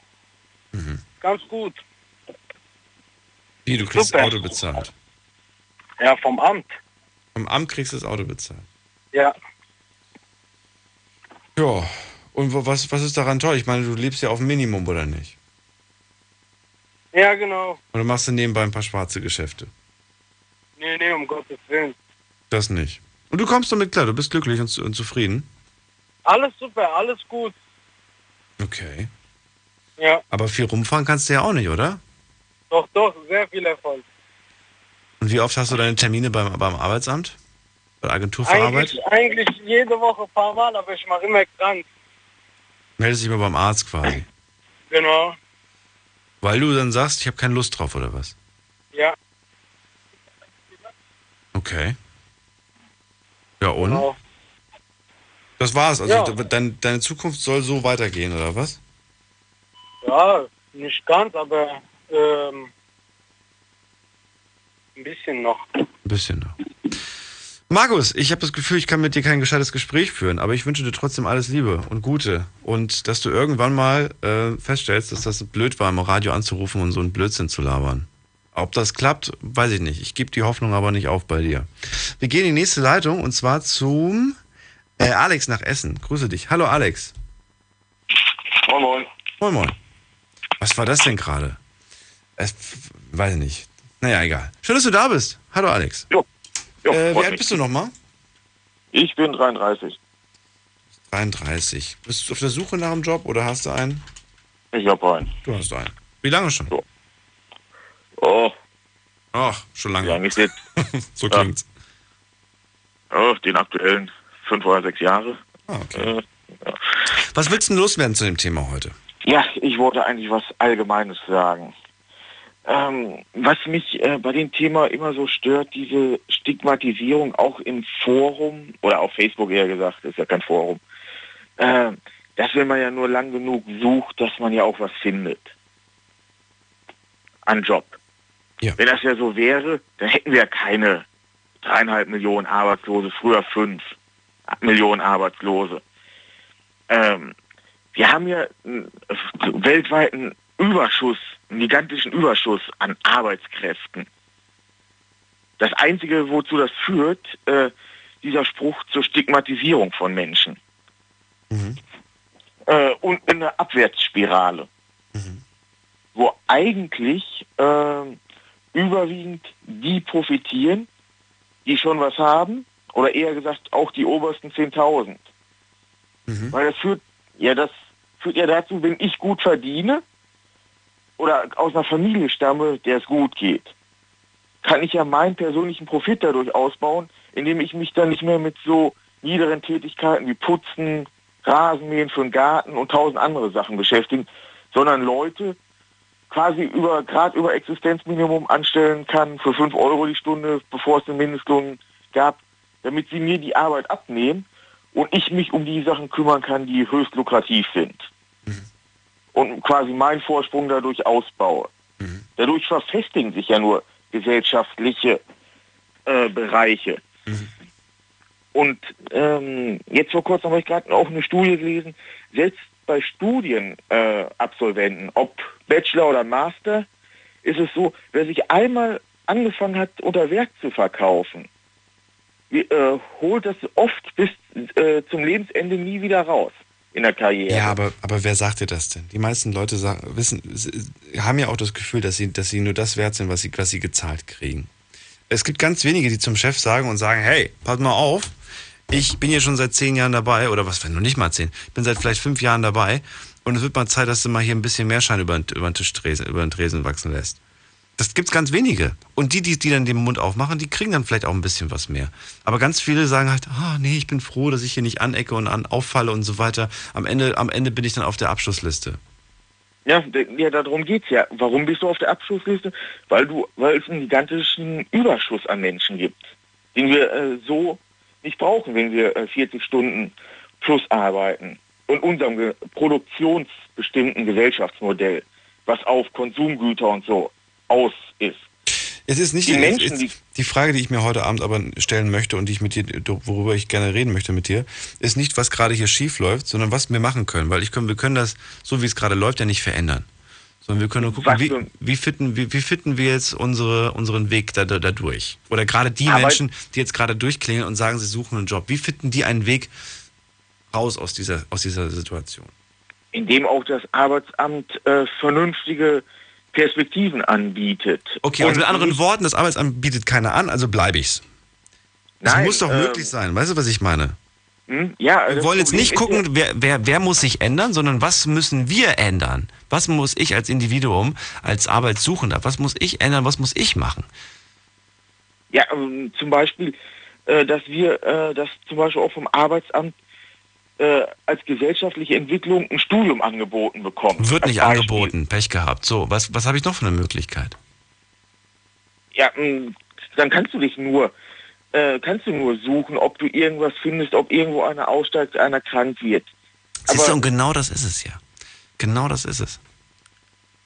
Ganz gut. Wie, du kriegst Super. das Auto bezahlt. Ja, vom Amt. Vom Amt kriegst du das Auto bezahlt. Ja. Ja. Und wo, was, was ist daran toll? Ich meine, du lebst ja auf dem Minimum, oder nicht? Ja, genau. Oder machst du nebenbei ein paar schwarze Geschäfte? Nee, nee, um Gottes Willen. Das nicht. Und du kommst damit klar, du bist glücklich und, und zufrieden? Alles super, alles gut. Okay. Ja, Aber viel rumfahren kannst du ja auch nicht, oder? doch, doch, sehr viel Erfolg. Und wie oft hast du deine Termine beim, beim Arbeitsamt? Bei der Agentur für Arbeit? Eigentlich, eigentlich jede Woche ein paar Mal, aber ich mache immer krank. Meldest dich mal beim Arzt quasi. Genau. Weil du dann sagst, ich habe keine Lust drauf, oder was? Ja, Okay. Ja, und? genau. Das war's. Also Ja. de- dein, deine Zukunft soll so weitergehen, oder was? Ja, nicht ganz, aber ähm, ein bisschen noch. Ein bisschen noch. Markus, ich habe das Gefühl, ich kann mit dir kein gescheites Gespräch führen, aber ich wünsche dir trotzdem alles Liebe und Gute. Und dass du irgendwann mal äh, feststellst, dass das blöd war, im Radio anzurufen und so einen Blödsinn zu labern. Ob das klappt, weiß ich nicht. Ich gebe die Hoffnung aber nicht auf bei dir. Wir gehen in die nächste Leitung und zwar zum äh, Alex nach Essen. Grüße dich. Hallo Alex. Moin Moin. Moin Moin. Was war das denn gerade? Es, weiß ich nicht. Naja, egal. Schön, dass du da bist. Hallo Alex. Jo. Jo, äh, wie alt mich. bist du nochmal? Ich bin 33. 33. Bist du auf der Suche nach einem Job oder hast du einen? Ich hab einen. Du hast einen. Wie lange schon? Oh. Ach, schon lange. Wie lange ist jetzt? so klingt's. Oh, den aktuellen fünf oder sechs Jahre. Ah, okay. Äh, Was willst du denn loswerden zu dem Thema heute? Ja, ich wollte eigentlich was Allgemeines sagen. Ähm, was mich äh, bei dem Thema immer so stört, diese Stigmatisierung auch im Forum oder auf Facebook eher gesagt, ist ja kein Forum, äh, dass wenn man ja nur lang genug sucht, dass man ja auch was findet. An Job. Wenn das ja so wäre, dann hätten wir ja keine dreieinhalb Millionen Arbeitslose, früher fünf Millionen Arbeitslose. Ähm, wir haben ja einen weltweiten Überschuss, einen gigantischen Überschuss an Arbeitskräften. Das Einzige, wozu das führt, äh, dieser Spruch zur Stigmatisierung von Menschen. Äh, und eine Abwärtsspirale, wo eigentlich äh, überwiegend die profitieren, die schon was haben, oder eher gesagt auch die obersten 10.000. Weil das führt, ja, das führt ja dazu, wenn ich gut verdiene oder aus einer Familie stamme, der es gut geht, kann ich ja meinen persönlichen Profit dadurch ausbauen, indem ich mich dann nicht mehr mit so niederen Tätigkeiten wie Putzen, Rasenmähen für den Garten und tausend andere Sachen beschäftigen, sondern Leute quasi über gerade über Existenzminimum anstellen kann für 5 Euro die Stunde, bevor es den Mindestlohn gab, damit sie mir die Arbeit abnehmen und ich mich um die Sachen kümmern kann, die höchst lukrativ sind. Und quasi meinen Vorsprung dadurch ausbaue. Dadurch verfestigen sich ja nur gesellschaftliche äh, Bereiche. Und ähm, jetzt vor kurzem habe ich gerade auch eine Studie gelesen, selbst bei Studienabsolventen, äh, ob Bachelor oder Master, ist es so, wer sich einmal angefangen hat, unter Werk zu verkaufen, wie, äh, holt das oft bis äh, zum Lebensende nie wieder raus in der Karriere. Ja, aber, aber wer sagt dir das denn? Die meisten Leute sagen, wissen, haben ja auch das Gefühl, dass sie, dass sie nur das wert sind, was sie, was sie gezahlt kriegen. Es gibt ganz wenige, die zum Chef sagen und sagen, hey, pass mal auf, ich bin hier schon seit zehn Jahren dabei, oder was, wenn noch nicht mal zehn, ich bin seit vielleicht fünf Jahren dabei und es wird mal Zeit, dass du mal hier ein bisschen mehr Schein über, über den Tisch über den Tresen wachsen lässt. Das gibt's ganz wenige. Und die, die, die dann den Mund aufmachen, die kriegen dann vielleicht auch ein bisschen was mehr. Aber ganz viele sagen halt, ah, nee, ich bin froh, dass ich hier nicht anecke und an auffalle und so weiter. Am Ende, am Ende bin ich dann auf der Abschlussliste. Ja, ja, darum geht's ja. Warum bist du auf der Abschlussliste? Weil du, weil es einen gigantischen Überschuss an Menschen gibt, den wir äh, so nicht brauchen, wenn wir äh, 40 Stunden Arbeitsflussarbeiten und unserem produktionsbestimmten Gesellschaftsmodell, was auf Konsumgüter und so aus ist. Es ist nicht Die Menschen, die, die Frage, die ich mir heute Abend aber stellen möchte und die ich mit dir, worüber ich gerne reden möchte mit dir, ist nicht, was gerade hier schief läuft, sondern was wir machen können. Weil ich können, wir können das, so wie es gerade läuft, ja nicht verändern. Sondern wir können nur gucken, wie, wie, fitten, wie, wie fitten wir jetzt unsere, unseren Weg da, da, da durch. Oder gerade die Aber- Menschen, die jetzt gerade durchklingeln und sagen, sie suchen einen Job. Wie fitten die einen Weg raus aus dieser, aus dieser Situation? indem auch das Arbeitsamt äh, vernünftige Perspektiven anbietet. Okay, Und also mit anderen Worten, das Arbeitsamt bietet keiner an, also bleibe ich's. Das Nein, muss doch ähm, möglich sein. Weißt du, was ich meine? Hm? Ja, Wir das wollen jetzt nicht gucken, wer, wer, wer muss sich ändern, sondern was müssen wir ändern? Was muss ich als Individuum, als Arbeitssuchender, was muss ich ändern, was muss ich machen? Ja, ähm, zum Beispiel, äh, dass wir, äh, dass zum Beispiel auch vom Arbeitsamt äh, als gesellschaftliche Entwicklung ein Studium angeboten bekommen. Wird nicht Beispiel. angeboten, Pech gehabt. So, was, was habe ich noch für eine Möglichkeit? Ja, mh, dann kannst du dich nur, äh, kannst du nur suchen, ob du irgendwas findest, ob irgendwo einer aussteigt, einer krank wird. Siehst du, und genau das ist es ja. Genau das ist es.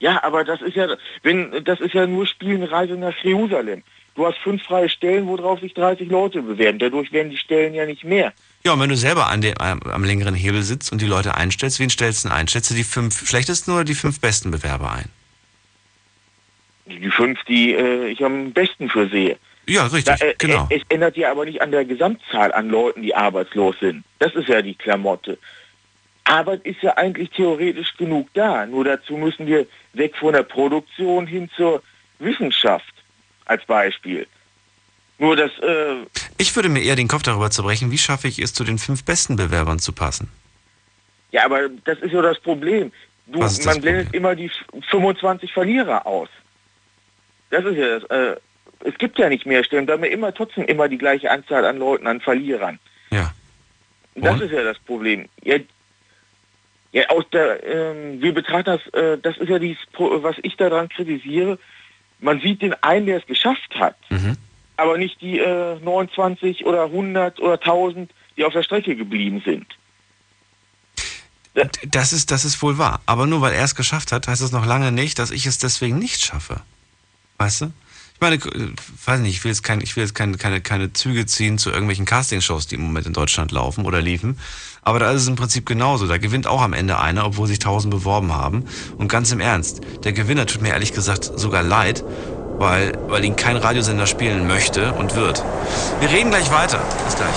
Ja, aber das ist ja, wenn, das ist ja nur Spielenreise nach Jerusalem. Du hast fünf freie Stellen, worauf sich 30 Leute bewerben. Dadurch werden die Stellen ja nicht mehr. Ja, und wenn du selber an dem, am, längeren Hebel sitzt und die Leute einstellst, wen stellst du denn ein? Stellst du die fünf schlechtesten oder die fünf besten Bewerber ein? Die fünf, die äh, ich am besten für sehe. Ja, richtig, Da, äh, genau. Es ändert ja aber nicht an der Gesamtzahl an Leuten, die arbeitslos sind. Das ist ja die Klamotte. Arbeit ist ja eigentlich theoretisch genug da. Nur dazu müssen wir weg von der Produktion hin zur Wissenschaft als Beispiel. Nur das, äh, Ich würde mir eher den Kopf darüber zerbrechen, wie schaffe ich es, zu den fünf besten Bewerbern zu passen. ja, aber das ist ja das Problem. Du, das man blendet immer die 25 Verlierer aus. Das ist ja das. Äh, es gibt ja nicht mehr Stellen, da haben wir immer trotzdem immer die gleiche Anzahl an Leuten, an Verlierern. Ja. Das Und? ist ja das Problem. Ja, ja aus der, ähm, wir betrachten das, äh, das ist ja dieses, Pro- was ich daran kritisiere. Man sieht den einen, der es geschafft hat, Mhm. aber nicht die äh, 29 oder 100 oder 1000, die auf der Strecke geblieben sind. Das ist, das ist wohl wahr. Aber nur weil er es geschafft hat, heißt das noch lange nicht, dass ich es deswegen nicht schaffe. Weißt du? Ich meine, weiß nicht, ich will jetzt, kein, ich will jetzt keine, keine, keine Züge ziehen zu irgendwelchen Castingshows, die im Moment in Deutschland laufen oder liefen. Aber da ist es im Prinzip genauso. Da gewinnt auch am Ende einer, obwohl sich tausend beworben haben. Und ganz im Ernst, der Gewinner tut mir ehrlich gesagt sogar leid, weil, weil ihn kein Radiosender spielen möchte und wird. Wir reden gleich weiter. Bis gleich.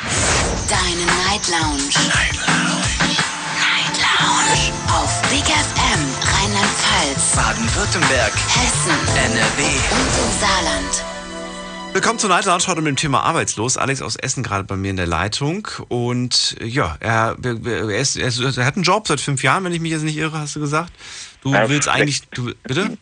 Deine Night Lounge. Night Lounge. Night Lounge. Auf Big FM Rheinland-Pfalz, Baden-Württemberg, Hessen NRW. und im Saarland. Willkommen zur Night Lounge heute mit dem Thema Arbeitslos. Alex aus Essen gerade bei mir in der Leitung. Und ja, er, er, ist, er, ist, er hat einen Job seit fünf Jahren, wenn ich mich jetzt nicht irre, hast du gesagt. Du willst eigentlich, du, bitte?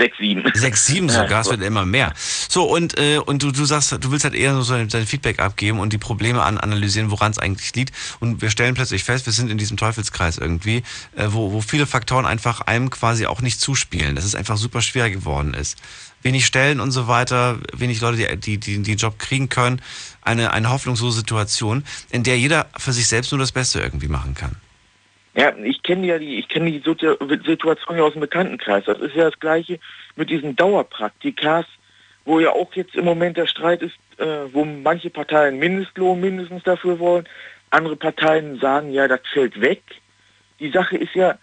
Sechs, sieben. Sechs, sieben sogar, es wird immer mehr. So, und, äh, und du, du sagst, du willst halt eher so dein, dein Feedback abgeben und die Probleme an, analysieren, woran es eigentlich liegt. Und wir stellen plötzlich fest, wir sind in diesem Teufelskreis irgendwie, äh, wo, wo viele Faktoren einfach einem quasi auch nicht zuspielen, dass es einfach super schwer geworden ist. Wenig Stellen und so weiter, wenig Leute, die, die, die, die Job kriegen können, eine, eine hoffnungslose Situation, in der jeder für sich selbst nur das Beste irgendwie machen kann. Ja, ich kenne ja die, ich kenne die Situ- Situation ja aus dem Bekanntenkreis. Das ist ja das Gleiche mit diesen Dauerpraktikas, wo ja auch jetzt im Moment der Streit ist, äh, wo manche Parteien Mindestlohn mindestens dafür wollen, andere Parteien sagen, ja, das fällt weg. Die Sache ist ja,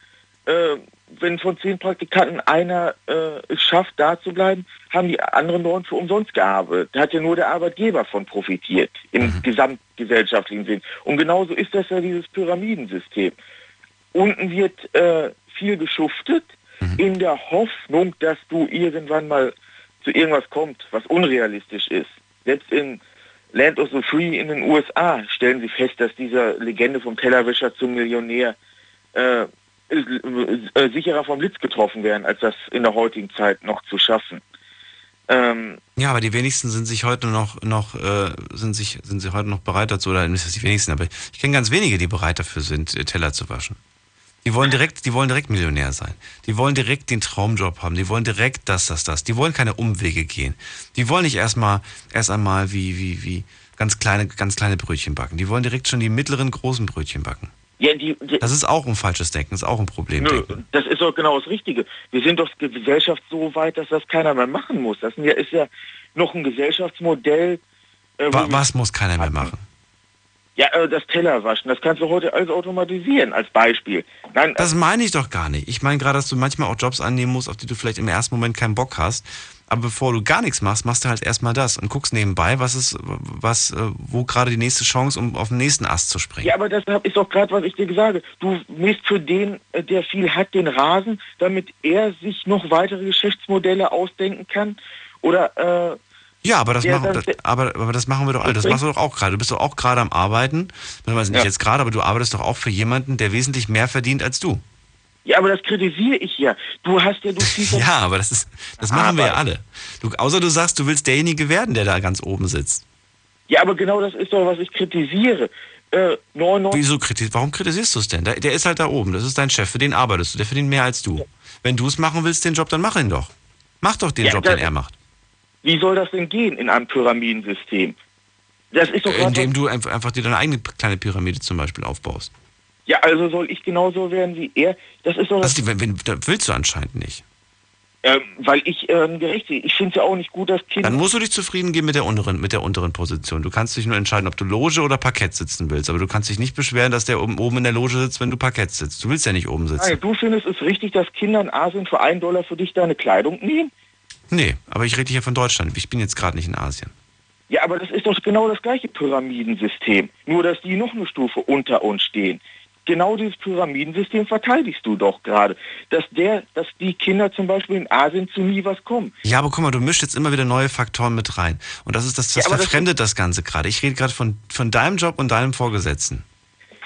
äh, wenn von zehn Praktikanten einer äh, es schafft, da zu bleiben, haben die anderen neun für umsonst gearbeitet. Da hat ja nur der Arbeitgeber von profitiert im gesamtgesellschaftlichen Sinn. Und genauso ist das ja dieses Pyramidensystem. Unten wird äh, viel geschuftet in der Hoffnung, dass du irgendwann mal zu irgendwas kommst, was unrealistisch ist. Selbst in Land of the Free in den USA stellen sie fest, dass dieser Legende vom Tellerwäscher zum Millionär äh, äh, sicherer vom Blitz getroffen werden, als das in der heutigen Zeit noch zu schaffen. Ähm, Ja, aber die wenigsten sind sich heute noch, noch äh, sind sich, sind sie heute noch bereit dazu, oder nicht die wenigsten, aber ich kenne ganz wenige, die bereit dafür sind, äh, Teller zu waschen. Die wollen direkt, die wollen direkt Millionär sein. Die wollen direkt den Traumjob haben. Die wollen direkt das, das, das. Die wollen keine Umwege gehen. Die wollen nicht erstmal, erst einmal wie, wie, wie ganz kleine, ganz kleine Brötchen backen. Die wollen direkt schon die mittleren, großen Brötchen backen. ja, die, die, Das ist auch ein falsches Denken, ist auch ein Problem. Nö, das ist doch genau das Richtige. Wir sind doch Gesellschaft so weit, dass das keiner mehr machen muss. Das ist ja noch ein Gesellschaftsmodell. Äh, was muss keiner mehr machen? Ja, äh, das Tellerwaschen, das kannst du heute alles automatisieren, als Beispiel. Nein, Das meine ich doch gar nicht. Ich meine gerade, dass du manchmal auch Jobs annehmen musst, auf die du vielleicht im ersten Moment keinen Bock hast. Aber bevor du gar nichts machst, machst du halt erstmal das und guckst nebenbei, was ist, was, äh, wo gerade die nächste Chance, um auf den nächsten Ast zu springen. Ja, aber das ist doch gerade, was ich dir sage. Du misst für den, äh, der viel hat, den Rasen, damit er sich noch weitere Geschäftsmodelle ausdenken kann. Oder, äh, Ja, aber das, Ja, machen, das- aber, aber das machen wir doch alle. Das machst du doch auch gerade. Du bist doch auch gerade am Arbeiten. Beziehungsweise nicht Ja. jetzt gerade, aber du arbeitest doch auch für jemanden, der wesentlich mehr verdient als du. ja, aber das kritisiere ich ja. Du hast ja, du ziehst ja, Ja, aber das ist, das machen wir ja alle. Du, außer du sagst, du willst derjenige werden, der da ganz oben sitzt. ja, aber genau das ist doch, was ich kritisiere. Äh, 99, Wieso kritis warum kritisierst du es denn? Der, der ist halt da oben. Das ist dein Chef, für den arbeitest du. Der verdient mehr als du. Wenn du es machen willst, den Job, dann mach ihn doch. Mach doch den Ja, Job, den er macht. Wie soll das denn gehen in einem Pyramidensystem? Das ist doch grad Indem du einfach, einfach dir deine eigene kleine Pyramide zum Beispiel aufbaust. Ja, also soll ich genauso werden wie er? Das ist doch die, wenn, wenn, das willst du anscheinend nicht. ähm, weil ich ähm, gerecht sehe. Ich finde es ja auch nicht gut, dass Kinder. Dann musst du dich zufrieden geben mit der unteren, mit der unteren Position. Du kannst dich nur entscheiden, ob du Loge oder Parkett sitzen willst. Aber du kannst dich nicht beschweren, dass der oben, oben in der Loge sitzt, wenn du Parkett sitzt. Du willst ja nicht oben sitzen. Nein, du findest es richtig, dass Kinder in Asien für einen Dollar für dich deine Kleidung nehmen? Nee, aber ich rede hier von Deutschland. Ich bin jetzt gerade nicht in Asien. Ja, aber das ist doch genau das gleiche Pyramidensystem. Nur, dass die noch eine Stufe unter uns stehen. Genau dieses Pyramidensystem verteidigst du doch gerade. Dass der, dass die Kinder zum Beispiel in Asien zu nie was kommen. Ja, aber guck mal, du mischst jetzt immer wieder neue Faktoren mit rein. Und das ist das, das Ja, aber das- verfremdet das, Ganze gerade. Ich rede gerade von, von deinem Job und deinem Vorgesetzten.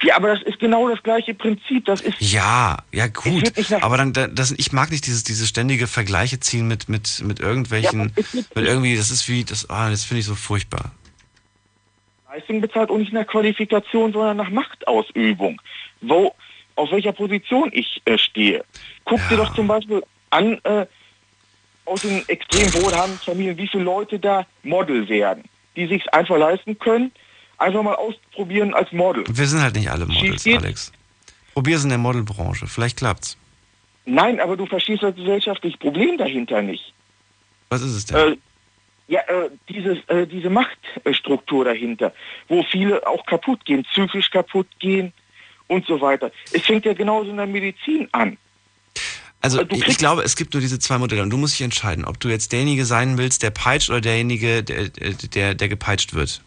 Ja, aber das ist genau das gleiche Prinzip. Das ist Ja, ja gut. Aber dann, da- das, ich mag nicht dieses, dieses ständige Vergleiche ziehen mit, mit, mit irgendwelchen, Ja, mit irgendwie, das ist wie, das, ah, das finde ich so furchtbar. Leistung bezahlt und nicht nach Qualifikation, sondern nach Machtausübung. Wo, auf welcher Position ich äh, stehe. Guck dir doch zum Beispiel an, äh, aus den extrem wohlhabenden Familien, wie viele Leute da Model werden, die sich einfach leisten können, einfach mal ausprobieren als Model. Wir sind halt nicht alle Models, Alex. Probier's in der Modelbranche. Vielleicht klappt's. Nein, aber du verstehst das gesellschaftliche Problem dahinter nicht. Was ist es denn? Äh, ja, äh, dieses, äh, diese Machtstruktur dahinter, wo viele auch kaputt gehen, psychisch kaputt gehen und so weiter. Es fängt ja genauso in der Medizin an. Also du ich, glaube, es gibt nur diese zwei Modelle und du musst dich entscheiden, ob du jetzt derjenige sein willst, der peitscht oder derjenige, der, der, der gepeitscht wird.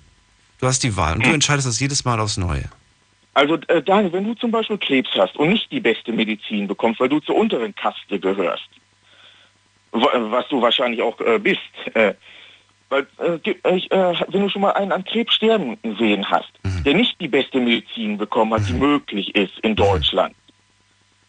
Du hast die Wahl und du Hm. entscheidest das jedes Mal aufs Neue. Also äh, Daniel, wenn du zum Beispiel Krebs hast und nicht die beste Medizin bekommst, weil du zur unteren Kaste gehörst, wa- was du wahrscheinlich auch äh, bist, äh, weil, äh, äh, wenn du schon mal einen an Krebs sterben sehen hast, der nicht die beste Medizin bekommen hat, die möglich ist in Deutschland,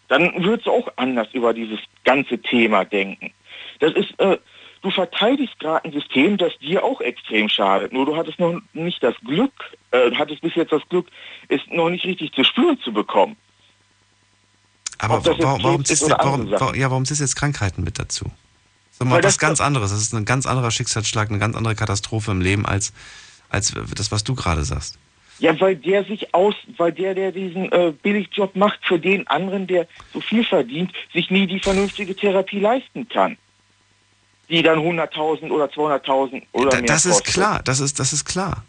dann würdest du auch anders über dieses ganze Thema denken. Das ist, äh, du verteidigst gerade ein System, das dir auch extrem schadet. Nur du hattest noch nicht das Glück, äh, hattest bis jetzt das Glück, es noch nicht richtig zu spüren zu bekommen. Aber warum, warum, ist andere warum, ja, warum du jetzt Krankheiten mit dazu? Sag mal, was das- ganz anderes. Das ist ein ganz anderer Schicksalsschlag, eine ganz andere Katastrophe im Leben als, als das, was du gerade sagst. Ja, weil der sich aus, weil der, der diesen äh, Billigjob macht für den anderen, der so viel verdient, sich nie die vernünftige Therapie leisten kann. Die dann 100.000 oder 200.000 oder Da, mehr das ist klar, das ist, das ist klar.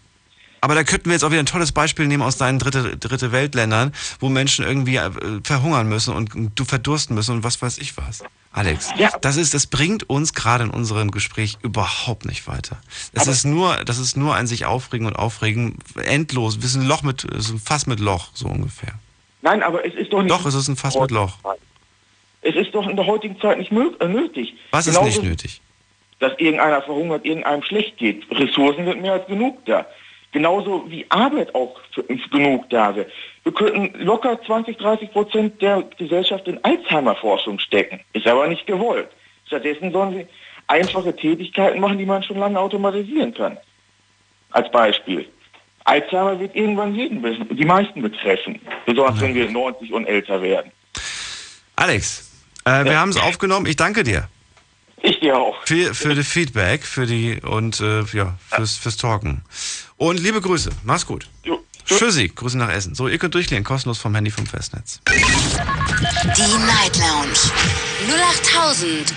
Aber da könnten wir jetzt auch wieder ein tolles Beispiel nehmen aus deinen dritte, dritte Weltländern, wo Menschen irgendwie äh, verhungern müssen und du verdursten müssen und was weiß ich was. Alex, das ist, das bringt uns gerade in unserem Gespräch überhaupt nicht weiter. Das ist nur, das ist nur ein sich aufregen und aufregen, endlos. Wir sind ein Loch mit, so ein Fass mit Loch, so ungefähr. Nein, aber es ist doch nicht. Doch, es ist ein Fass mit Loch. Es ist doch in der heutigen Zeit nicht äh, nötig. Was ist Genauso, nicht nötig? Dass irgendeiner verhungert, irgendeinem schlecht geht. Ressourcen sind mehr als genug da. Genauso wie Arbeit auch für uns genug da wäre. Wir könnten locker 20, 30 Prozent der Gesellschaft in Alzheimer-Forschung stecken. Ist aber nicht gewollt. Stattdessen sollen sie einfache Tätigkeiten machen, die man schon lange automatisieren kann. Als Beispiel. Alzheimer wird irgendwann jeden, die meisten betreffen. Besonders wenn wir 90 und älter werden. Alex, äh, wir haben es aufgenommen. Ich danke dir. Ich dir auch. Für, für das Feedback, für die und äh, ja, fürs, fürs Talken. Und liebe Grüße. Mach's gut. Tschüssi. Grüße nach Essen. So, ihr könnt durchklicken, kostenlos vom Handy vom Festnetz. Die Night Lounge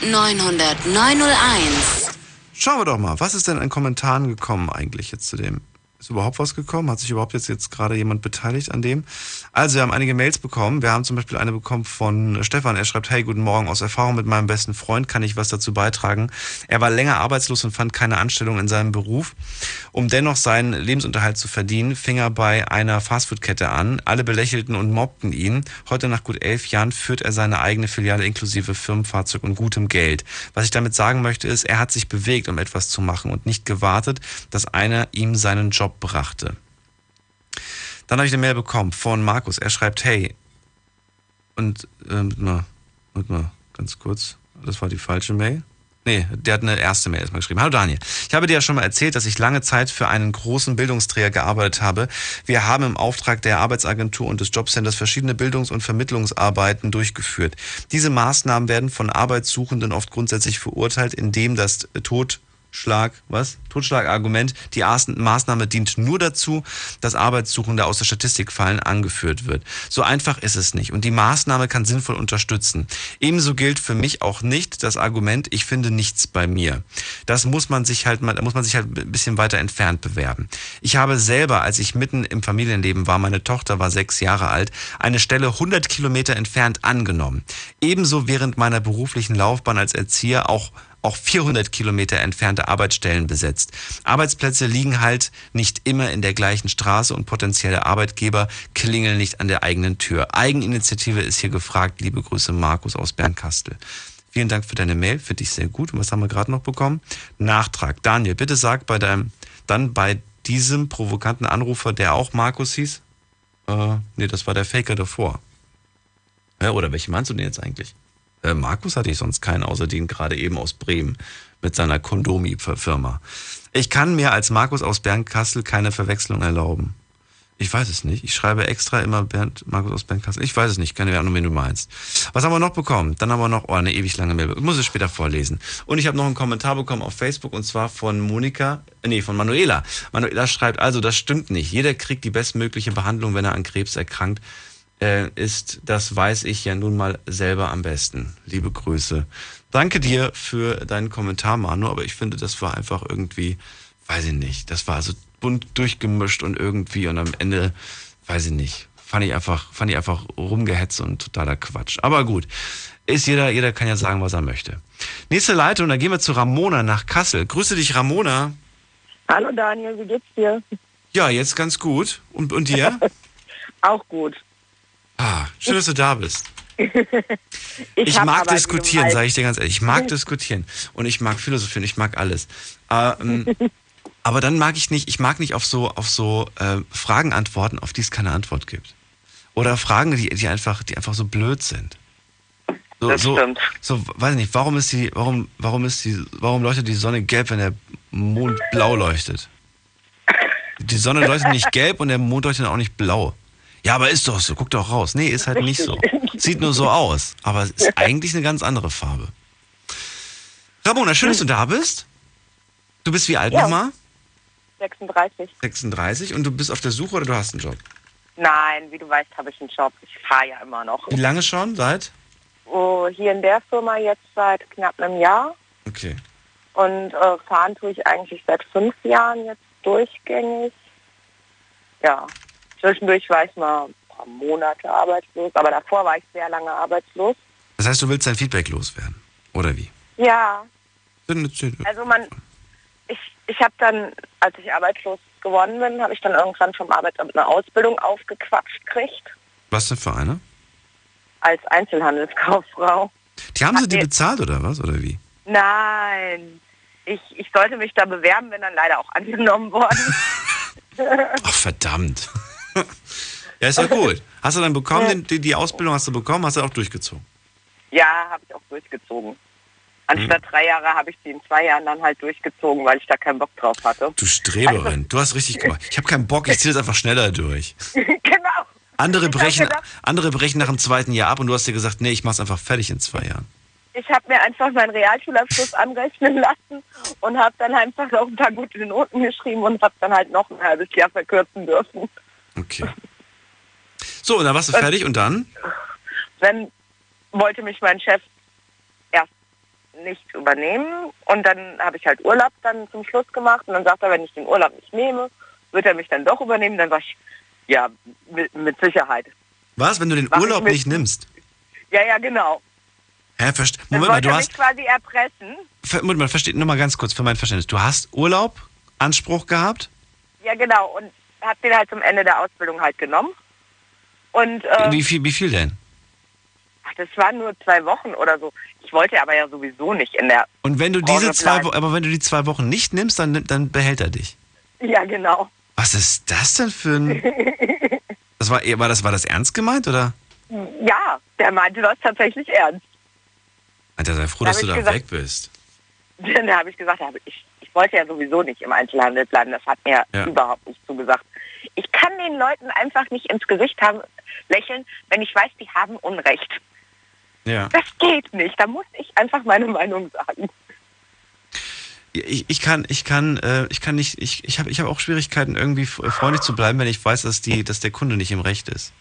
0890901. Schauen wir doch mal, was ist denn an Kommentaren gekommen eigentlich jetzt zu dem? Ist überhaupt was gekommen? Hat sich überhaupt jetzt, jetzt gerade jemand beteiligt an dem? Also, wir haben einige Mails bekommen. Wir haben zum Beispiel eine bekommen von Stefan. Er schreibt, hey, guten Morgen. Aus Erfahrung mit meinem besten Freund kann ich was dazu beitragen. Er war länger arbeitslos und fand keine Anstellung in seinem Beruf. Um dennoch seinen Lebensunterhalt zu verdienen, fing er bei einer Fastfood-Kette an. Alle belächelten und mobbten ihn. Heute nach gut elf Jahren führt er seine eigene Filiale inklusive Firmenfahrzeug und gutem Geld. Was ich damit sagen möchte, ist, er hat sich bewegt, um etwas zu machen und nicht gewartet, dass einer ihm seinen Job brachte. Dann habe ich eine Mail bekommen von Markus. Er schreibt, hey, und, ähm, mal, warte mal, ganz kurz. Das war die falsche Mail. Nee, der hat eine erste Mail erstmal geschrieben. Hallo Daniel. Ich habe dir ja schon mal erzählt, dass ich lange Zeit für einen großen Bildungsträger gearbeitet habe. Wir haben im Auftrag der Arbeitsagentur und des Jobcenters verschiedene Bildungs- und Vermittlungsarbeiten durchgeführt. Diese Maßnahmen werden von Arbeitssuchenden oft grundsätzlich verurteilt, indem das Tod Schlag, was? Totschlagargument. Die Maßnahme dient nur dazu, dass Arbeitssuchende aus der Statistik fallen, angeführt wird. So einfach ist es nicht. Und die Maßnahme kann sinnvoll unterstützen. Ebenso gilt für mich auch nicht das Argument, ich finde nichts bei mir. Das muss man sich halt muss man sich halt ein bisschen weiter entfernt bewerben. Ich habe selber, als ich mitten im Familienleben war, meine Tochter war sechs Jahre alt, eine Stelle 100 Kilometer entfernt angenommen. Ebenso während meiner beruflichen Laufbahn als Erzieher auch auch 400 Kilometer entfernte Arbeitsstellen besetzt. Arbeitsplätze liegen halt nicht immer in der gleichen Straße und potenzielle Arbeitgeber klingeln nicht an der eigenen Tür. Eigeninitiative ist hier gefragt. Liebe Grüße, Markus aus Bernkastel. Vielen Dank für deine Mail, finde ich sehr gut. Und was haben wir gerade noch bekommen? Nachtrag. Daniel, bitte sag bei deinem, dann bei diesem provokanten Anrufer, der auch Markus hieß, äh, nee, das war der Faker davor. Ja, oder welchen meinst du denn jetzt eigentlich? Äh, Markus hatte ich sonst keinen, außer den gerade eben aus Bremen mit seiner Kondomi-Firma. Ich kann mir als Markus aus Bernkastel keine Verwechslung erlauben. Ich weiß es nicht. Ich schreibe extra immer Bernd, Markus aus Bernkastel. Ich weiß es nicht. Keine Ahnung, wen du meinst. Was haben wir noch bekommen? Dann haben wir noch, oh, eine ewig lange Mail. Ich muss es später vorlesen. Und ich habe noch einen Kommentar bekommen auf Facebook und zwar von Monika, äh, nee, von Manuela. Manuela schreibt, also das stimmt nicht. Jeder kriegt die bestmögliche Behandlung, wenn er an Krebs erkrankt äh, ist, das weiß ich ja nun mal selber am besten. Liebe Grüße. Danke dir für deinen Kommentar, Manu, aber ich finde, das war einfach irgendwie, weiß ich nicht, das war so bunt durchgemischt und irgendwie und am Ende, weiß ich nicht, fand ich einfach, fand ich einfach rumgehetzt und totaler Quatsch. Aber gut, ist jeder, jeder kann ja sagen, was er möchte. Nächste Leitung, da gehen wir zu Ramona nach Kassel. Grüße dich, Ramona. Hallo Daniel, wie geht's dir? Ja, jetzt ganz gut. Und, und dir? Auch gut. Ah, schön, dass du da bist. ich Ich, mag diskutieren, sage ich dir ganz ehrlich. Ich mag diskutieren und ich mag philosophieren, ich mag alles. Ähm, aber dann mag ich nicht, ich mag nicht auf so, auf so äh, Fragen antworten, auf die es keine Antwort gibt. Oder Fragen, die, die einfach, die einfach so blöd sind. So, Das so, stimmt. so, weiß nicht, warum ist die, warum, warum ist die, warum leuchtet die Sonne gelb, wenn der Mond blau leuchtet? Die Sonne leuchtet nicht gelb und der Mond leuchtet auch nicht blau. Ja, aber ist doch so, guck doch raus. Nee, ist halt nicht so. Sieht nur so aus, aber es ist eigentlich eine ganz andere Farbe. Ramona, schön, dass du da bist. Du bist wie alt Ja. nochmal? 36. 36 und du bist auf der Suche oder du hast einen Job? Nein, wie du weißt, habe ich einen Job. Ich fahre ja immer noch. Wie lange schon? Seit? Oh, hier in der Firma jetzt seit knapp einem Jahr Okay. und äh, fahren tue ich eigentlich seit fünf Jahren jetzt durchgängig. Ja, zwischendurch war ich mal ein paar Monate arbeitslos, aber davor war ich sehr lange arbeitslos. Das heißt, du willst dein Feedback loswerden, oder wie? Ja. Also man, ich, ich habe dann, als ich arbeitslos geworden bin, habe ich dann irgendwann vom Arbeitsamt eine Ausbildung aufgequatscht gekriegt Was denn für eine? als Einzelhandelskauffrau. Die haben sie dir nee. bezahlt oder was? Oder wie? Nein, ich, ich sollte mich da bewerben, bin dann leider auch angenommen worden. Ach, verdammt. Ja, ist doch gut. Hast du dann bekommen, den, die, die Ausbildung hast du bekommen, hast du auch durchgezogen? Ja, habe ich auch durchgezogen. Anstatt drei Jahre habe ich die in zwei Jahren dann halt durchgezogen, weil ich da keinen Bock drauf hatte. Du Streberin, du hast richtig gemacht. Ich habe keinen Bock, ich ziehe das einfach schneller durch. genau. Andere brechen, gedacht- andere brechen nach dem zweiten Jahr ab und du hast dir gesagt, nee, ich mach's einfach fertig in zwei Jahren. Ich habe mir einfach meinen Realschulabschluss anrechnen lassen und habe dann einfach noch ein paar gute Noten geschrieben und habe dann halt noch ein halbes Jahr verkürzen dürfen. Okay. So, und dann warst du fertig und dann? Dann wollte mich mein Chef erst nicht übernehmen und dann habe ich halt Urlaub dann zum Schluss gemacht und dann sagt er, wenn ich den Urlaub nicht nehme, wird er mich dann doch übernehmen. Dann war ich, ja, mit, mit Sicherheit. Was, wenn du den ich Urlaub nicht nimmst? Ja, ja, genau. Hä, verst Dann Moment mal, wollte du hast, mich quasi erpressen. ver Moment mal, versteht, nur mal ganz kurz für mein Verständnis. Du hast Urlaub, Anspruch gehabt? Ja, genau. Und habe den halt zum Ende der Ausbildung halt genommen. Und äh, Wie viel, wie viel denn? ach, das waren nur zwei Wochen oder so. Ich wollte aber ja sowieso nicht in der. Und wenn du Branche diese zwei, bleiben. Aber wenn du die zwei Wochen nicht nimmst, dann, dann behält er dich. Ja, genau. Was ist das denn für ein, das war, war das, war das ernst gemeint, oder? ja, der meinte das tatsächlich ernst. Alter, sei froh, Da dass du da gesagt- weg bist. Dann habe ich gesagt, ich, ich wollte ja sowieso nicht im Einzelhandel bleiben. Das hat mir Ja. überhaupt nicht zugesagt. Ich kann den Leuten einfach nicht ins Gesicht haben, lächeln, wenn ich weiß, die haben Unrecht. Ja. Das geht nicht. Da muss ich einfach meine Meinung sagen. Ich, ich kann, ich kann, äh, ich kann nicht, ich, ich habe ich hab auch Schwierigkeiten, irgendwie freundlich zu bleiben, wenn ich weiß, dass, die, dass der Kunde nicht im Recht ist.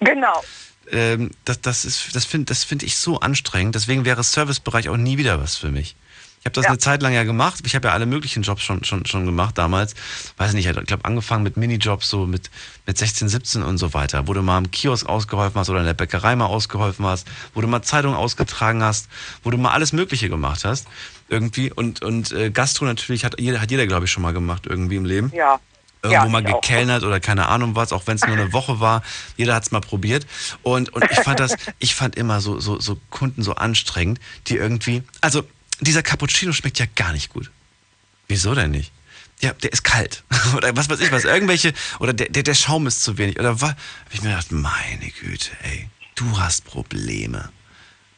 Genau. Ähm, das, das ist, das finde das find ich so anstrengend. Deswegen wäre Servicebereich auch nie wieder was für mich. Ich habe das eine Zeit lang ja gemacht. Ich habe ja alle möglichen Jobs schon, schon, schon gemacht damals. Weiß nicht, ich glaube angefangen mit Minijobs so mit, mit 16, 17 und so weiter. Wo du mal im Kiosk ausgeholfen hast oder in der Bäckerei mal ausgeholfen hast, wo du mal Zeitung ausgetragen hast, wo du mal alles Mögliche gemacht hast. Irgendwie. Und, und äh, Gastro natürlich hat jeder, hat jeder glaube ich, schon mal gemacht irgendwie im Leben. Ja. Irgendwo Ja, mal ich auch. gekellnert oder keine Ahnung was, auch wenn es nur eine Woche war. Jeder hat es mal probiert. Und, und ich fand das, ich fand immer so, so, so Kunden so anstrengend, die irgendwie. Also, dieser Cappuccino schmeckt ja gar nicht gut. Wieso denn nicht? Ja, der ist kalt. oder was weiß ich was. Irgendwelche. Oder der, der, der Schaum ist zu wenig. Oder was? Hab ich mir gedacht, meine Güte, ey, du hast Probleme.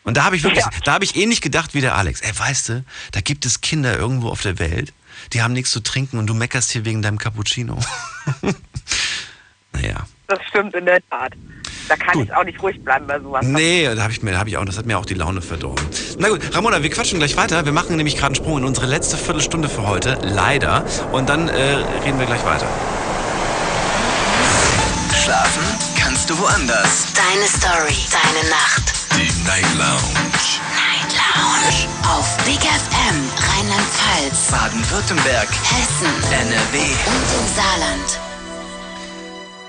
Und da habe ich wirklich, da habe ich ähnlich gedacht wie der Alex. Ey, weißt du, da gibt es Kinder irgendwo auf der Welt, die haben nichts zu trinken und du meckerst hier wegen deinem Cappuccino. naja. Das stimmt in der Tat. Da kann ich auch nicht ruhig bleiben bei sowas. Nee, da habe ich mir, habe ich auch, das hat mir auch die Laune verdorben. Na gut, Ramona, wir quatschen gleich weiter. Wir machen nämlich gerade einen Sprung in unsere letzte Viertelstunde für heute, leider. Und dann äh, reden wir gleich weiter. Schlafen kannst du woanders. Deine Story, deine Nacht. Die Night Lounge. Night Lounge. Auf Big FM, Rheinland-Pfalz, Baden-Württemberg. Hessen, NRW. und im Saarland.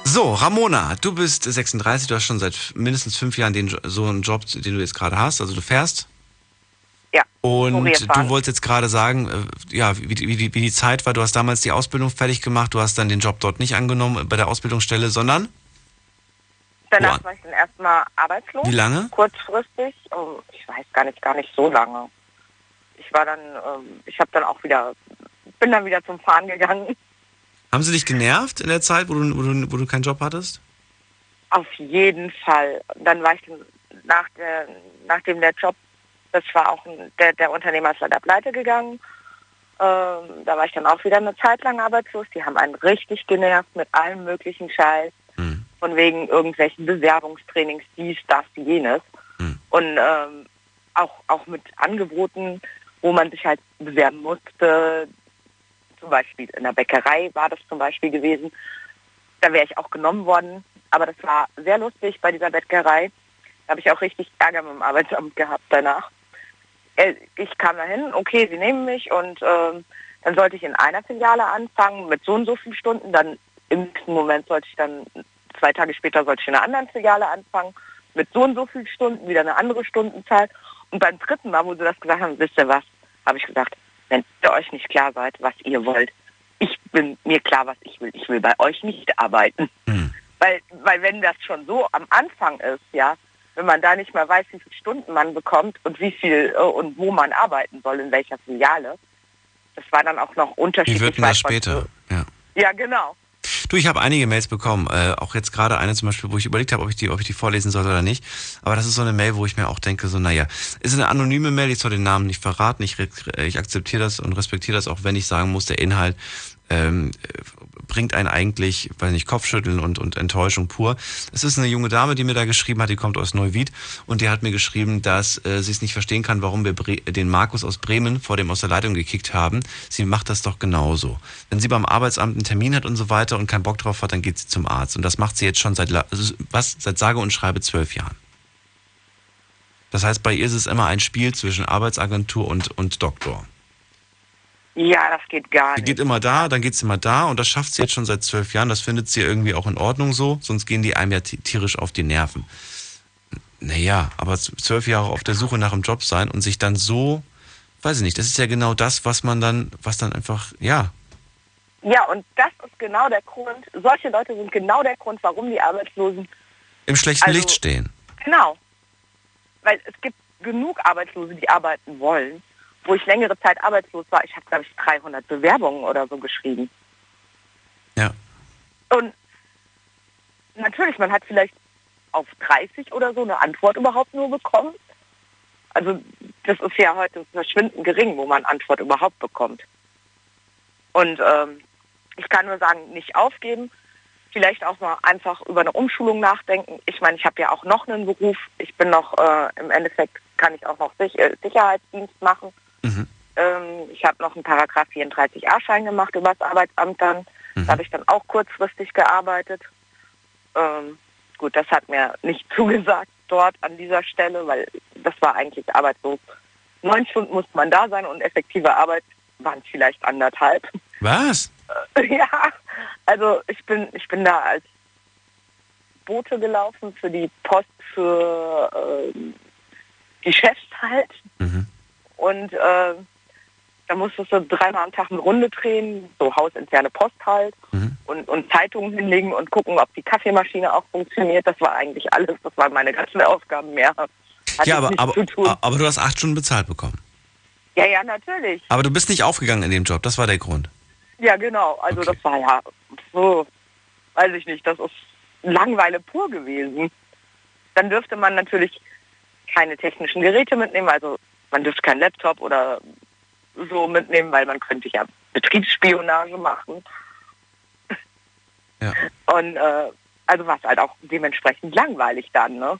So, Ramona, du bist 36, du hast schon seit mindestens fünf Jahren den, so einen Job, den du jetzt gerade hast. Also du fährst. Ja. Und du wolltest jetzt gerade sagen, äh, ja, wie, wie, wie, die Zeit war. Du hast damals die Ausbildung fertig gemacht, du hast dann den Job dort nicht angenommen äh, bei der Ausbildungsstelle, sondern Danach war ich dann erstmal arbeitslos. Wie lange? Kurzfristig. Oh, Ich weiß gar nicht, gar nicht so lange. Ich war dann, ähm, ich habe dann auch wieder, bin dann wieder zum Fahren gegangen. Haben sie dich genervt in der Zeit, wo du, wo du, wo du keinen Job hattest? Auf jeden Fall. Dann war ich nach der, nachdem der Job, das war auch ein, der, der Unternehmer ist leider pleite gegangen. Ähm, da war ich dann auch wieder eine Zeit lang arbeitslos. Die haben einen richtig genervt mit allem möglichen Scheiß. Von wegen irgendwelchen Bewerbungstrainings, dies, das, jenes. Und ähm, auch, auch mit Angeboten, wo man sich halt bewerben musste. Zum Beispiel in der Bäckerei war das zum Beispiel gewesen. Da wäre ich auch genommen worden. Aber das war sehr lustig bei dieser Bäckerei. Da habe ich auch richtig Ärger mit dem Arbeitsamt gehabt danach. Äh, Ich kam dahin, okay, sie nehmen mich und ähm, dann sollte ich in einer Filiale anfangen mit so und so vielen Stunden. Dann im nächsten Moment sollte ich dann, zwei Tage später sollte ich in einer anderen Filiale anfangen mit so und so vielen Stunden, wieder eine andere Stundenzahl. Und beim dritten Mal, wo sie das gesagt haben, wisst ihr was, habe ich gesagt, wenn ihr euch nicht klar seid, was ihr wollt, ich bin mir klar, was ich will. Ich will bei euch nicht arbeiten. Weil, weil wenn das schon so am Anfang ist, ja, wenn man da nicht mal weiß, wie viele Stunden man bekommt und wie viel äh, und wo man arbeiten soll, in welcher Filiale, das war dann auch noch Wie unterschiedlich. wird denn das später? Ja. Ja, genau. Du, ich habe einige Mails bekommen, äh, auch jetzt gerade eine zum Beispiel, wo ich überlegt habe, ob ich die, ob ich die vorlesen soll oder nicht. Aber das ist so eine Mail, wo ich mir auch denke, so naja, ist eine anonyme Mail, ich soll den Namen nicht verraten, ich, ich akzeptiere das und respektiere das, auch wenn ich sagen muss, der Inhalt ähm, bringt einen eigentlich, weiß nicht, Kopfschütteln und, und Enttäuschung pur. Es ist eine junge Dame, die mir da geschrieben hat, die kommt aus Neuwied und die hat mir geschrieben, dass äh, sie es nicht verstehen kann, warum wir Bre den Markus aus Bremen vor dem aus der Leitung gekickt haben. Sie macht das doch genauso. Wenn sie beim Arbeitsamt einen Termin hat und so weiter und keinen Bock drauf hat, dann geht sie zum Arzt. Und das macht sie jetzt schon seit, also was, seit sage und schreibe zwölf Jahren. Das heißt, bei ihr ist es immer ein Spiel zwischen Arbeitsagentur und, und Doktor. Ja, das geht gar Sie nicht. geht immer da, dann geht sie immer da und das schafft sie jetzt schon seit zwölf Jahren. Das findet sie irgendwie auch in Ordnung so, sonst gehen die einem ja ti- tierisch auf die Nerven. Naja, aber zwölf Jahre auf der Suche nach einem Job sein und sich dann so, weiß ich nicht, das ist ja genau das, was man dann, was dann einfach, ja, Ja, und das ist genau der Grund, solche Leute sind genau der Grund, warum die Arbeitslosen, im schlechten Also- Licht stehen. genau, weil es gibt genug Arbeitslose, die arbeiten wollen. Wo ich längere Zeit arbeitslos war, ich habe, glaube ich, 300 Bewerbungen oder so geschrieben. Ja. Und natürlich, man hat vielleicht auf 30 oder so eine Antwort überhaupt nur bekommen. Also das ist ja heute verschwindend gering, wo man Antwort überhaupt bekommt. Und ähm, ich kann nur sagen, nicht aufgeben, vielleicht auch mal einfach über eine Umschulung nachdenken. Ich meine, ich habe ja auch noch einen Beruf. Ich bin noch, äh, im Endeffekt kann ich auch noch äh, Sicherheitsdienst machen. Ähm, ich habe noch einen Paragraph 34a-Schein gemacht über das Arbeitsamt dann. Da habe ich dann auch kurzfristig gearbeitet. Ähm, gut, das hat mir nicht zugesagt dort an dieser Stelle, weil das war eigentlich arbeitslos. Neun Stunden musste man da sein und effektive Arbeit waren vielleicht anderthalb. Was? ja, also ich bin ich bin da als Bote gelaufen für die Post für ähm, die Chefs halt. Und äh, da musstest du dreimal am Tag eine Runde drehen, so hausinterne Post halt und, und Zeitungen hinlegen und gucken, ob die Kaffeemaschine auch funktioniert. Das war eigentlich alles. Das waren meine ganzen Aufgaben mehr. Hatte ja, aber, aber, aber du hast acht Stunden bezahlt bekommen. Ja, ja, natürlich. Aber du bist nicht aufgegangen in dem Job, das war der Grund. Ja, genau. Also das war ja so, weiß ich nicht, das ist Langweile pur gewesen. Dann dürfte man natürlich keine technischen Geräte mitnehmen, also man dürfte keinen Laptop oder so mitnehmen, weil man könnte ja Betriebsspionage machen. Ja. Und äh, also war es halt auch dementsprechend langweilig dann, ne?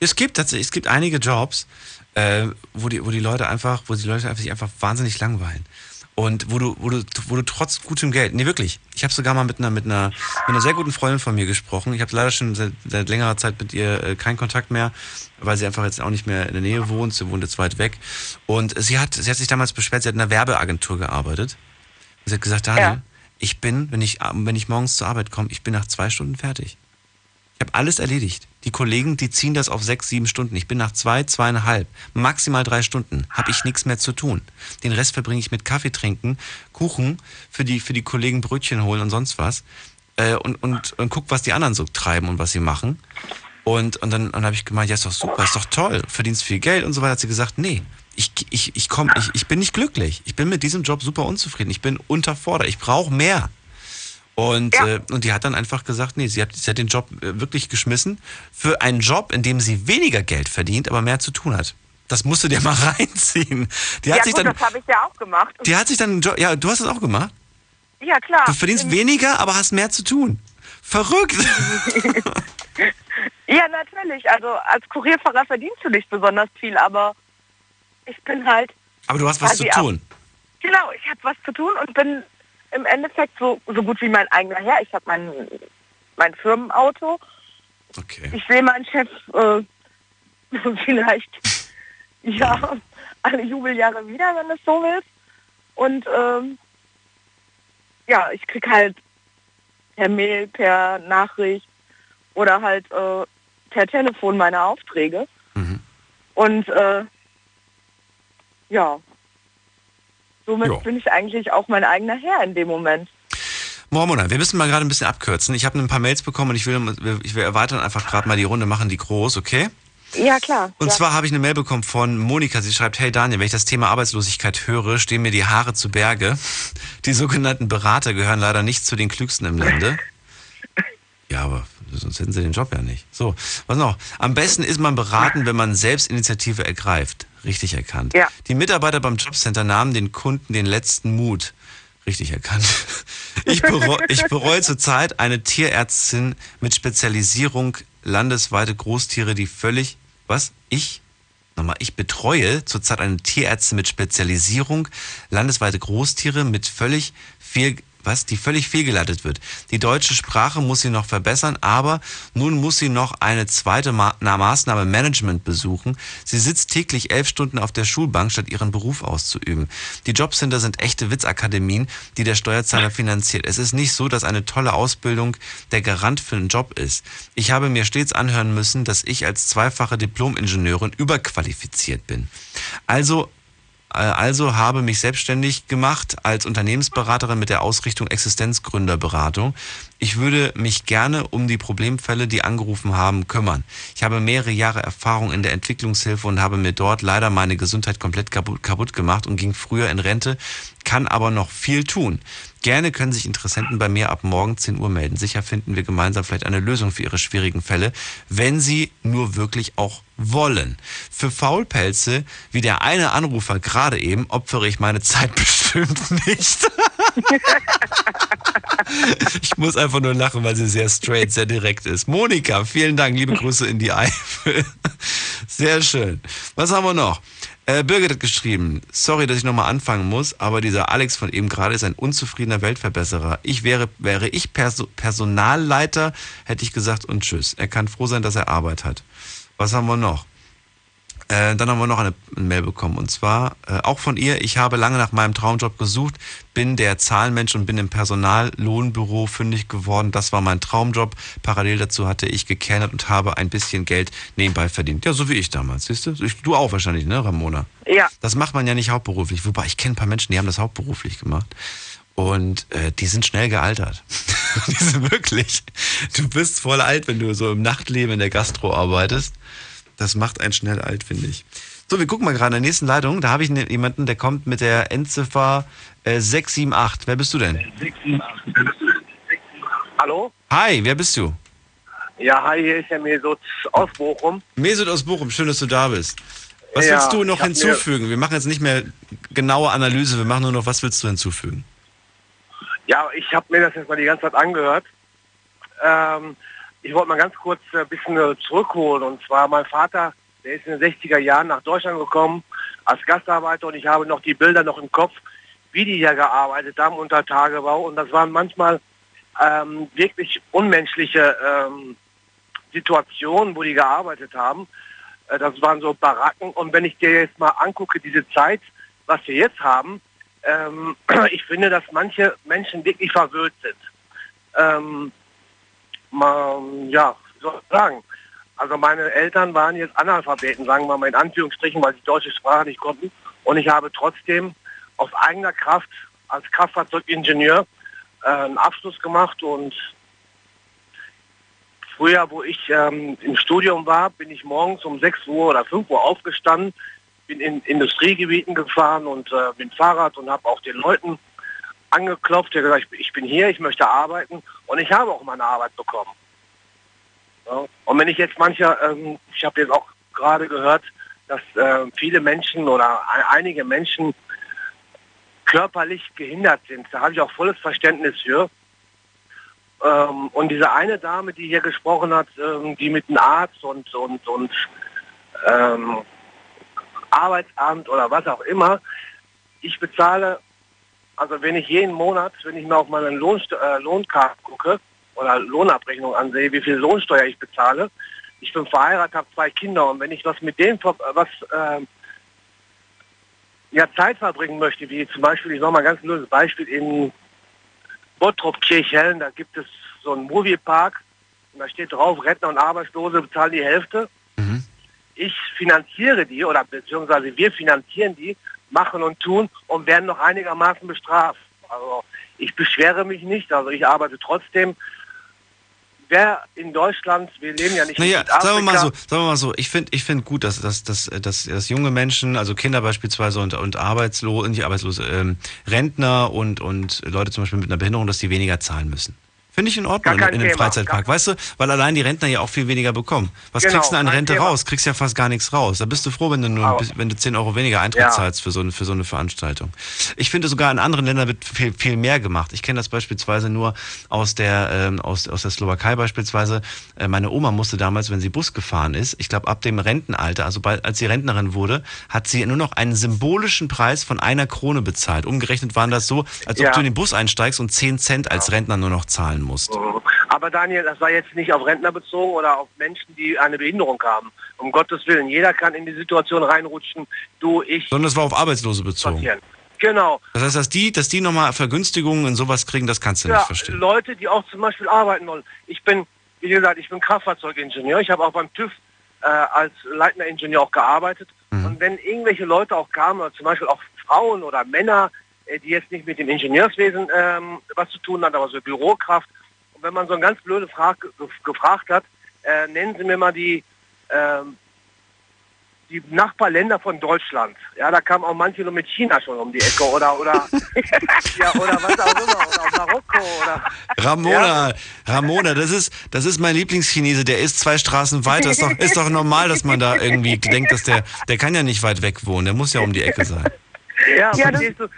Es gibt tatsächlich, es gibt einige Jobs, äh, wo die, wo die Leute einfach, wo die Leute einfach sich einfach wahnsinnig langweilen. Und wo du, wo du, wo du trotz gutem Geld, nee wirklich, ich habe sogar mal mit einer, mit einer, mit einer sehr guten Freundin von mir gesprochen. Ich habe leider schon seit, seit längerer Zeit mit ihr äh, keinen Kontakt mehr, weil sie einfach jetzt auch nicht mehr in der Nähe wohnt. Sie wohnt jetzt weit weg. Und sie hat, sie hat sich damals beschwert, sie hat in einer Werbeagentur gearbeitet. Und sie hat gesagt, Daniel, ich bin, wenn ich, wenn ich morgens zur Arbeit komme, ich bin nach zwei Stunden fertig. Ich habe alles erledigt. Die Kollegen, die ziehen das auf sechs, sieben Stunden. Ich bin nach zwei, zweieinhalb, maximal drei Stunden, habe ich nichts mehr zu tun. Den Rest verbringe ich mit Kaffee trinken, Kuchen, für die, für die Kollegen Brötchen holen und sonst was. Äh, und, und, und guck, was die anderen so treiben und was sie machen. Und, und dann, dann habe ich gemeint, ja, ist doch super, ist doch toll, verdienst viel Geld und so weiter. Hat sie gesagt, nee, ich, ich, ich, komm, ich, ich bin nicht glücklich. Ich bin mit diesem Job super unzufrieden. Ich bin unterfordert. Ich brauche mehr. Und, äh, und die hat dann einfach gesagt, nee, sie hat, sie hat den Job äh, wirklich geschmissen für einen Job, in dem sie weniger Geld verdient, aber mehr zu tun hat. Das musst du dir mal reinziehen. Die hat ja sich gut, dann, das habe ich ja auch gemacht. die hat sich dann, ja, du hast es auch gemacht. Ja, klar. Du verdienst weniger, aber hast mehr zu tun. Verrückt. Ja, natürlich. Also als Kurierfahrer verdienst du nicht besonders viel, aber ich bin halt. Aber du hast was zu tun. Ab, genau, ich habe was zu tun und bin im Endeffekt so, so gut wie mein eigener Herr. Ich habe mein, mein Firmenauto. Okay. Ich sehe meinen Chef äh, vielleicht ja alle Jubeljahre wieder, wenn es so ist. Und ähm, ja, ich krieg halt per Mail, per Nachricht oder halt äh, per Telefon meine Aufträge. Und äh, ja, somit Jo. bin ich eigentlich auch mein eigener Herr in dem Moment. Mormona, wir müssen mal gerade ein bisschen abkürzen. Ich habe ein paar Mails bekommen und ich will, ich will erweitern einfach gerade mal die Runde, machen die groß, okay? Ja, klar. Und ja. zwar habe ich eine Mail bekommen von Monika. Sie schreibt, hey Daniel, wenn ich das Thema Arbeitslosigkeit höre, stehen mir die Haare zu Berge. Die sogenannten Berater gehören leider nicht zu den klügsten im Lande. Ja, aber sonst hätten sie den Job ja nicht. So, was noch? Am besten ist man beraten, wenn man selbst Initiative ergreift. Richtig erkannt. Ja. Die Mitarbeiter beim Jobcenter nahmen den Kunden den letzten Mut. Richtig erkannt. Ich, bereu, ich bereue zurzeit eine Tierärztin mit Spezialisierung landesweite Großtiere, die völlig, was? Ich? Nochmal, ich betreue zurzeit eine Tierärztin mit Spezialisierung landesweite Großtiere mit völlig fehl, was? Die völlig fehlgeleitet wird. Die deutsche Sprache muss sie noch verbessern, aber nun muss sie noch eine zweite Ma na, Maßnahme Management besuchen. Sie sitzt täglich elf Stunden auf der Schulbank, statt ihren Beruf auszuüben. Die Jobcenter sind echte Witzakademien, die der Steuerzahler finanziert. Es ist nicht so, dass eine tolle Ausbildung der Garant für einen Job ist. Ich habe mir stets anhören müssen, dass ich als zweifache Diplom-Ingenieurin überqualifiziert bin. Also also habe mich selbstständig gemacht als Unternehmensberaterin mit der Ausrichtung Existenzgründerberatung. Ich würde mich gerne um die Problemfälle, die angerufen haben, kümmern. Ich habe mehrere Jahre Erfahrung in der Entwicklungshilfe und habe mir dort leider meine Gesundheit komplett kaputt, kaputt gemacht und ging früher in Rente, kann aber noch viel tun. Gerne können sich Interessenten bei mir ab morgen 10 Uhr melden. Sicher finden wir gemeinsam vielleicht eine Lösung für ihre schwierigen Fälle, wenn sie nur wirklich auch wollen. Für Faulpelze, wie der eine Anrufer gerade eben, opfere ich meine Zeit bestimmt nicht. ich muss einfach nur lachen, weil sie sehr straight, sehr direkt ist. Monika, vielen Dank. Liebe Grüße in die Eifel. Sehr schön. Was haben wir noch? Äh, Birgit hat geschrieben, sorry, dass ich nochmal anfangen muss, aber dieser Alex von eben gerade ist ein unzufriedener Weltverbesserer. Ich wäre, wäre ich Perso Personalleiter, hätte ich gesagt und tschüss. Er kann froh sein, dass er Arbeit hat. Was haben wir noch? Äh, dann haben wir noch eine Mail bekommen und zwar äh, auch von ihr. Ich habe lange nach meinem Traumjob gesucht, bin der Zahlenmensch und bin im Personallohnbüro fündig geworden. Das war mein Traumjob. Parallel dazu hatte ich gekennert und habe ein bisschen Geld nebenbei verdient. Ja, so wie ich damals, siehst du? Du auch wahrscheinlich, ne, Ramona? Ja. Das macht man ja nicht hauptberuflich. Wobei ich kenne ein paar Menschen, die haben das hauptberuflich gemacht. Und äh, die sind schnell gealtert. die sind wirklich. Du bist voll alt, wenn du so im Nachtleben in der Gastro arbeitest. Das macht einen schnell alt, finde ich. So, wir gucken mal gerade in der nächsten Leitung. Da habe ich ne- jemanden, der kommt mit der Endziffer äh, 678. Wer bist du denn? Hallo? Hi, wer bist du? Ja, hi, hier ist der Mesut aus Bochum. Mesut aus Bochum, schön, dass du da bist. Was Ja, willst du noch hinzufügen? Wir machen jetzt nicht mehr genaue Analyse, wir machen nur noch, was willst du hinzufügen? Ja, ich habe mir das jetzt mal die ganze Zeit angehört. Ähm, ich wollte mal ganz kurz ein bisschen äh, zurückholen. Und zwar mein Vater, der ist in den 60er Jahren nach Deutschland gekommen als Gastarbeiter und ich habe noch die Bilder noch im Kopf, wie die hier gearbeitet haben unter Tagebau. Und das waren manchmal ähm, wirklich unmenschliche ähm, Situationen, wo die gearbeitet haben. Äh, das waren so Baracken. Und wenn ich dir jetzt mal angucke, diese Zeit, was wir jetzt haben, ähm, ich finde, dass manche Menschen wirklich verwöhnt sind. Mal, ja, wie soll ich sagen? Also meine Eltern waren jetzt Analphabeten, sagen wir mal in Anführungsstrichen, weil sie deutsche Sprache nicht konnten. Und ich habe trotzdem aus eigener Kraft als Kraftfahrzeugingenieur äh, einen Abschluss gemacht und früher, wo ich ähm, im Studium war, bin ich morgens um 6 Uhr oder 5 Uhr aufgestanden, bin in Industriegebieten gefahren und äh, bin Fahrrad und habe auch den Leuten angeklopft, der gesagt, ich bin hier, ich möchte arbeiten und ich habe auch meine Arbeit bekommen. Ja. Und wenn ich jetzt mancher, ähm, ich habe jetzt auch gerade gehört, dass äh, viele Menschen oder ein- einige Menschen körperlich gehindert sind. Da habe ich auch volles Verständnis für. Ähm, und diese eine Dame, die hier gesprochen hat, ähm, die mit einem Arzt und, und, und ähm, Arbeitsamt oder was auch immer, ich bezahle, also wenn ich jeden Monat, wenn ich mir auf meinen Lohn, äh, Lohnkarte gucke oder Lohnabrechnung ansehe, wie viel Lohnsteuer ich bezahle, ich bin verheiratet, habe zwei Kinder und wenn ich was mit denen ver- was ähm, ja, Zeit verbringen möchte, wie zum Beispiel, ich sage mal ein ganz blödes Beispiel, in Bottrop Kirchhellen, da gibt es so einen Moviepark und da steht drauf, Rentner und Arbeitslose bezahlen die Hälfte. Ich finanziere die oder beziehungsweise wir finanzieren die, machen und tun und werden noch einigermaßen bestraft. Also ich beschwere mich nicht, also ich arbeite trotzdem. wäre in Deutschland, wir leben ja nicht Naja, in Südafrika. sagen wir mal so, sagen wir mal so, ich finde ich find gut, dass, dass, dass, dass, dass junge Menschen, also Kinder beispielsweise und, und arbeitslose, nicht arbeitslose, ähm, Rentner und, und Leute zum Beispiel mit einer Behinderung, dass die weniger zahlen müssen. Finde ich in Ordnung in, dem. Freizeitpark. Weißt du, weil allein die Rentner ja auch viel weniger bekommen. Was Genau, kriegst du denn an Rente Thema. raus? Kriegst ja fast gar nichts raus. Da bist du froh, wenn du nur, Aber- wenn du 10 Euro weniger Eintritt Ja. zahlst für so, eine, für so eine Veranstaltung. Ich finde sogar in anderen Ländern wird viel, viel mehr gemacht. Ich kenne das beispielsweise nur aus der, ähm, aus, aus der Slowakei beispielsweise. Äh, meine Oma musste damals, wenn sie Bus gefahren ist, ich glaube ab dem Rentenalter, also bald, als sie Rentnerin wurde, hat sie nur noch einen symbolischen Preis von einer Krone bezahlt. Umgerechnet waren das so, als ob Ja. du in den Bus einsteigst und 10 Cent als Rentner nur noch zahlen musst. Aber Daniel, das war jetzt nicht auf Rentner bezogen oder auf Menschen, die eine Behinderung haben. Um Gottes Willen, jeder kann in die Situation reinrutschen, du, ich, Sondern es war auf Arbeitslose bezogen. passieren. Genau. Das heißt, dass die, dass die nochmal Vergünstigungen in sowas kriegen, das kannst du nicht Ja, verstehen. Leute, die auch zum Beispiel arbeiten wollen. Ich bin, wie gesagt, ich bin Kraftfahrzeugingenieur. Ich habe auch beim TÜV äh, als leitender Ingenieur auch gearbeitet. Mhm. Und wenn irgendwelche Leute auch kamen, zum Beispiel auch Frauen oder Männer, die jetzt nicht mit dem Ingenieurswesen ähm, was zu tun haben, aber so Bürokraft. Und wenn man so eine ganz blöde Frage ge gefragt hat, äh, nennen Sie mir mal die, ähm, die Nachbarländer von Deutschland. Ja, da kam auch manche nur mit China schon um die Ecke oder oder ja oder was auch immer oder Marokko oder Ramona, Ramona, das ist, das ist mein Lieblingschinese, der ist zwei Straßen weiter. Ist doch, ist doch normal, dass man da irgendwie denkt, dass der, der kann ja nicht weit weg wohnen, der muss ja um die Ecke sein. Ja, Ja, verstehst du?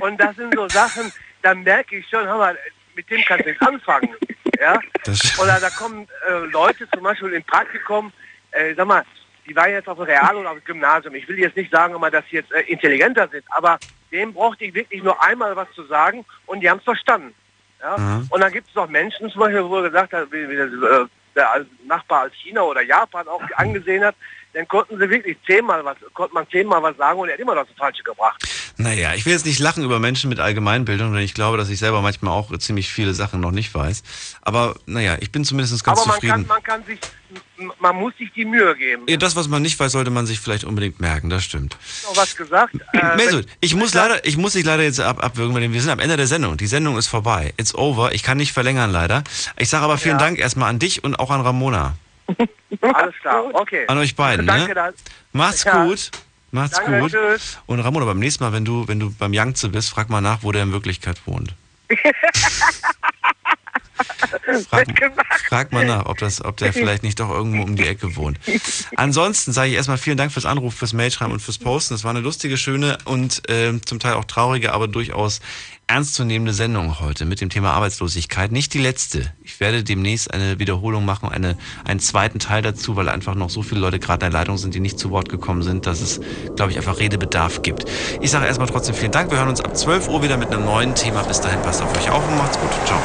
Und das sind so Sachen, da merke ich schon, hör mal, mit dem kannst du nicht anfangen. Ja? Das- Oder da kommen äh, Leute zum Beispiel im Praktikum, äh, sag mal, die waren jetzt auf dem Real oder auf dem Gymnasium. Ich will jetzt nicht sagen, dass sie jetzt äh, intelligenter sind, aber dem brauchte ich wirklich nur einmal was zu sagen und die haben es verstanden. Ja? Mhm. Und dann gibt es noch Menschen, zum Beispiel, wo er gesagt hat, wie, wie der, äh, der als Nachbar als China oder Japan auch angesehen hat, dann konnten sie wirklich zehnmal was, konnte man zehnmal was sagen und er hat immer noch das Falsche gebracht. Naja, ich will jetzt nicht lachen über Menschen mit Allgemeinbildung, denn ich glaube, dass ich selber manchmal auch ziemlich viele Sachen noch nicht weiß. Aber naja, ich bin zumindest ganz Aber man zufrieden. kann, man kann sich, man muss sich die Mühe geben. Ja, das, was man nicht weiß, sollte man sich vielleicht unbedingt merken, das stimmt. Noch was gesagt? Äh, Mesut, ich muss leider, ich muss dich leider jetzt ab, abwürgen, weil wir sind am Ende der Sendung. Die Sendung ist vorbei. It's over. Ich kann nicht verlängern, leider. Ich sage aber vielen Dank erstmal an dich und auch an Ramona. Alles klar, okay. An euch beiden, Danke, ne? dann. Macht's Ja. gut. Macht's Danke, gut. tschüss. Und Ramona, beim nächsten Mal, wenn du, wenn du beim Yangtze bist, frag mal nach, wo der in Wirklichkeit wohnt. Frag, frag mal nach, ob, das, ob der vielleicht nicht doch irgendwo um die Ecke wohnt. Ansonsten sage ich erstmal vielen Dank fürs Anruf, fürs Mailschreiben und fürs Posten. Es war eine lustige, schöne und ähm, zum Teil auch traurige, aber durchaus ernstzunehmende Sendung heute mit dem Thema Arbeitslosigkeit. Nicht die letzte. Ich werde demnächst eine Wiederholung machen, eine, einen zweiten Teil dazu, weil einfach noch so viele Leute gerade in der Leitung sind, die nicht zu Wort gekommen sind, dass es, glaube ich, einfach Redebedarf gibt. Ich sage erstmal trotzdem vielen Dank. Wir hören uns ab 12 Uhr wieder mit einem neuen Thema. Bis dahin, passt auf euch auf und macht's gut. Ciao.